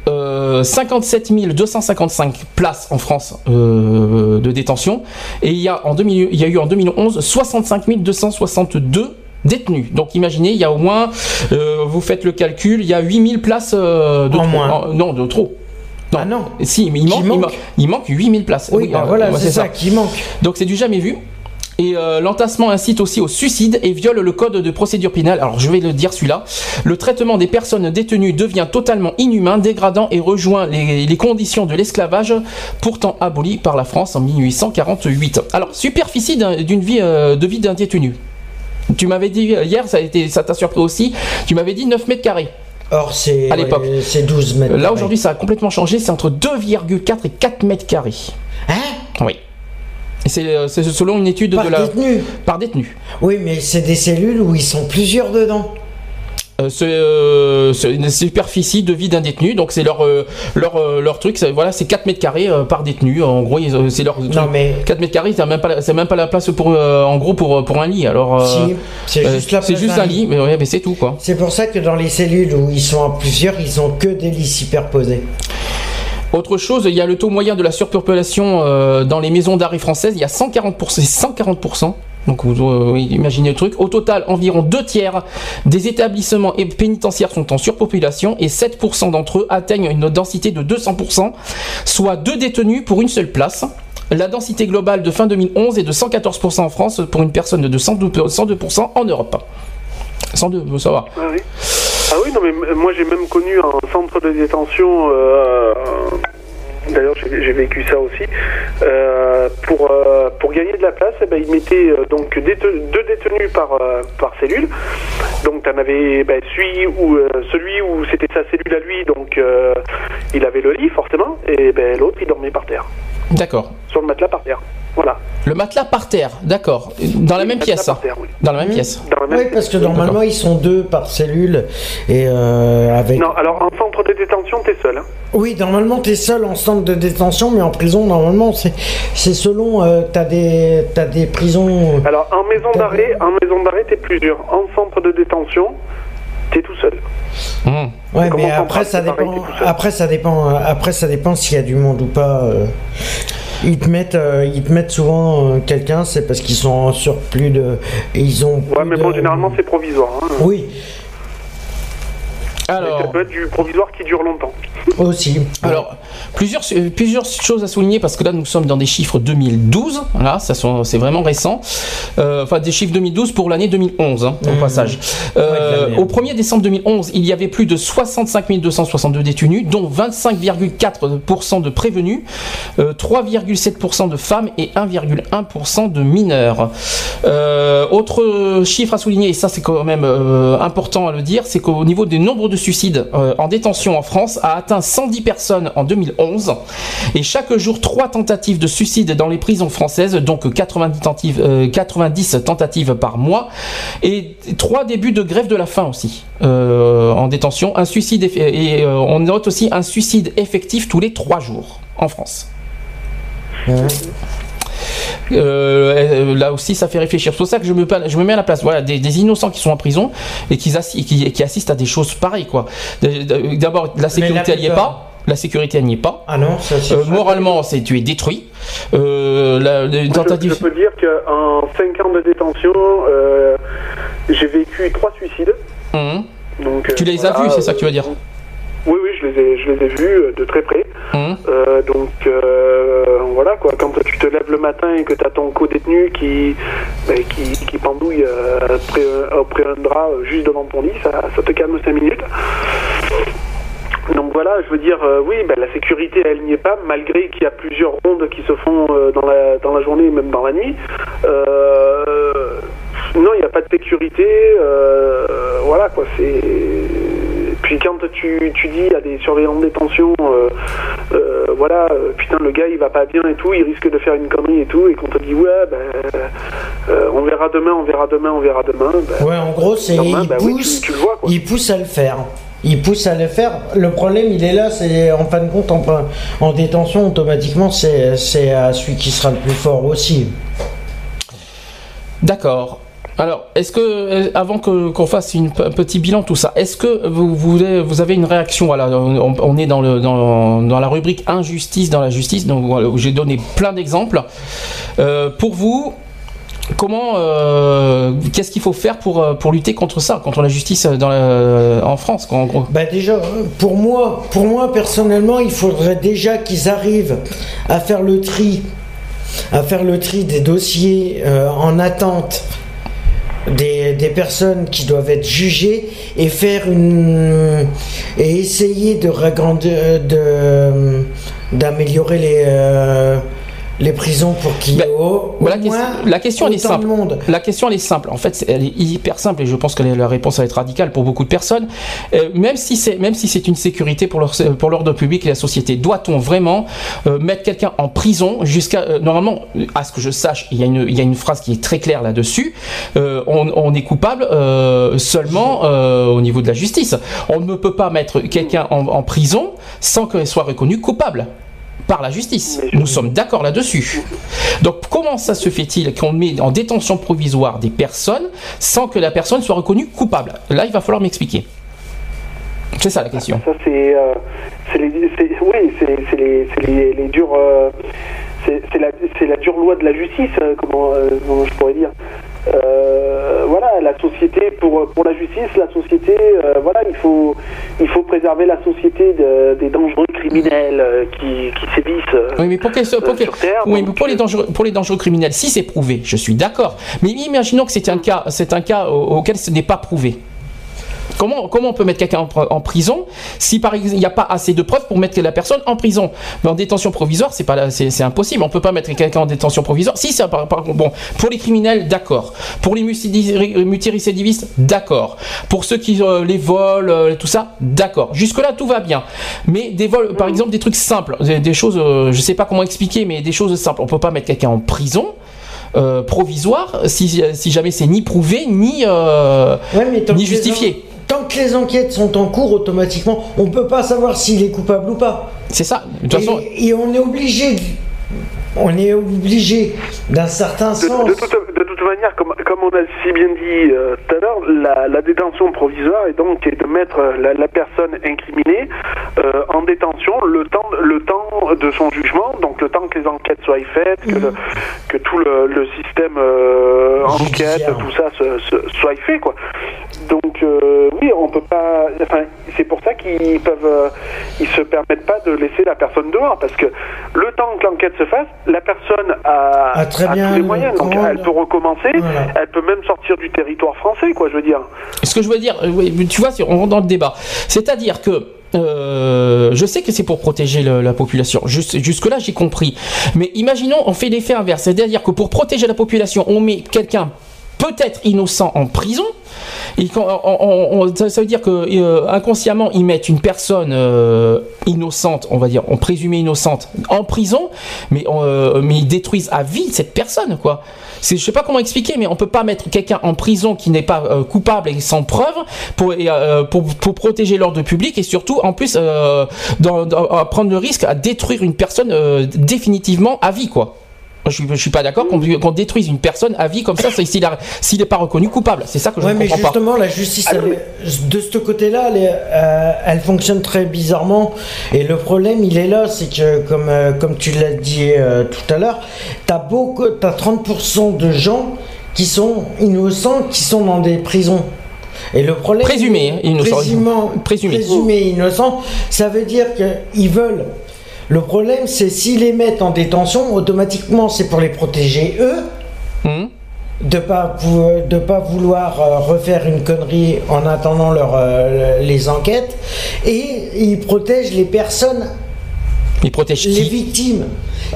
euh, 57 255 places en France euh, de détention et il y a en 2000 il y a eu en 2011 65 262 détenus. Donc imaginez, il y a au moins, euh, vous faites le calcul, il y a 8000 places euh, de En trop. moins. En- non, de trop. Non. Ah non. Si, mais il manque, manque il manque 8000 places. Oui, bah euh, voilà, c'est ça. qui manque. donc c'est du jamais vu. Et euh, l'entassement incite aussi au suicide et viole le code de procédure pénale. Alors je vais le dire celui-là. Le traitement des personnes détenues devient totalement inhumain, dégradant et rejoint les, les conditions de l'esclavage pourtant aboli par la France en 1848. Alors superficie d'un- d'une vie euh, de vie d'un détenu. Tu m'avais dit euh, hier, ça a été, ça t'a surpris aussi. Tu m'avais dit 9 mètres carrés. Or, c'est À l'époque. c'est 12 mètres. Là aujourd'hui, ça a complètement changé. C'est entre 2,4 et 4 mètres carrés. Hein? Oui. C'est euh, c'est selon une étude Par de la détenu. par détenu. Oui, mais c'est des cellules où ils sont plusieurs dedans. Euh, c'est euh, c'est une superficie de vie d'un détenu, donc c'est leur, euh, leur, leur truc, c'est- voilà, c'est 4 mètres carrés par détenu, en gros, c'est leur Non, mais 4 mètres carrés, c'est même, pas même pas la place pour, en gros pour, pour un lit, alors... si, c'est juste la c'est place juste un lit, mais, ouais, mais c'est tout, quoi. C'est pour ça que dans les cellules où ils sont à plusieurs, ils ont que des lits superposés. Autre chose, il y a le taux moyen de la surpopulation euh, dans les maisons d'arrêt françaises, il y a 140%, c'est 140%. Donc vous euh, imaginez le truc. Au total, environ deux tiers des établissements pénitentiaires sont en surpopulation et 7% d'entre eux atteignent une densité de 200%, soit deux détenus pour une seule place. La densité globale de fin 2011 est de 114% en France pour une personne de 102%, 102% en Europe. 102, ça va. Oui. Ah oui, non, mais moi j'ai même connu un centre de détention. euh, D'ailleurs, j'ai vécu ça aussi. Euh, pour, euh, pour gagner de la place, eh ben, ils mettaient donc deux détenus par, par cellule. Donc, tu en avais ben, celui, où, celui où c'était sa cellule à lui, donc il avait le lit forcément, et ben, l'autre il dormait par terre, D'accord. sur le matelas par terre. Voilà. Le matelas par terre, d'accord. Dans la même Matelas pièce, oui. Dans la même pièce. Dans la même Oui, parce que normalement, ils sont deux par cellule. Et euh, avec. Non, alors en centre de détention, t'es seul. Hein. Oui, normalement, t'es seul en centre de détention, mais en prison, normalement, c'est c'est selon. euh, t'as des, t'as des prisons. Alors en maison d'arrêt, en maison d'arrêt, t'es plusieurs. En centre de détention, t'es tout seul. Mhm. Ouais, mais après, ça pareil, dépend. Après, ça dépend. Après, ça dépend s'il y a du monde ou pas. euh. Ils te mettent, euh, ils te mettent souvent euh, quelqu'un, c'est parce qu'ils sont en surplus de. et Ils ont. Ouais, mais de- bon, généralement c'est provisoire. Hein. Oui, Mais Ça Alors, peut être du provisoire qui dure longtemps. aussi. alors plusieurs, euh, plusieurs choses à souligner parce que là nous sommes dans des chiffres 2012, là, ça sont- c'est vraiment récent. Euh, enfin, des chiffres 2012 pour l'année 2011, hein, au Mhm. passage. Euh, au 1er décembre 2011, il y avait plus de 65 262 détenus, dont 25,4% de prévenus, euh, 3,7% de femmes et 1,1% de mineurs. Euh, autre chiffre à souligner, et ça c'est quand même euh, important à le dire, c'est qu'au niveau des nombres de suicides euh, en détention en France a atteint 110 personnes en 2011 et chaque jour 3 tentatives de suicide dans les prisons françaises, donc 90 tentatives, euh, 90 tentatives par mois et 3 débuts de grève de la faim aussi euh, en détention. Un suicide et on note aussi un suicide effectif tous les 3 jours en France. Euh, là aussi, ça fait réfléchir. C'est pour ça que je me, je me mets à la place. Voilà, des, des innocents qui sont en prison et qui, assi- qui, qui assistent à des choses pareilles, quoi. D'abord, la sécurité, elle n'y est pas. La sécurité, elle n'y est pas. Ah non, ça. Euh, moralement, c'est tu es détruit. Euh, la, la- une Moi, je, tentative. je peux dire qu'en 5 ans de détention, euh, j'ai vécu 3 suicides. Donc, euh, Tu les as vus, c'est ça que tu veux dire Oui, oui, je les ai, je les ai vus euh, de très près. Mhm. Euh, donc euh, voilà quoi, quand tu te lèves le matin et que tu as ton co-détenu qui, ben, qui, qui pendouille euh, après un drap euh, juste devant ton lit, ça, ça te calme 5 minutes. Donc voilà, je veux dire, euh, oui, ben, la sécurité elle n'y est pas, malgré qu'il y a plusieurs rondes qui se font euh, dans, la, dans la journée et même dans la nuit. Euh, non, il n'y a pas de sécurité, euh, voilà quoi, c'est. Puis puis quand tu, tu dis à des surveillants de détention, voilà, putain, le gars il va pas bien et tout, il risque de faire une connerie et tout, et qu'on te dit, ouais, ben, on verra demain, on verra demain, on verra demain. Ben, ouais, en gros, c'est il, ben tu, vois, il pousse à le faire il pousse à le faire. Le problème, il est là, c'est en fin de compte, en, en détention, automatiquement, c'est celui qui sera le plus fort aussi. D'accord. Alors, est-ce que, euh, avant qu'on fasse un petit bilan, tout ça, est-ce que vous, vous, avez une réaction on, est dans, la rubrique injustice dans la justice, donc j'ai donné plein d'exemples. Euh, pour vous, comment, euh, qu'est-ce qu'il faut faire pour, pour lutter contre ça, contre la justice en France bah Déjà, pour moi, pour moi, personnellement, il faudrait déjà qu'ils arrivent à faire le tri, à faire le tri des dossiers en attente. Des, des, personnes qui doivent être jugées et faire une et essayer de d'améliorer les les prisons pour qui ben, la, la, question elle est simple. La question elle est simple. En fait, elle est hyper simple et je pense que la réponse va être radicale pour beaucoup de personnes. Euh, même si c'est même si c'est une sécurité pour leur, pour l'ordre public et la société, doit-on vraiment euh, mettre quelqu'un en prison jusqu'à euh, normalement à ce que je sache, il y a une il y a une phrase qui est très claire là-dessus. On, est coupable seulement au niveau de la justice. On ne peut pas mettre quelqu'un en, en prison sans qu'il soit reconnu coupable par la justice. Nous sommes d'accord là-dessus. Donc comment ça se fait-il qu'on met en détention provisoire des personnes sans que la personne soit reconnue coupable? Là, il va falloir m'expliquer. C'est ça la question. Ça, c'est, euh, oui, c'est, les, les, les, durs. Euh, c'est, la, la, dure loi de la justice, euh, comment, je pourrais dire. Euh, voilà, la société pour pour la justice, la société, euh, voilà, il faut il faut préserver la société des dangereux criminels euh, qui, qui sévissent. oui, mais pour, oui, mais pour les dangereux pour les dangereux criminels, si c'est prouvé, je suis d'accord. Mais imaginons que c'est un cas c'est un cas auquel ce n'est pas prouvé. Comment, comment on peut mettre quelqu'un en, prison si par exemple il n'y a pas assez de preuves pour mettre la personne en prison? Mais en détention provisoire, c'est pas c'est impossible. On peut pas mettre quelqu'un en détention provisoire. Si c'est bon pour les criminels, d'accord. Pour les multirécidivistes, d'accord. Pour ceux qui euh, les volent, euh, tout ça, d'accord. Jusque là tout va bien. Mais des vols, par exemple, des trucs simples, des, choses, euh, je sais pas comment expliquer, mais des choses simples. On peut pas mettre quelqu'un en prison. provisoire si, si jamais c'est ni prouvé ni, ni justifié tant que les enquêtes sont en cours, automatiquement, on ne peut pas savoir s'il est coupable ou pas. C'est ça. De toute façon... et, on est obligé, on est obligé d'un certain sens. De, toute, manière, comme, on a si bien dit euh, tout à l'heure, la, détention provisoire est donc de mettre la, personne incriminée euh, en détention le temps, le temps de son jugement, donc le temps que les enquêtes soient faites, que, mhm. que tout le, système euh, enquête, tout ça soit fait, quoi. Donc euh, oui, on peut pas. Enfin, c'est pour ça qu'ils peuvent, euh, ils se permettent pas de laisser la personne dehors parce que le temps que l'enquête se fasse, la personne a, ah, très bien tous les moyens, donc elle peut recommencer, elle peut même sortir du territoire français, quoi. Je veux dire. Ce que je veux dire, euh, tu vois, on rentre dans le débat. C'est-à-dire que je sais que c'est pour protéger la population. jusque là, j'ai compris. Mais imaginons, on fait l'effet inverse. C'est-à-dire que pour protéger la population, on met quelqu'un peut-être innocent en prison ça, veut dire que euh, inconsciemment ils mettent une personne euh, innocente, on va dire, on présumé innocente, en prison, mais, euh, ils détruisent à vie cette personne, quoi. Je sais pas comment expliquer, mais on peut pas mettre quelqu'un en prison qui n'est pas coupable et sans preuve pour, protéger l'ordre public et surtout en plus prendre le risque à détruire une personne définitivement à vie. Je, ne suis pas d'accord qu'on détruise une personne à vie comme ça s'il n'est pas reconnu coupable. C'est ça que je ne comprends mais justement, la justice, de ce côté-là, euh, elle, fonctionne très bizarrement. Et le problème, il est là, c'est que, comme, euh, comme tu l'as dit euh, tout à l'heure, tu as, as 30% de gens qui sont innocents, qui sont dans des prisons. Et le problème. Présumé, innocent. Présumé. Présumé innocent, ça veut dire qu'ils veulent le problème, c'est s'ils les mettent en détention, automatiquement, c'est pour les protéger eux. Hmm. De pas de pas vouloir euh, refaire une connerie en attendant leur, euh, les enquêtes et ils protègent les personnes ils protègent les victimes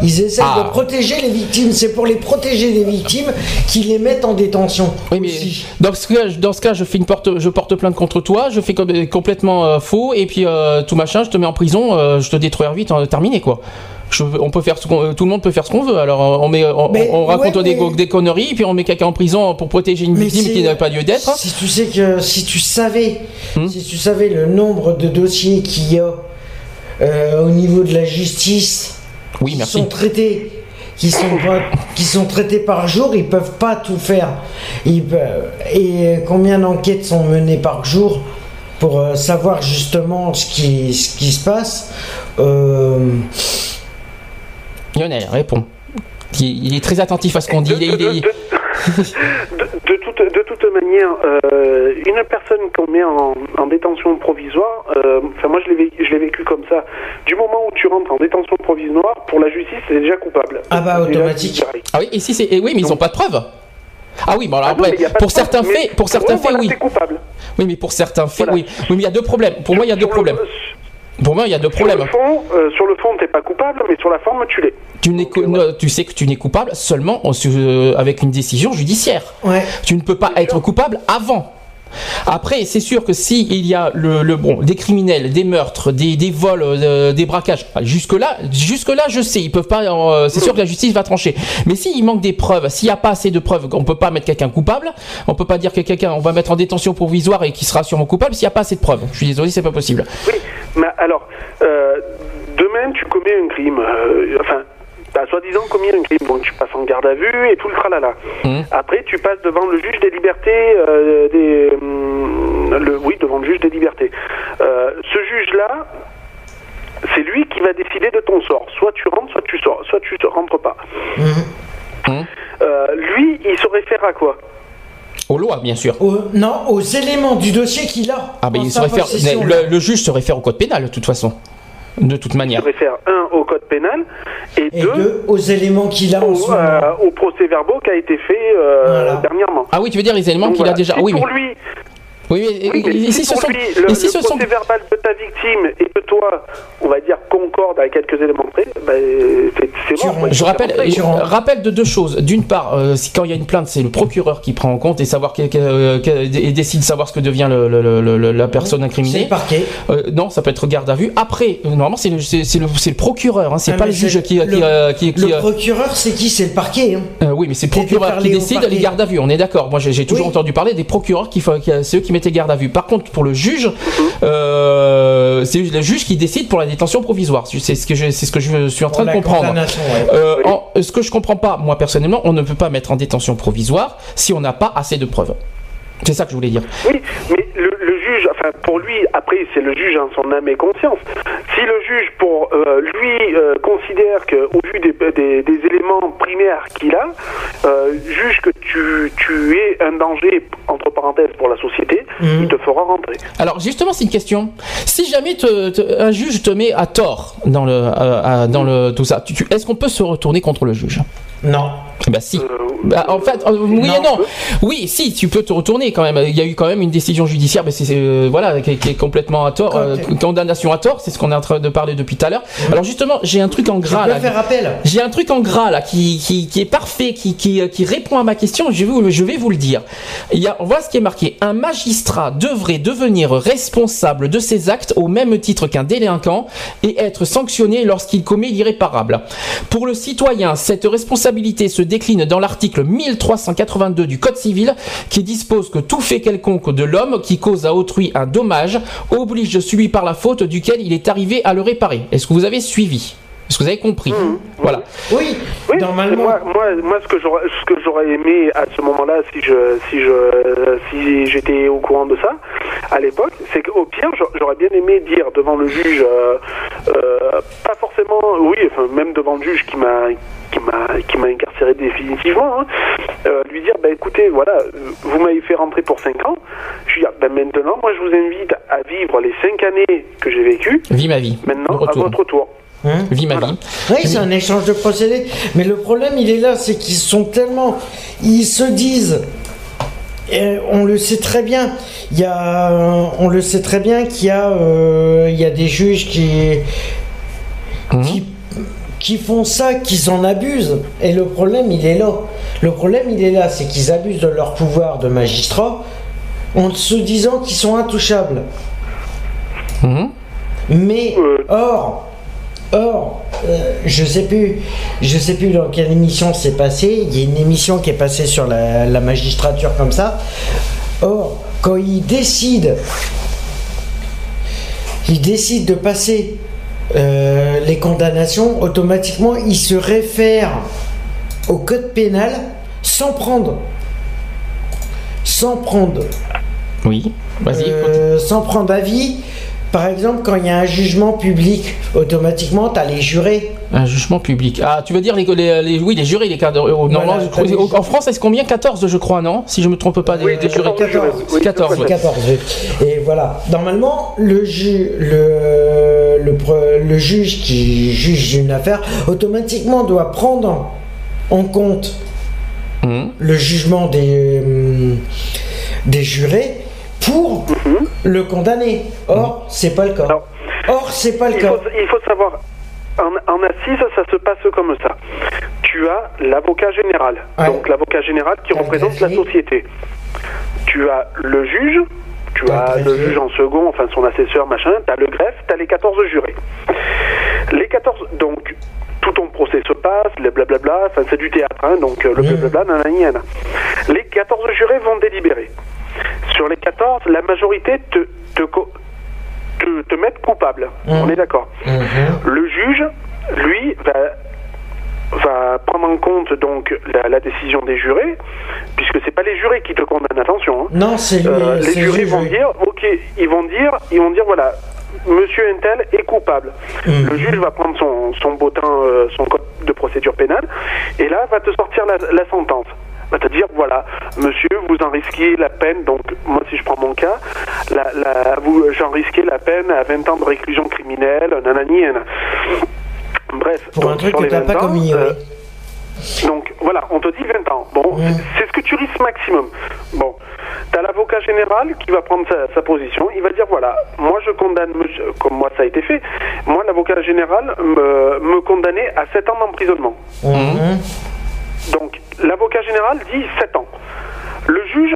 Ils essaient Ah. de protéger les victimes. C'est pour les protéger les victimes qu'ils les mettent en détention. Oui, mais dans ce cas, dans ce cas, je fais une porte, je porte plainte contre toi, je fais com- complètement euh, faux et puis euh, tout machin, je te mets en prison, euh, je te détruis vite, euh, terminé quoi. Je- on peut faire euh, tout le monde peut faire ce qu'on veut. Alors on met, on, Mais, on raconte ouais, des, mais- des conneries, puis on met quelqu'un en prison pour protéger une Mais victime qui n'a pas lieu d'être. Si tu sais que si tu savais, Hmm. si tu savais le nombre de dossiers qu'il y a euh, au niveau de la justice Oui, qui merci. sont traités, qui sont pas- qui sont traités par jour, ils peuvent pas tout faire. Ils peuvent- et combien d'enquêtes sont menées par jour pour euh, savoir justement ce qui ce qui se passe. Euh, Lionel, réponds. Il, il est très attentif à ce qu'on dit. De, Il est- il de- est- de- toute, de toute manière, euh, une personne qu'on met en, en détention provisoire, euh, enfin moi je l'ai vécu, je l'ai vécu comme ça. Du moment où tu rentres en détention provisoire, pour la justice, c'est déjà coupable. Ah bah, automatique. Ah oui, et si c'est, et oui, mais ils n'ont pas de preuves. Ah oui, bon alors Ah après, pour certains faits, pour certains faits, voilà, oui. coupable. Oui, mais pour certains faits, Voilà. oui. Oui, mais il y a deux problèmes. Pour moi, il y a deux le- problèmes. Pour moi, il y a deux Sur problèmes. le fond, euh, sur le fond, t'es pas coupable, mais sur la forme, tu l'es. Tu, euh, tu sais que tu n'es coupable seulement en euh, avec une décision judiciaire. ouais. Tu ne peux pas être coupable avant. Après, c'est sûr que si il y a le, bon, des criminels, des meurtres, des, vols, euh, des braquages, jusque là, jusque là, je sais, ils peuvent pas. euh, c'est sûr que la justice va trancher. Mais s'il manque des preuves, s'il n'y a pas assez de preuves, on peut pas mettre quelqu'un coupable. On peut pas dire que quelqu'un, on va mettre en détention provisoire et qui sera sûrement coupable s'il n'y a pas assez de preuves. Je suis désolé, c'est pas possible. Oui, mais alors, euh, demain, tu commets un crime. enfin, t'as soi-disant commis un crime, donc tu passes en garde à vue et tout le tralala. Mhm. Après, tu passes devant le juge des libertés, euh, des, hum, le, oui, devant le juge des libertés. Euh, ce juge-là, c'est lui qui va décider de ton sort. Soit tu rentres, soit tu sors, soit tu ne rentres pas. Mhm. Euh, lui, il se réfère à quoi? Aux lois, bien sûr. Non, aux éléments du dossier qu'il a. Ah ben en il se réfère, le juge se réfère au code pénal de toute façon, de toute Il manière. se réfère, un, au code pénal, et, Et deux, deux, aux éléments qu'il a en ce au, moment. euh, au procès-verbal qui a été fait euh, Voilà. dernièrement. Ah oui, tu veux dire les éléments qu'il a déjà. Si Oui, mais pour lui, oui, mais, oui, mais ici si ce sont, lui, le, ici le ce sont. procès verbal de ta victime et de toi, on va dire concorde à quelques éléments près, ben, c'est c'est quoi. Je rappelle, C'est je rappelle de deux choses. D'une part, euh, si quand il y a une plainte, c'est le procureur qui prend en compte et savoir que- que- que- et décide de savoir ce que devient le- le- le- le- la personne C'est incriminée. le parquet. Euh, non, ça peut être garde à vue. Après, euh, normalement, c'est le, c'est, c'est le, c'est le procureur, hein, c'est Ah, pas le juge c'est qui, qui, le- euh, qui- qui, Le euh, procureur, c'est qui? C'est le parquet. hein. euh, oui, mais c'est le procureur qui décide les gardes à vue. On est d'accord. Moi, j'ai, toujours Oui. entendu parler des procureurs qui, font- qui c'est eux qui mettent les gardes à vue. Par contre, pour le juge, euh, c'est le juge qui décide pour la détention provisoire. C'est ce que je, c'est ce que je suis en train de comprendre. ouais. Euh, en- ce que je comprends pas, moi personnellement, on ne peut pas mettre en détention provisoire si on n'a pas assez de preuves. C'est ça que je voulais dire. Oui, mais le, le juge, enfin pour lui, après c'est le juge en son âme et conscience. Si le juge, pour euh, lui, euh, considère que au vu des, des, des éléments primaires qu'il a, euh, juge que tu, tu es un danger entre parenthèses pour la société, Mhm. il te fera rentrer. Alors justement, c'est une question. Si jamais te- te- un juge te met à tort dans le, euh, à- dans le tout ça, est-ce qu'on peut se retourner contre le juge? Non. Eh ben si. Euh, Bah, en fait, euh, oui Non. et non. Oui, si, tu peux te retourner quand même. Il y a eu quand même une décision judiciaire, mais c'est euh, voilà, qui, qui est complètement à tort, euh, condamnation à tort. C'est ce qu'on est en train de parler depuis tout à l'heure. Alors justement, j'ai un truc en Je gras peux là. faire appel. J'ai un truc en gras là qui, qui, qui est parfait, qui, qui, qui répond à ma question. Je vais vous, je vais vous le dire. Il y a, voilà ce qui est marqué. Un magistrat devrait devenir responsable de ses actes au même titre qu'un délinquant et être sanctionné lorsqu'il commet l'irréparable. Pour le citoyen, cette responsabilité se décline dans l'article 1382 du Code civil qui dispose que tout fait quelconque de l'homme qui cause à autrui un dommage oblige celui par la faute duquel il est arrivé à le réparer. Est-ce que vous avez suivi? Est-ce que vous avez compris? Voilà. Oui, Oui, normalement. Moi, moi, moi, ce que j'aurais, ce que j'aurais aimé à ce moment-là, si je, si je, si j'étais au courant de ça, à l'époque, c'est qu'au pire, j'a- j'aurais bien aimé dire devant le juge, euh, euh, pas forcément, oui, enfin, même devant le juge qui m'a, qui m'a, qui m'a incarcéré définitivement, hein, euh, lui dire, bah écoutez, voilà, euh, vous m'avez fait rentrer pour 5 ans, je lui dire, bah maintenant, moi, je vous invite à vivre les 5 années que j'ai vécues, Vis ma vie. maintenant, à votre tour. Hein Vis ma Voilà. vie. Oui, c'est un échange de procédés. Mais le problème, il est là, c'est qu'ils sont tellement. Ils se disent. et on le sait très bien. Il y a, on le sait très bien qu'il y a, euh, il y a des juges qui, qui, qui font ça, qu'ils en abusent. Et le problème, il est là. Le problème, il est là, c'est qu'ils abusent de leur pouvoir de magistrat en se disant qu'ils sont intouchables. Mhm. Mais Euh. or, or, euh, je sais plus, je sais plus dans quelle émission c'est passé. Il y a une émission qui est passée sur la, la magistrature comme ça. Or, quand ils décident, ils décident de passer euh, les condamnations, automatiquement ils se réfèrent au code pénal sans prendre, sans prendre Oui. Vas-y. euh, sans prendre avis. Par exemple, quand il y a un jugement public, automatiquement, tu as les jurés. Un jugement public. Ah, tu veux dire les, les, les- oui, les jurés, les cadres. euh, Voilà, je crois- en France, est-ce combien? 14, je crois, non? Si je me trompe pas, des, Oui, des jurés. 14 jurés. Oui, 14, ouais. 14. Et voilà. Normalement, le, ju- le, le, pre- le juge qui juge une affaire, automatiquement doit prendre en compte Mhm. le jugement des, des jurés pour le condamner. Or, c'est pas le cas. Non. Or, c'est pas le Il cas. faut, il faut savoir, en, en assise, ça se passe comme ça. Tu as l'avocat général, Ouais. donc l'avocat général qui représente la société. Tu as le juge, tu as le juge en second, enfin son assesseur, machin, tu as le greffe, tu as les 14 jurés. Les 14, donc tout ton procès se passe, le blablabla, enfin c'est du théâtre, hein, donc euh, le Mhm. blablabla, nanani, nanana. Les 14 jurés vont délibérer. Sur les 14, la majorité te, te, te, te mettent coupable. Mhm. On est d'accord. Mhm. Le juge, lui, va, va prendre en compte donc la, la décision des jurés, puisque c'est pas les jurés qui te condamnent, attention. hein. Non, c'est lui. Euh, les le jurés juge, vont oui. dire, ok, ils vont dire, ils vont dire voilà, Monsieur Intel est coupable. Mhm. Le juge va prendre son son bottin, euh, son code de procédure pénale, et là va te sortir la, la sentence. Va te dire voilà, Monsieur, vous en risquez la peine. Donc moi, si je prends mon cas, la, la, vous j'en risquais la peine à 20 ans de réclusion criminelle, nanani, nanana. Bref, Pour donc, un truc que t'as 20 pas commis, euh, oui. donc voilà, on te dit 20 ans. Bon, c'est ce que tu risques maximum. Bon, tu as l'avocat général qui va prendre sa, sa position. Il va dire voilà, moi je condamne, monsieur- comme moi ça a été fait, moi l'avocat général me, me condamnait à 7 ans d'emprisonnement. Mhm. Donc l'avocat général dit 7 ans. Le juge,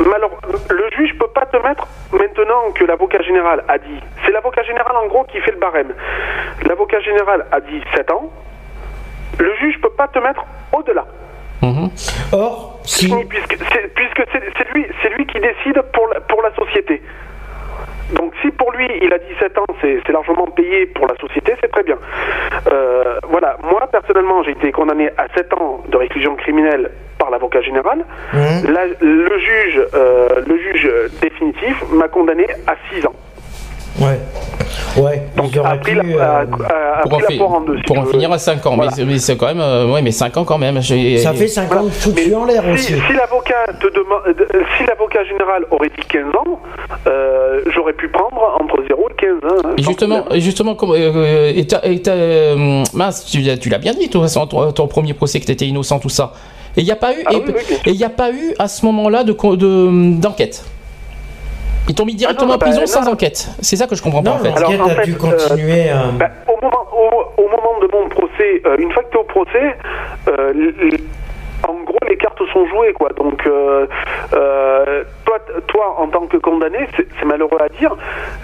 malheure- le juge peut pas te mettre maintenant que l'avocat général a dit. C'est l'avocat général en gros qui fait le barème. L'avocat général a dit 7 ans. Le juge peut pas te mettre au-delà. Mhm. Or, si. Puisque c'est lui, c'est lui qui décide pour la, pour la société. Donc si pour lui il a 17 ans, c'est largement payé pour la société, c'est très bien. Euh, voilà, moi personnellement j'ai été condamné à 7 ans de réclusion criminelle par l'avocat général. Là, le juge, euh, le juge définitif m'a condamné à 6 ans. Ouais. Ouais, Donc ils auraient a pris pu, la, euh, a Pour en, la en deux. si pour en veux. finir à 5 ans. Voilà. Mais, c'est- mais c'est quand même. euh, ouais, mais 5 ans quand même. j'ai- Ça fait 5 ans de foutu Mais en l'air si, aussi. si l'avocat te demande, euh, si l'avocat général aurait dit 15 ans, euh, j'aurais pu prendre entre 0 et 15 ans. hein, Et justement, et justement, comme, euh, et t'as- et t'as, euh, mince, tu, l'as- tu l'as bien dit, toi, ton, ton premier procès que tu étais innocent, tout ça. Et il n'y a pas eu, Ah et oui, oui, et il n'y a pas eu à ce moment-là de co- de- d'enquête. Ils t'ont mis directement Ah non, en prison bah, sans non. enquête. C'est ça que je comprends pas Non, en fait. Alors, en a fait, dû euh, continuer. euh, Ben, au, moment, au, au moment de mon procès, euh, une fois que tu es au procès, euh, en gros, les cartes sont jouées, quoi. Donc, euh, euh, toi, toi, en tant que condamné, c'est malheureux à dire,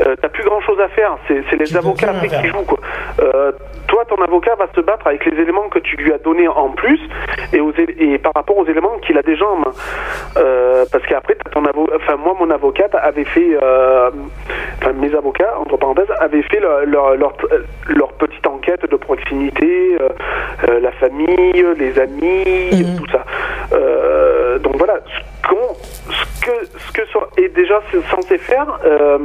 euh, t'as plus grand chose à faire. C'est les Tu avocats qui jouent, quoi. Euh, toi, ton avocat va se battre avec les éléments que tu lui as donnés en plus et, aux et par rapport aux éléments qu'il a déjà en main. Euh, parce qu'après, ton avo- enfin moi, mon avocate avait fait, euh, enfin mes avocats entre parenthèses avaient fait leur, leur, leur, leur petite enquête de proximité, euh, euh, la famille, les amis, Mhm. tout ça. Euh, donc voilà, ce, qu'on- ce que ce que so- est déjà censé faire euh,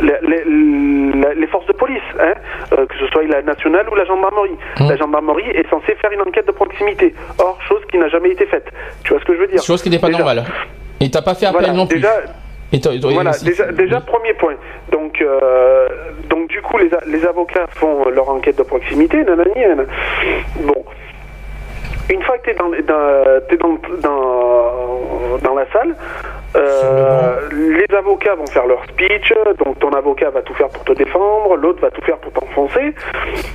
les, les- les forces de police, hein, euh, que ce soit la nationale ou la gendarmerie. Mhm. La gendarmerie est censée faire une enquête de proximité. Or, chose qui n'a jamais été faite. Tu vois ce que je veux dire? Chose qui n'est pas Déjà. normale. Et t'as pas fait appel Voilà, non plus. déjà, Et voilà, déjà, déjà premier point. Donc, euh, donc du coup, les, les avocats font leur enquête de proximité, nanani, nanana. Bon. Une fois que tu es, dans, dans, t'es dans, dans, dans la salle, euh, les avocats vont faire leur speech, donc ton avocat va tout faire pour te défendre, l'autre va tout faire pour t'enfoncer.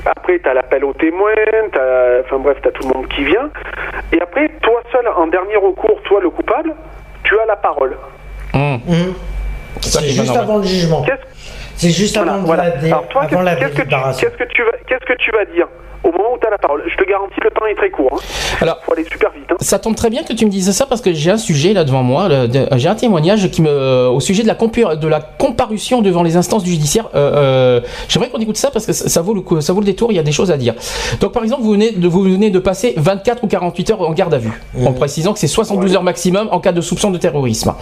Après, tu as l'appel aux témoins, t'as- enfin bref, tu as tout le monde qui vient. Et après, toi seul, en dernier recours, toi le coupable, tu as la parole. Hum. ça C'est juste normal. avant le jugement. C'est juste voilà, avant, de la, dé- Alors toi, avant la qu'est-ce qu'est-ce que, tu, délibération. qu'est-ce que tu vas, qu'est-ce que tu vas dire? Au moment où tu as la parole Je te garantis, le temps est très court. Hein. Alors, faut aller super vite. Hein. Ça tombe très bien que tu me dises ça parce que j'ai un sujet là devant moi, j'ai un témoignage qui me, au sujet de la, compu- de la comparution devant les instances du judiciaire. Euh, euh, J'aimerais qu'on écoute ça parce que ça, ça vaut le coup- ça vaut le détour. Il y a des choses à dire. Donc par exemple, vous venez de, vous venez de passer 24 ou 48 heures en garde à vue, en précisant que c'est 72 heures maximum en cas de soupçon de terrorisme.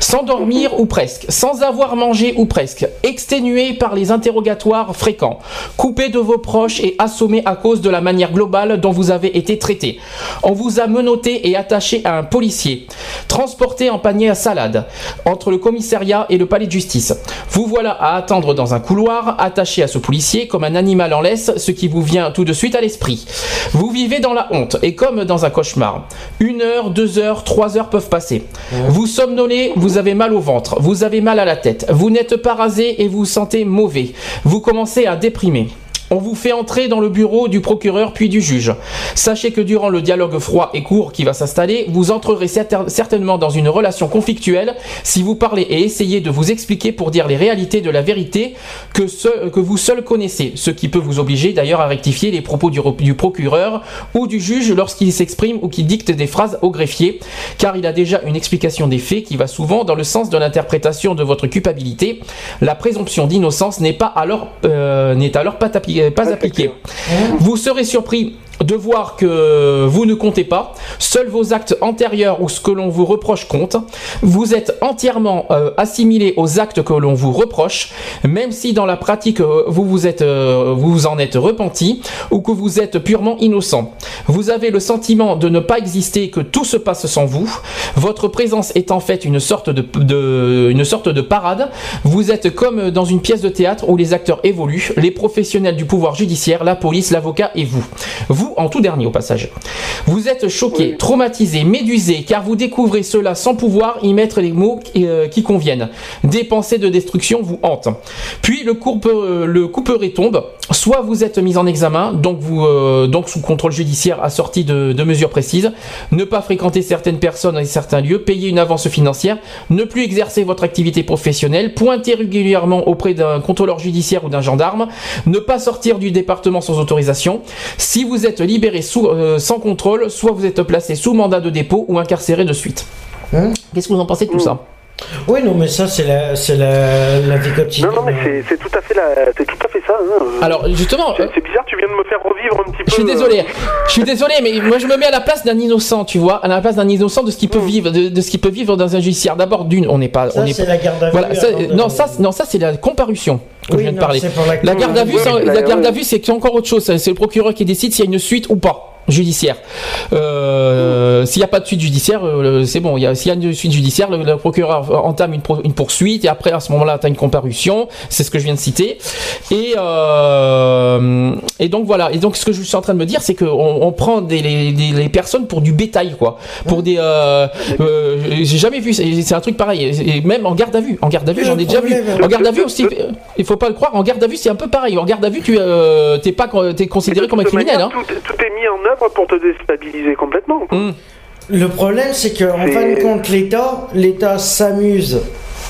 Sans dormir ou presque, sans avoir mangé ou presque, exténué par les interrogatoires fréquents, coupé de vos proches et assommé à cause de la manière globale dont vous avez été traité. On vous a menotté et attaché à un policier, transporté en panier à salade entre le commissariat et le palais de justice. Vous voilà à attendre dans un couloir, attaché à ce policier comme un animal en laisse, ce qui vous vient tout de suite à l'esprit. Vous vivez dans la honte et comme dans un cauchemar. Une heure, deux heures, trois heures peuvent passer. Vous somnolez, vous avez mal au ventre, vous avez mal à la tête, vous n'êtes pas rasé et vous vous sentez mauvais. Vous commencez à déprimer. On vous fait entrer dans le bureau du procureur puis du juge. Sachez que durant le dialogue froid et court qui va s'installer, vous entrerez certain- certainement dans une relation conflictuelle si vous parlez et essayez de vous expliquer pour dire les réalités de la vérité que, vous seul connaissez, ce qui peut vous obliger d'ailleurs à rectifier les propos du, procureur ou du juge lorsqu'il s'exprime ou qu'il dicte des phrases au greffier, car il a déjà une explication des faits qui va souvent dans le sens de l'interprétation de votre culpabilité. La présomption d'innocence n'est euh, alors pas, tapi- pas appliquée. Vous serez surpris de voir que vous ne comptez pas, seuls vos actes antérieurs ou ce que l'on vous reproche comptent. Vous êtes entièrement euh, assimilé aux actes que l'on vous reproche, même si dans la pratique euh, vous vous êtes euh, vous en êtes repenti ou que vous êtes purement innocent. Vous avez le sentiment de ne pas exister, que tout se passe sans vous. Votre présence est en fait une sorte de, parade. Vous êtes comme dans une pièce de théâtre où les acteurs évoluent, les professionnels du pouvoir judiciaire, la police, l'avocat et. Vous en tout dernier au passage. Vous êtes choqué, traumatisé, médusé, car vous découvrez cela sans pouvoir y mettre les mots euh, qui conviennent. Des pensées de destruction vous hantent. Puis le, euh, le couperet tombe. Soit vous êtes mis en examen, donc, vous, euh, donc sous contrôle judiciaire assorti de, de mesures précises, ne pas fréquenter certaines personnes et certains lieux, payer une avance financière, ne plus exercer votre activité professionnelle, pointer régulièrement auprès d'un contrôleur judiciaire ou d'un gendarme, ne pas sortir du département sans autorisation. Si vous êtes libéré sous, euh, sans contrôle, soit vous êtes placé sous mandat de dépôt ou incarcéré de suite. Hein Qu'est-ce que vous en pensez de tout ça? Oui, non, mais ça, c'est la, c'est la, la vie quotidienne. Non, non, mais c'est, c'est tout à fait la, c'est tout à fait ça. hein. Alors justement, c'est, euh, c'est bizarre, tu viens de me faire revivre un petit peu. Je suis désolé, je suis désolé, mais moi je me mets à la place d'un innocent, tu vois, à la place d'un innocent de ce qu'il peut vivre, de, de ce qu'il peut vivre dans un judiciaire. D'abord, d'une, on n'est pas, Ça, on n'est c'est pas- la garde à vue Voilà, ça- avant de- non, ça, non, ça c'est la comparution que Oui, je viens de parler. la- La garde à vue, Oui, la garde à vue, c'est encore autre chose. C'est le procureur qui décide s'il y a une suite ou pas judiciaire. Euh, S'il n'y a pas de suite judiciaire, euh, c'est bon. S'il y a une suite judiciaire, le, le procureur entame une, pro- une poursuite et après à ce moment-là, tu as une comparution. C'est ce que je viens de citer. Et, euh, et donc voilà. Et donc ce que je suis en train de me dire, c'est qu'on on prend des, les, des- les personnes pour du bétail, quoi. Pour des. J'ai jamais vu. C'est un truc pareil. Et même en garde à vue. En garde à vue, j'en ai déjà vu. En garde à vue aussi. Il faut pas le croire. En garde à vue, c'est un peu pareil. En garde à vue, tu t'es pas t'es considéré comme un criminel. manière, Hein. tout, tout est mis en œuvre pour te déstabiliser complètement. quoi. Hum. Le problème, c'est qu'en C'est- fin de compte, l'État, l'État s'amuse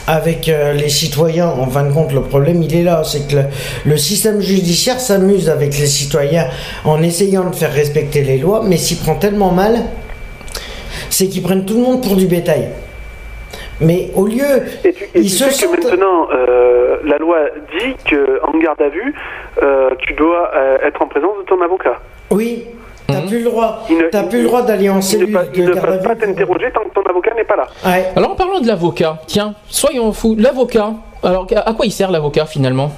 avec euh, les citoyens. En fin de compte, le problème, il est là. C'est que le, le système judiciaire s'amuse avec les citoyens en essayant de faire respecter les lois, mais s'y prend tellement mal, c'est qu'ils prennent tout le monde pour du bétail. Mais au lieu, Et tu, et ils tu se sais que maintenant, euh, la loi dit qu'en garde à vue, euh, tu dois euh, être en présence de ton avocat. Oui, t'as Mhm. plus le droit. T'as plus le droit d'aller en Il ne, cellule pa- il de ne peuvent pas t'interroger tant que ton avocat n'est pas là. Ouais. Alors en parlant de l'avocat, tiens, soyons fous. L'avocat. Alors à quoi il sert l'avocat finalement?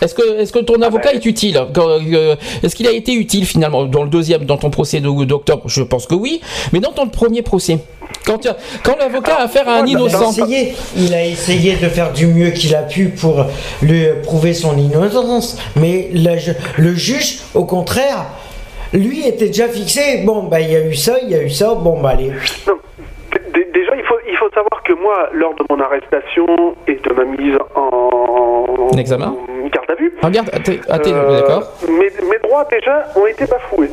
Est-ce que, est-ce que ton avocat est utile? Euh, Est-ce qu'il a été utile finalement dans le deuxième, dans ton procès de- d'octobre Je pense que oui, mais dans ton premier procès, quand, l'avocat a affaire à un moi, dans- Il a, innocent, essayé, il a essayé de faire du mieux qu'il a pu pour lui prouver son innocence, mais le juge, au contraire, lui était déjà fixé. Bon, bah il y a eu ça, il y a eu ça, bon, bah allez. Non. Déjà, il faut, il faut savoir que moi, lors de mon arrestation et de ma mise en, En examen? Une garde à vue. Ah, garde, ah, Euh, d'accord. Mes, mes droits déjà ont été bafoués,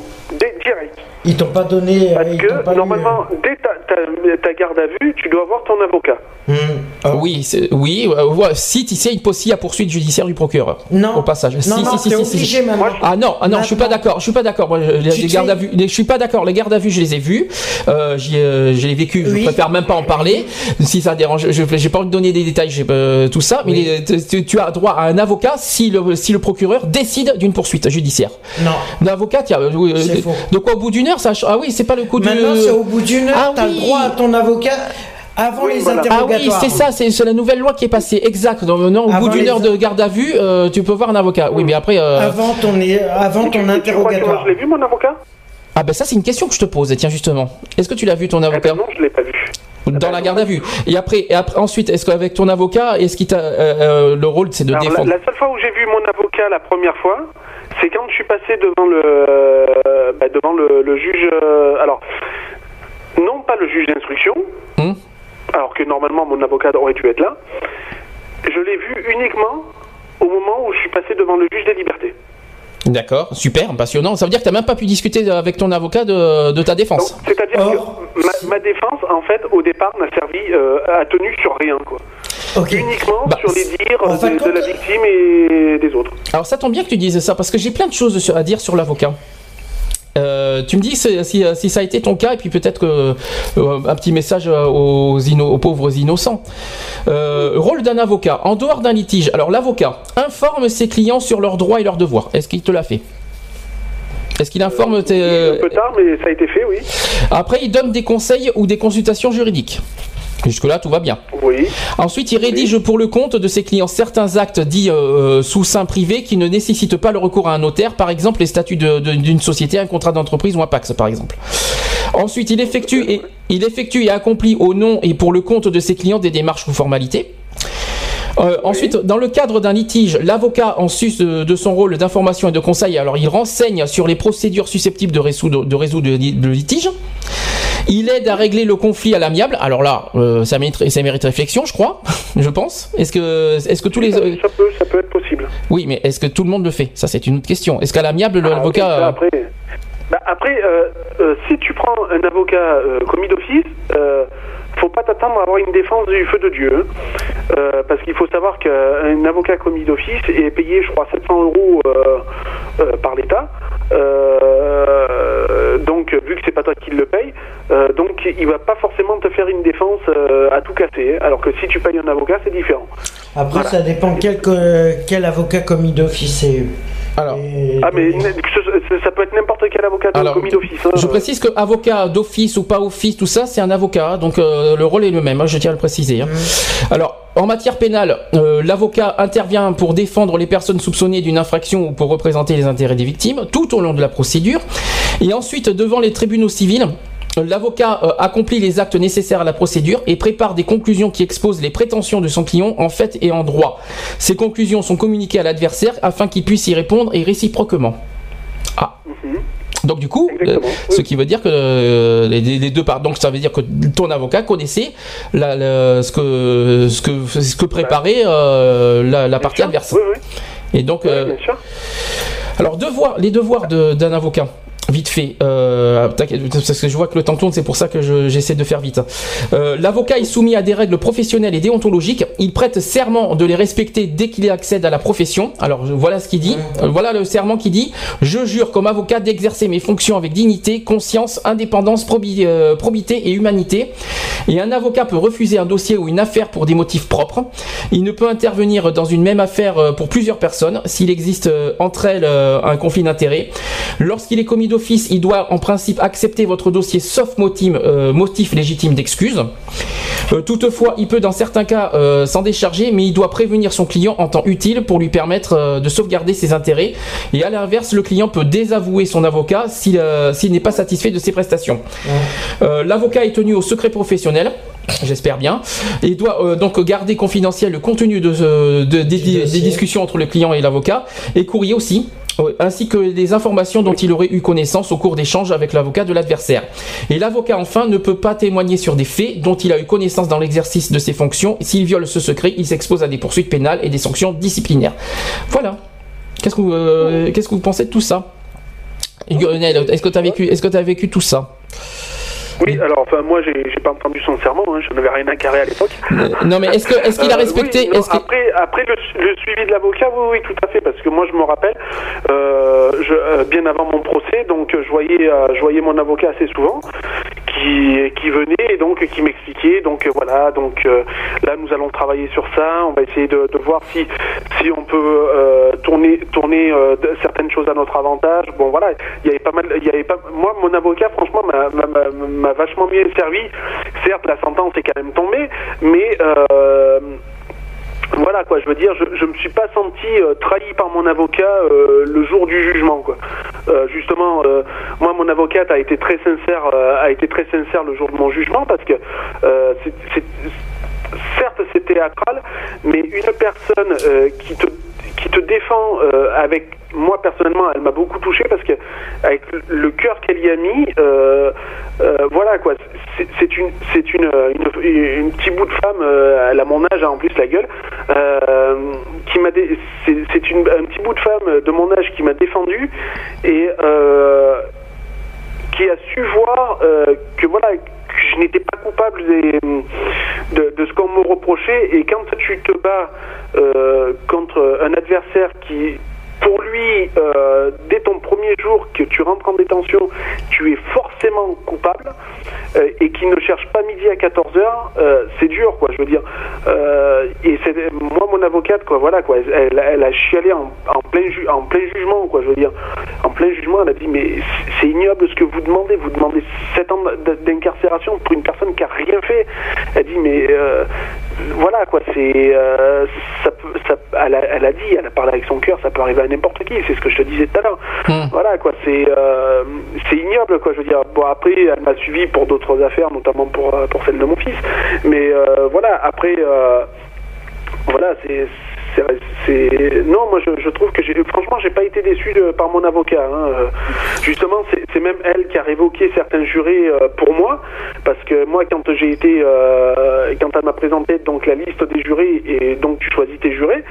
direct. Ils t'ont pas donné. Parce ils t'ont que pas eu, normalement, dès ta, ta, ta garde à vue, tu dois avoir ton avocat. euh, hmm. Ah. Oui, oui, euh, si tu sais, il possible à poursuite judiciaire du procureur. Non. Au passage. Non, si, non, si, obligé si. maintenant. Moi, Ah non, ah non, je suis pas d'accord. Je suis pas d'accord. Moi, les, Tu les gardes à vue, les- je suis pas d'accord. Les gardes à vue, je les ai vus. Euh, euh, je l'ai vécu. Je Oui. préfère même pas en parler. Si ça dérange, je j'ai pas envie de donner des détails, j'ai, euh, tout ça. Mais Oui. les- tu, tu as droit à un avocat si le si le procureur décide d'une poursuite judiciaire. Non. L'avocat, tiens, euh, euh, C'est faux. de quoi au bout d'une heure, ça. Ah oui, c'est pas le coup du. Maintenant, c'est au bout d'une heure, Ah t'as oui. le droit à ton avocat avant Oui, les voilà. Ah oui, interrogatoires. c'est ça, c'est la nouvelle loi qui est passée. Exact. Non, non, au Avant bout d'une heure de garde à vue, euh, tu peux voir un avocat. Oui, mais après. euh, Avant ton, avant ton et tu crois que moi, interrogatoire. je l'ai vu, mon avocat? Ah ben ça c'est une question que je te pose, tiens justement. Est-ce que tu l'as vu ton Eh avocat ben non, je l'ai pas vu. Dans la garde à vue Et après, et après ensuite, est-ce qu'avec ton avocat, est-ce qu'il t'a euh, euh, le rôle c'est de Alors, défendre? la seule fois où j'ai vu mon avocat la première fois, c'est quand je suis passé devant le, euh, bah, devant le, le juge. euh, alors, non pas le juge d'instruction, Hmm? alors que normalement mon avocat aurait dû être là. Je l'ai vu uniquement au moment où je suis passé devant le juge des libertés. D'accord, super, passionnant. Ça veut dire que t'as même pas pu discuter avec ton avocat de, de ta défense. c'est-à-dire que ma, ma défense, en fait, au départ, n'a servi euh, à tenue sur rien, quoi. Uniquement Bah, sur les dires de la victime et des autres. Alors ça tombe bien que tu dises ça parce que j'ai plein de choses à dire sur l'avocat. Euh, tu me dis si, si- si ça a été ton cas et puis peut-être que euh, un petit message aux, inno- aux pauvres innocents. Euh, rôle d'un avocat en dehors d'un litige. Alors l'avocat informe ses clients sur leurs droits et leurs devoirs. Est-ce qu'il te l'a fait? Est-ce qu'il informe tes, Un peu tard, mais ça a été fait, oui. Après il donne des conseils ou des consultations juridiques. Jusque là tout va bien. Oui. Ensuite, il rédige pour le compte de ses clients certains actes dits euh, sous seing privé qui ne nécessitent pas le recours à un notaire, par exemple les statuts d'une société, un contrat d'entreprise ou un Pax, par exemple. Ensuite, il effectue et, il effectue et accomplit au nom et pour le compte de ses clients des démarches ou formalités. Euh, Ensuite, dans le cadre d'un litige, l'avocat, en sus de, de son rôle d'information et de conseil, alors il renseigne sur les procédures susceptibles de résoudre, de résoudre le, litige. Il aide à régler le conflit à l'amiable. Alors là, euh, ça, mérite, ça mérite réflexion, je crois, je pense. Est-ce que, est-ce que tous les, Ça, ça peut, ça peut être possible. oui, mais est-ce que tout le monde le fait? Ça, c'est une autre question. Est-ce qu'à l'amiable, Ah, l'avocat, euh, après, bah, après euh, euh, si tu prends un avocat euh, commis d'office, euh, faut pas t'attendre à avoir une défense du feu de Dieu. hein. Euh, parce qu'il faut savoir qu'un avocat commis d'office est payé, je crois, 700 euros euh, euh, par l'État. Donc, vu que c'est pas toi qui le paye, donc il va pas forcément te faire une défense à tout casser. hein. Alors que si tu payes un avocat, c'est différent. Après, Voilà. ça dépend quel, quel avocat commis d'office c'est. Alors. Et- Ah, mais ça peut être n'importe quel avocat de Alors, commis d'office. hein. Je précise que avocat d'office ou pas office, tout ça, c'est un avocat, donc euh, le rôle est le même. hein, je tiens à le préciser. hein. Alors, en matière pénale, euh, l'avocat intervient pour défendre les personnes soupçonnées d'une infraction ou pour représenter les intérêts des victimes tout au long de la procédure. Et ensuite, devant les tribunaux civils. L'avocat euh, accomplit les actes nécessaires à la procédure et prépare des conclusions qui exposent les prétentions de son client en fait et en droit. Ces conclusions sont communiquées à l'adversaire afin qu'il puisse y répondre et réciproquement. Ah. Donc du coup, euh, oui. ce qui veut dire que euh, les, les deux parts, donc ça veut dire que ton avocat connaissait la- la- ce que ce que ce que préparait euh, la, la partie sûr. adverse. Oui, oui. Et donc, Oui, bien sûr. alors devoir, les devoirs de- d'un avocat. Vite fait, euh, parce que je vois que le temps tourne, c'est pour ça que je- j'essaie de faire vite. Euh, L'avocat est soumis à des règles professionnelles et déontologiques. Il prête serment de les respecter dès qu'il accède à la profession. Alors voilà ce qu'il dit. Euh, Voilà le serment qui dit Je jure comme avocat d'exercer mes fonctions avec dignité, conscience, indépendance, probi- probité et humanité. Et un avocat peut refuser un dossier ou une affaire pour des motifs propres. Il ne peut intervenir dans une même affaire pour plusieurs personnes s'il existe entre elles un conflit d'intérêts. Lorsqu'il est commis d'office, il doit en principe accepter votre dossier sauf motif, euh, motif légitime d'excuse. Euh, toutefois, il peut dans certains cas euh, s'en décharger, mais il doit prévenir son client en temps utile pour lui permettre de sauvegarder ses intérêts. Et à l'inverse, le client peut désavouer son avocat s'il n'est pas satisfait de ses prestations. L'avocat est tenu au secret professionnel. J'espère bien. Et doit euh, donc garder confidentiel le contenu de, ce- de- des, des discussions entre le client et l'avocat. Et courrier aussi. Ainsi que des informations dont il aurait eu connaissance au cours d'échanges avec l'avocat de l'adversaire. Et l'avocat enfin ne peut pas témoigner sur des faits dont il a eu connaissance dans l'exercice de ses fonctions. S'il viole ce secret, il s'expose à des poursuites pénales et des sanctions disciplinaires. Voilà. Qu'est-ce que vous, euh, pensez de tout ça? Est-ce que tu as vécu, est-ce que tu as vécu tout ça? Oui, alors enfin moi j'ai pas entendu son serment, hein, je n'avais rien à carrer à l'époque. Euh, non mais est-ce qu'il a euh, respecté Après après le, suivi de l'avocat, oui oui tout à fait parce que moi je me rappelle euh, je, bien avant mon procès donc je voyais je voyais mon avocat assez souvent qui qui venait et donc qui m'expliquait donc voilà donc là nous allons travailler sur ça, on va essayer de, de voir si si on peut tourner tourner certaines choses à notre avantage. Bon voilà, il y avait pas mal il y avait pas moi mon avocat franchement m'a vachement bien servi. Certes, la sentence est quand même tombée, mais euh, voilà quoi, je veux dire, je, je me suis pas senti euh, trahi par mon avocat euh, le jour du jugement quoi. justement, moi mon avocate a été très sincère, a été très sincère le jour de mon jugement parce que certes c'est théâtral, mais une personne qui te qui te défend avec moi personnellement, elle m'a beaucoup touché parce que avec le cœur qu'elle y a mis, euh, euh, voilà quoi, c'est une c'est une, une, une, petit bout de femme, euh, elle a mon âge hein, en plus la gueule, qui m'a c'est un petit bout de femme de mon âge qui m'a défendu et qui a su voir que voilà je n'étais pas coupable de, de, ce qu'on me reprochait. Et quand tu te bats contre un adversaire qui pour lui, euh, dès ton premier jour que tu rentres en détention, tu es forcément coupable euh, et qu'il ne cherche pas midi à 14h, euh, c'est dur, quoi, je veux dire. et moi, mon avocate, quoi, voilà, quoi, elle, a chialé en, en plein, en plein jugement, quoi, je veux dire. En plein jugement, elle a dit, mais c'est ignoble ce que vous demandez, vous demandez 7 ans d'incarcération pour une personne qui a rien fait. Elle dit, mais voilà, quoi, c'est. ça, ça, elle, a, elle a dit, elle a parlé avec son cœur, ça peut arriver à n'importe qui. C'est ce que je te disais tout à l'heure. Hmm. Voilà quoi, c'est euh, c'est ignoble quoi. Je veux dire. Bon après, elle m'a suivi pour d'autres affaires, notamment pour euh, pour celle de mon fils. Mais euh, voilà, après, voilà, c'est non moi je, trouve que franchement j'ai pas été déçu par mon avocat hein. justement c'est même elle qui a révoqué certains jurés pour moi parce que moi quand j'ai été quand elle m'a présenté donc la liste des jurés et donc tu choisis tes jurés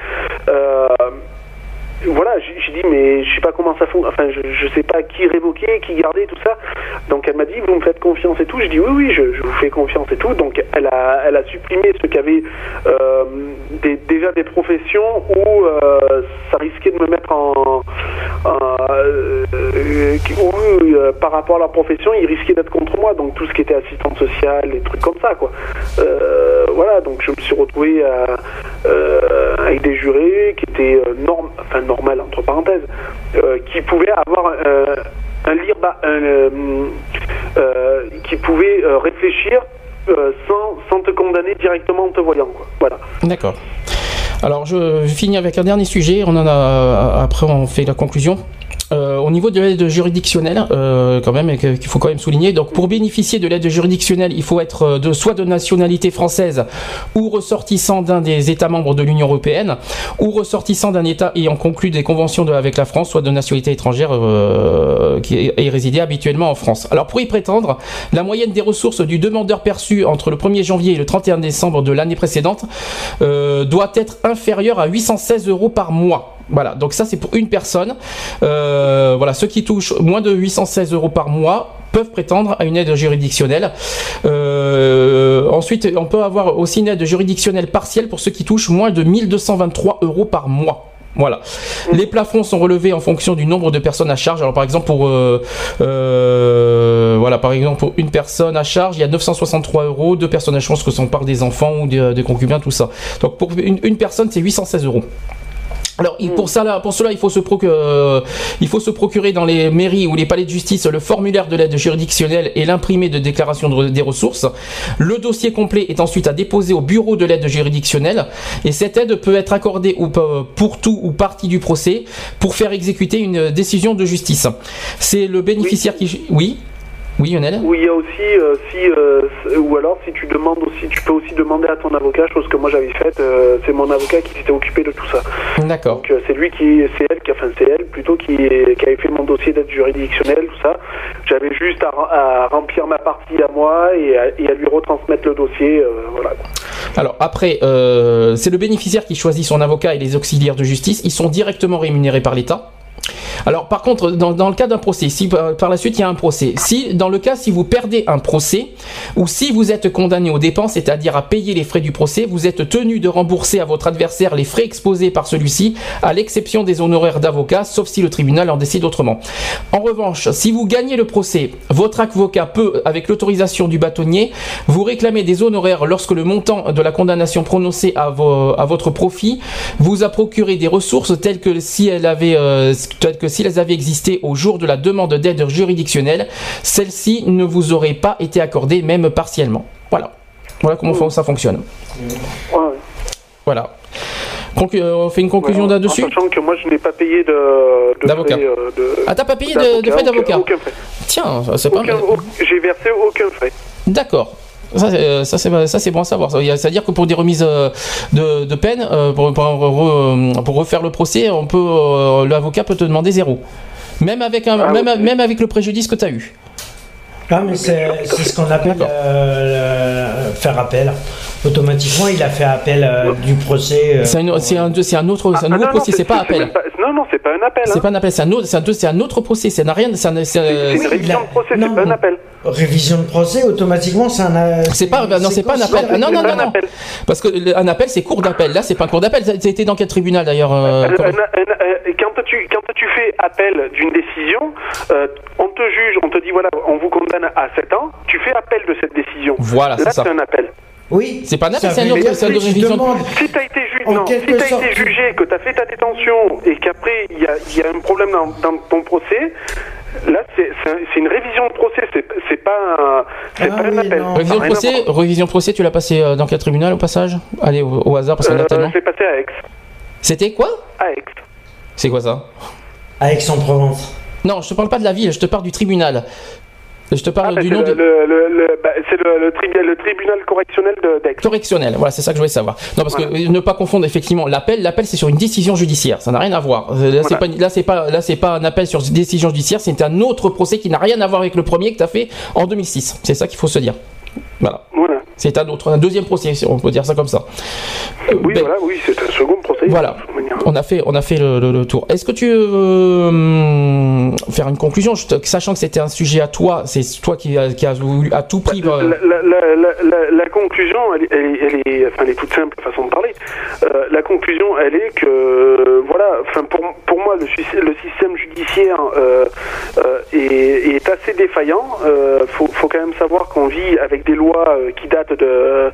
voilà, j'ai dit, mais je sais pas comment ça fonctionne, enfin, je, je sais pas qui révoquer, qui garder, tout ça. Donc elle m'a dit, vous me faites confiance et tout. Je dis, oui, oui, je, vous fais confiance et tout. Donc elle a, elle a supprimé ce qu'avait euh, déjà des professions où euh, ça risquait de me mettre en. Euh, où, par rapport à leur profession, ils risquaient d'être contre moi. Donc tout ce qui était assistante sociale, les trucs comme ça, quoi. voilà, donc je me suis retrouvé avec des jurés qui étaient normes, normal entre parenthèses, euh, qui pouvait avoir euh, un lire euh, qui pouvait réfléchir sans, sans te condamner directement en te voyant. Quoi. Voilà. D'accord. Alors je finis avec un dernier sujet. On en a après on fait la conclusion. Euh, au niveau de l'aide juridictionnelle, euh, quand même, qu'il faut quand même souligner. Donc, pour bénéficier de l'aide juridictionnelle, il faut être euh, de soit de nationalité française ou ressortissant d'un des États membres de l'Union européenne, ou ressortissant d'un État ayant conclu des conventions avec la France, soit de nationalité étrangère qui est, résidé habituellement en France. Alors, pour y prétendre, la moyenne des ressources du demandeur perçu entre le 1er janvier et le 31 décembre de l'année précédente doit être inférieure à 816 euros par mois. Voilà, donc ça c'est pour une personne. Euh, voilà, ceux qui touchent moins de 816 euros par mois peuvent prétendre à une aide juridictionnelle. Euh, ensuite, on peut avoir aussi une aide juridictionnelle partielle pour ceux qui touchent moins de 1223 euros par mois. Voilà. Les plafonds sont relevés en fonction du nombre de personnes à charge. Alors par exemple pour euh, voilà par exemple pour une personne à charge il y a 963 euros. Deux personnes à charge que sont par des enfants ou des, concubins tout ça. Donc pour une, une personne c'est 816 euros. Alors pour ça, pour cela, il faut se procurer, euh, il faut se procurer dans les mairies ou les palais de justice le formulaire de l'aide juridictionnelle et l'imprimé de déclaration des ressources. Le dossier complet est ensuite à déposer au bureau de l'aide juridictionnelle et cette aide peut être accordée pour tout ou partie du procès pour faire exécuter une décision de justice. C'est le bénéficiaire qui, oui? Oui, Lionel Où il y a aussi, euh, si, euh, ou alors si tu demandes aussi, tu peux aussi demander à ton avocat, chose que moi j'avais faite, euh, c'est mon avocat qui s'était occupé de tout ça. D'accord. Donc euh, c'est lui qui, c'est elle, qui, enfin c'est elle plutôt qui, qui avait fait mon dossier d'aide juridictionnelle, tout ça. J'avais juste à, à remplir ma partie à moi et à, et à lui retransmettre le dossier, voilà. Alors après, c'est le bénéficiaire qui choisit son avocat et les auxiliaires de justice. Ils sont directement rémunérés par l'État. Alors par contre, dans, le cas d'un procès, si par, par la suite il y a un procès, si dans le cas si vous perdez un procès ou si vous êtes condamné aux dépenses, c'est-à-dire à payer les frais du procès, vous êtes tenu de rembourser à votre adversaire les frais exposés par celui-ci, à l'exception des honoraires d'avocat, sauf si le tribunal en décide autrement. En revanche, si vous gagnez le procès, votre avocat peut, avec l'autorisation du bâtonnier, vous réclamer des honoraires lorsque le montant de la condamnation prononcée à votre profit vous a procuré des ressources telles que si elle avait, euh, telles que si elles avaient existé au jour de la demande d'aide juridictionnelle, celle-ci ne vous aurait pas été accordée, même partiellement. Voilà. Voilà comment ça fonctionne. Voilà. Euh, on fait une conclusion Voilà. là-dessus En sachant que moi je n'ai pas payé de, D'avocat. euh, Ah, t'as pas payé de, de frais d'avocat Aucun frais. Tiens, c'est pas mal. J'ai versé aucun frais. D'accord. Ça, c'est- euh, ça, c'est ça, c'est bon à savoir. C'est-à-dire que pour des remises euh, de, de peine, euh, pour, pour, re- pour refaire le procès, on peut, l'avocat peut te demander zéro. Même avec, un, Ah, même, ok. même avec le préjudice que tu as eu. Ah, mais c'est c'est ce qu'on appelle euh, le- faire appel. Automatiquement, il a fait appel euh, du procès. euh, C'est un, c'est un, c'est un autre, c'est un Ah, nouveau non, non, procès, c'est pas appel. Non, non, c'est pas un appel. C'est hein. pas un appel, c'est un autre, c'est un, c'est un autre procès. Ça n'a rien, c'est, C'est une révision de procès, non, c'est pas un appel. Révision de procès, automatiquement, c'est un. C'est pas- non, c'est pas un appel. Ah, non, non, non, un non. appel. parce que le- un appel, c'est cours d'appel. Là, c'est pas un cours d'appel. C'était dans quel tribunal d'ailleurs euh, euh, quand, tu, quand tu fais appel d'une décision, euh, on te juge, on te dit voilà, on vous condamne à 7 ans, tu fais appel de cette décision. Voilà, c'est Là, ça. c'est un appel. Oui. C'est pas un appel, c'est révision de- demandes- Si tu as été, ju- En non, si quelque t'as sorte, été jugé, que tu as fait ta détention et qu'après il y a, il y a un problème dans, dans ton procès, là c'est c'est un- c'est une révision de procès, c'est pas un, c'est Ah pas un oui, appel. Révision de procès, voir. révision de procès, tu l'as passé euh, dans quel tribunal au passage? Allez, au, au hasard parce qu'il y en a Euh, tellement. je l'ai passé à Aix. C'était quoi? À Aix. C'est quoi ça? À Aix-en-Provence. Non, je te parle pas de la ville, je te parle du tribunal. Je te Ah, parle bah, du nom le, du le- le- le- bah, c'est le, le tribu- le tribunal correctionnel d'Aix. correctionnel. Voilà, c'est ça que je voulais savoir. Non, parce Voilà. que euh, ne pas confondre effectivement l'appel. L'appel, c'est sur une décision judiciaire. Ça n'a rien à voir. Euh, Là, c'est Voilà. pas, là, c'est pas, là, c'est pas un appel sur une décision judiciaire. C'est un autre procès qui n'a rien à voir avec le premier que tu as fait en 2006. C'est ça qu'il faut se dire. Voilà. Voilà. C'est un autre, un deuxième procès, si on peut dire ça comme ça. Euh, Oui, ben, voilà, oui, c'est un second procès. Voilà. On a fait, on a fait le, le- le tour. Est-ce que tu veux hum, faire une conclusion, sachant que c'était un sujet à toi, c'est toi qui as, qui as voulu à tout prix. La, euh, la- conclusion, elle, est- elle elle est, enfin, elle est toute simple façon de parler. Euh, la conclusion, elle est que, voilà, enfin, pour, pour moi, le, sy- le système judiciaire euh, est, est assez défaillant. Euh, faut, faut quand même savoir qu'on vit avec des lois qui datent de,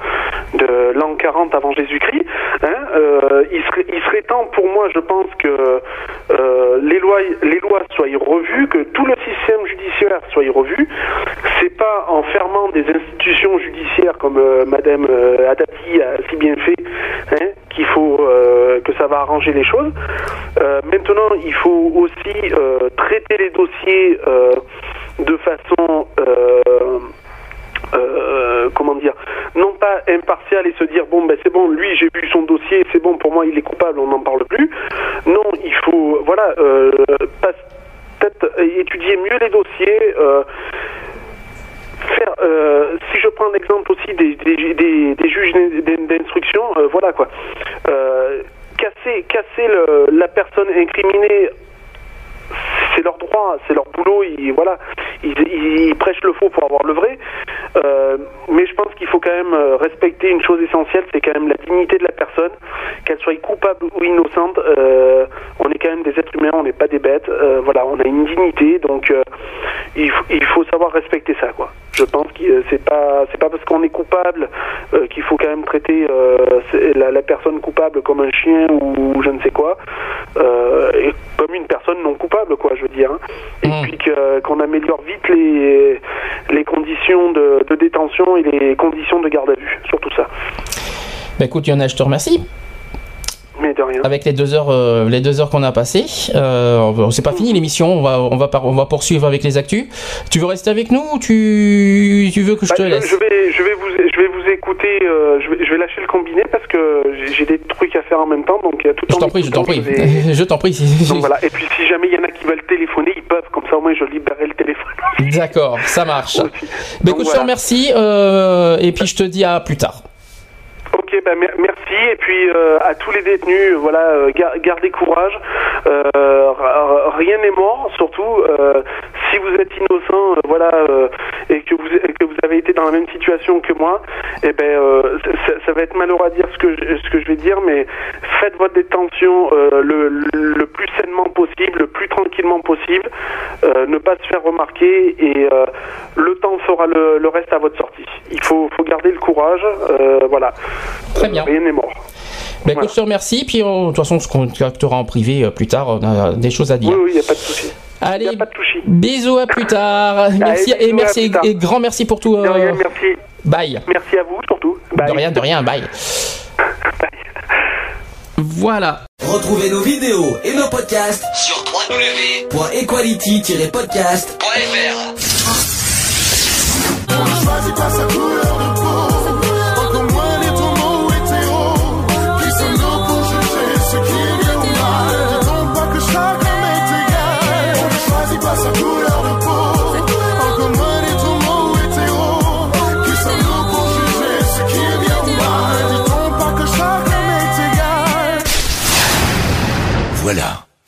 de l'an 40 avant Jésus-Christ. Hein, euh, il, serait, temps, pour moi, je pense que euh, les lois, les lois soient revues, que tout le système judiciaire soit revu. C'est pas en fermant des institutions judiciaires comme euh, Madame euh, Adati a si bien fait hein, qu'il faut que ça va arranger les choses. Maintenant, il faut aussi traiter les dossiers de façon euh, euh, comment dire, non pas impartial et se dire bon ben c'est bon, lui j'ai vu son dossier, c'est bon pour moi il est coupable, on n'en parle plus. Non, il faut voilà euh, peut-être étudier mieux les dossiers. Faire, si je prends l'exemple aussi des, juges d'in- d'instruction, voilà quoi. Casser casser la personne incriminée c'est leur droit, c'est leur boulot, ils, voilà, ils, ils prêchent le faux pour avoir le vrai. Euh, mais je pense qu'il faut quand même euh, respecter une chose essentielle, c'est quand même la dignité de la personne, qu'elle soit coupable ou innocente. euh, on est quand même des êtres humains, on n'est pas des bêtes. voilà, on a une dignité, donc il, faut- savoir respecter ça, quoi. Je pense que c'est pas c'est pas parce qu'on est coupable qu'il faut quand même traiter la, personne coupable comme un chien ou, je ne sais quoi, comme une personne non coupable, quoi, je veux dire. hein. Et Mm. puis qu'on améliore vite les les conditions de, de détention et les conditions de garde à vue, surtout ça. Bah écoute, Yona, je te remercie. Mais de rien. Avec les deux heures, euh, les deux heures qu'on a passées, euh, c'est pas fini l'émission. On va, on va, on va poursuivre avec les actus. Tu veux rester avec nous ou tu, tu veux que je Bah, te je, laisse je vais, je vais vous, je vais vous écouter. euh, je, vais, je vais lâcher le combiné parce que j'ai- des trucs à faire en même temps, donc euh, tout Je en t'en prie, je t'en prie, vais- je t'en prie. Donc voilà. Et puis si jamais il y en a qui veulent téléphoner, ils peuvent. Comme ça au moins je libérerai le téléphone. D'accord, ça marche. Bah, écoute, je te voilà. remercie euh, et puis je te dis à plus tard. Ok, bah, mer- merci. Et puis euh, à tous les détenus, voilà, euh, gar- gardez courage. Euh, rien n'est mort, surtout si vous êtes innocent, voilà, et que vous que vous avez été dans la même situation que moi. Et ben, euh, ça, ça va être malheureux à dire ce que je, ce que je vais dire, mais faites votre détention le, le plus sainement possible, le plus tranquillement possible. Ne pas se faire remarquer et le temps fera le, le reste à votre sortie. Il faut, faut garder le courage. voilà. Très bien. Rien n'est mort. Bah, écoute, je te remercie. Puis euh, de toute façon, on se contactera en privé euh, plus tard. On a des choses à dire. Oui, oui, il n'y a pas de souci. Allez, Y a pas de souci. bisous à plus tard. Merci et merci et grand merci pour tout. De euh, rien, merci. Bye. Merci à vous surtout. Bye. De rien, de rien. Bye. Voilà. Retrouvez nos vidéos et nos podcasts sur www.equality-podcast.fr.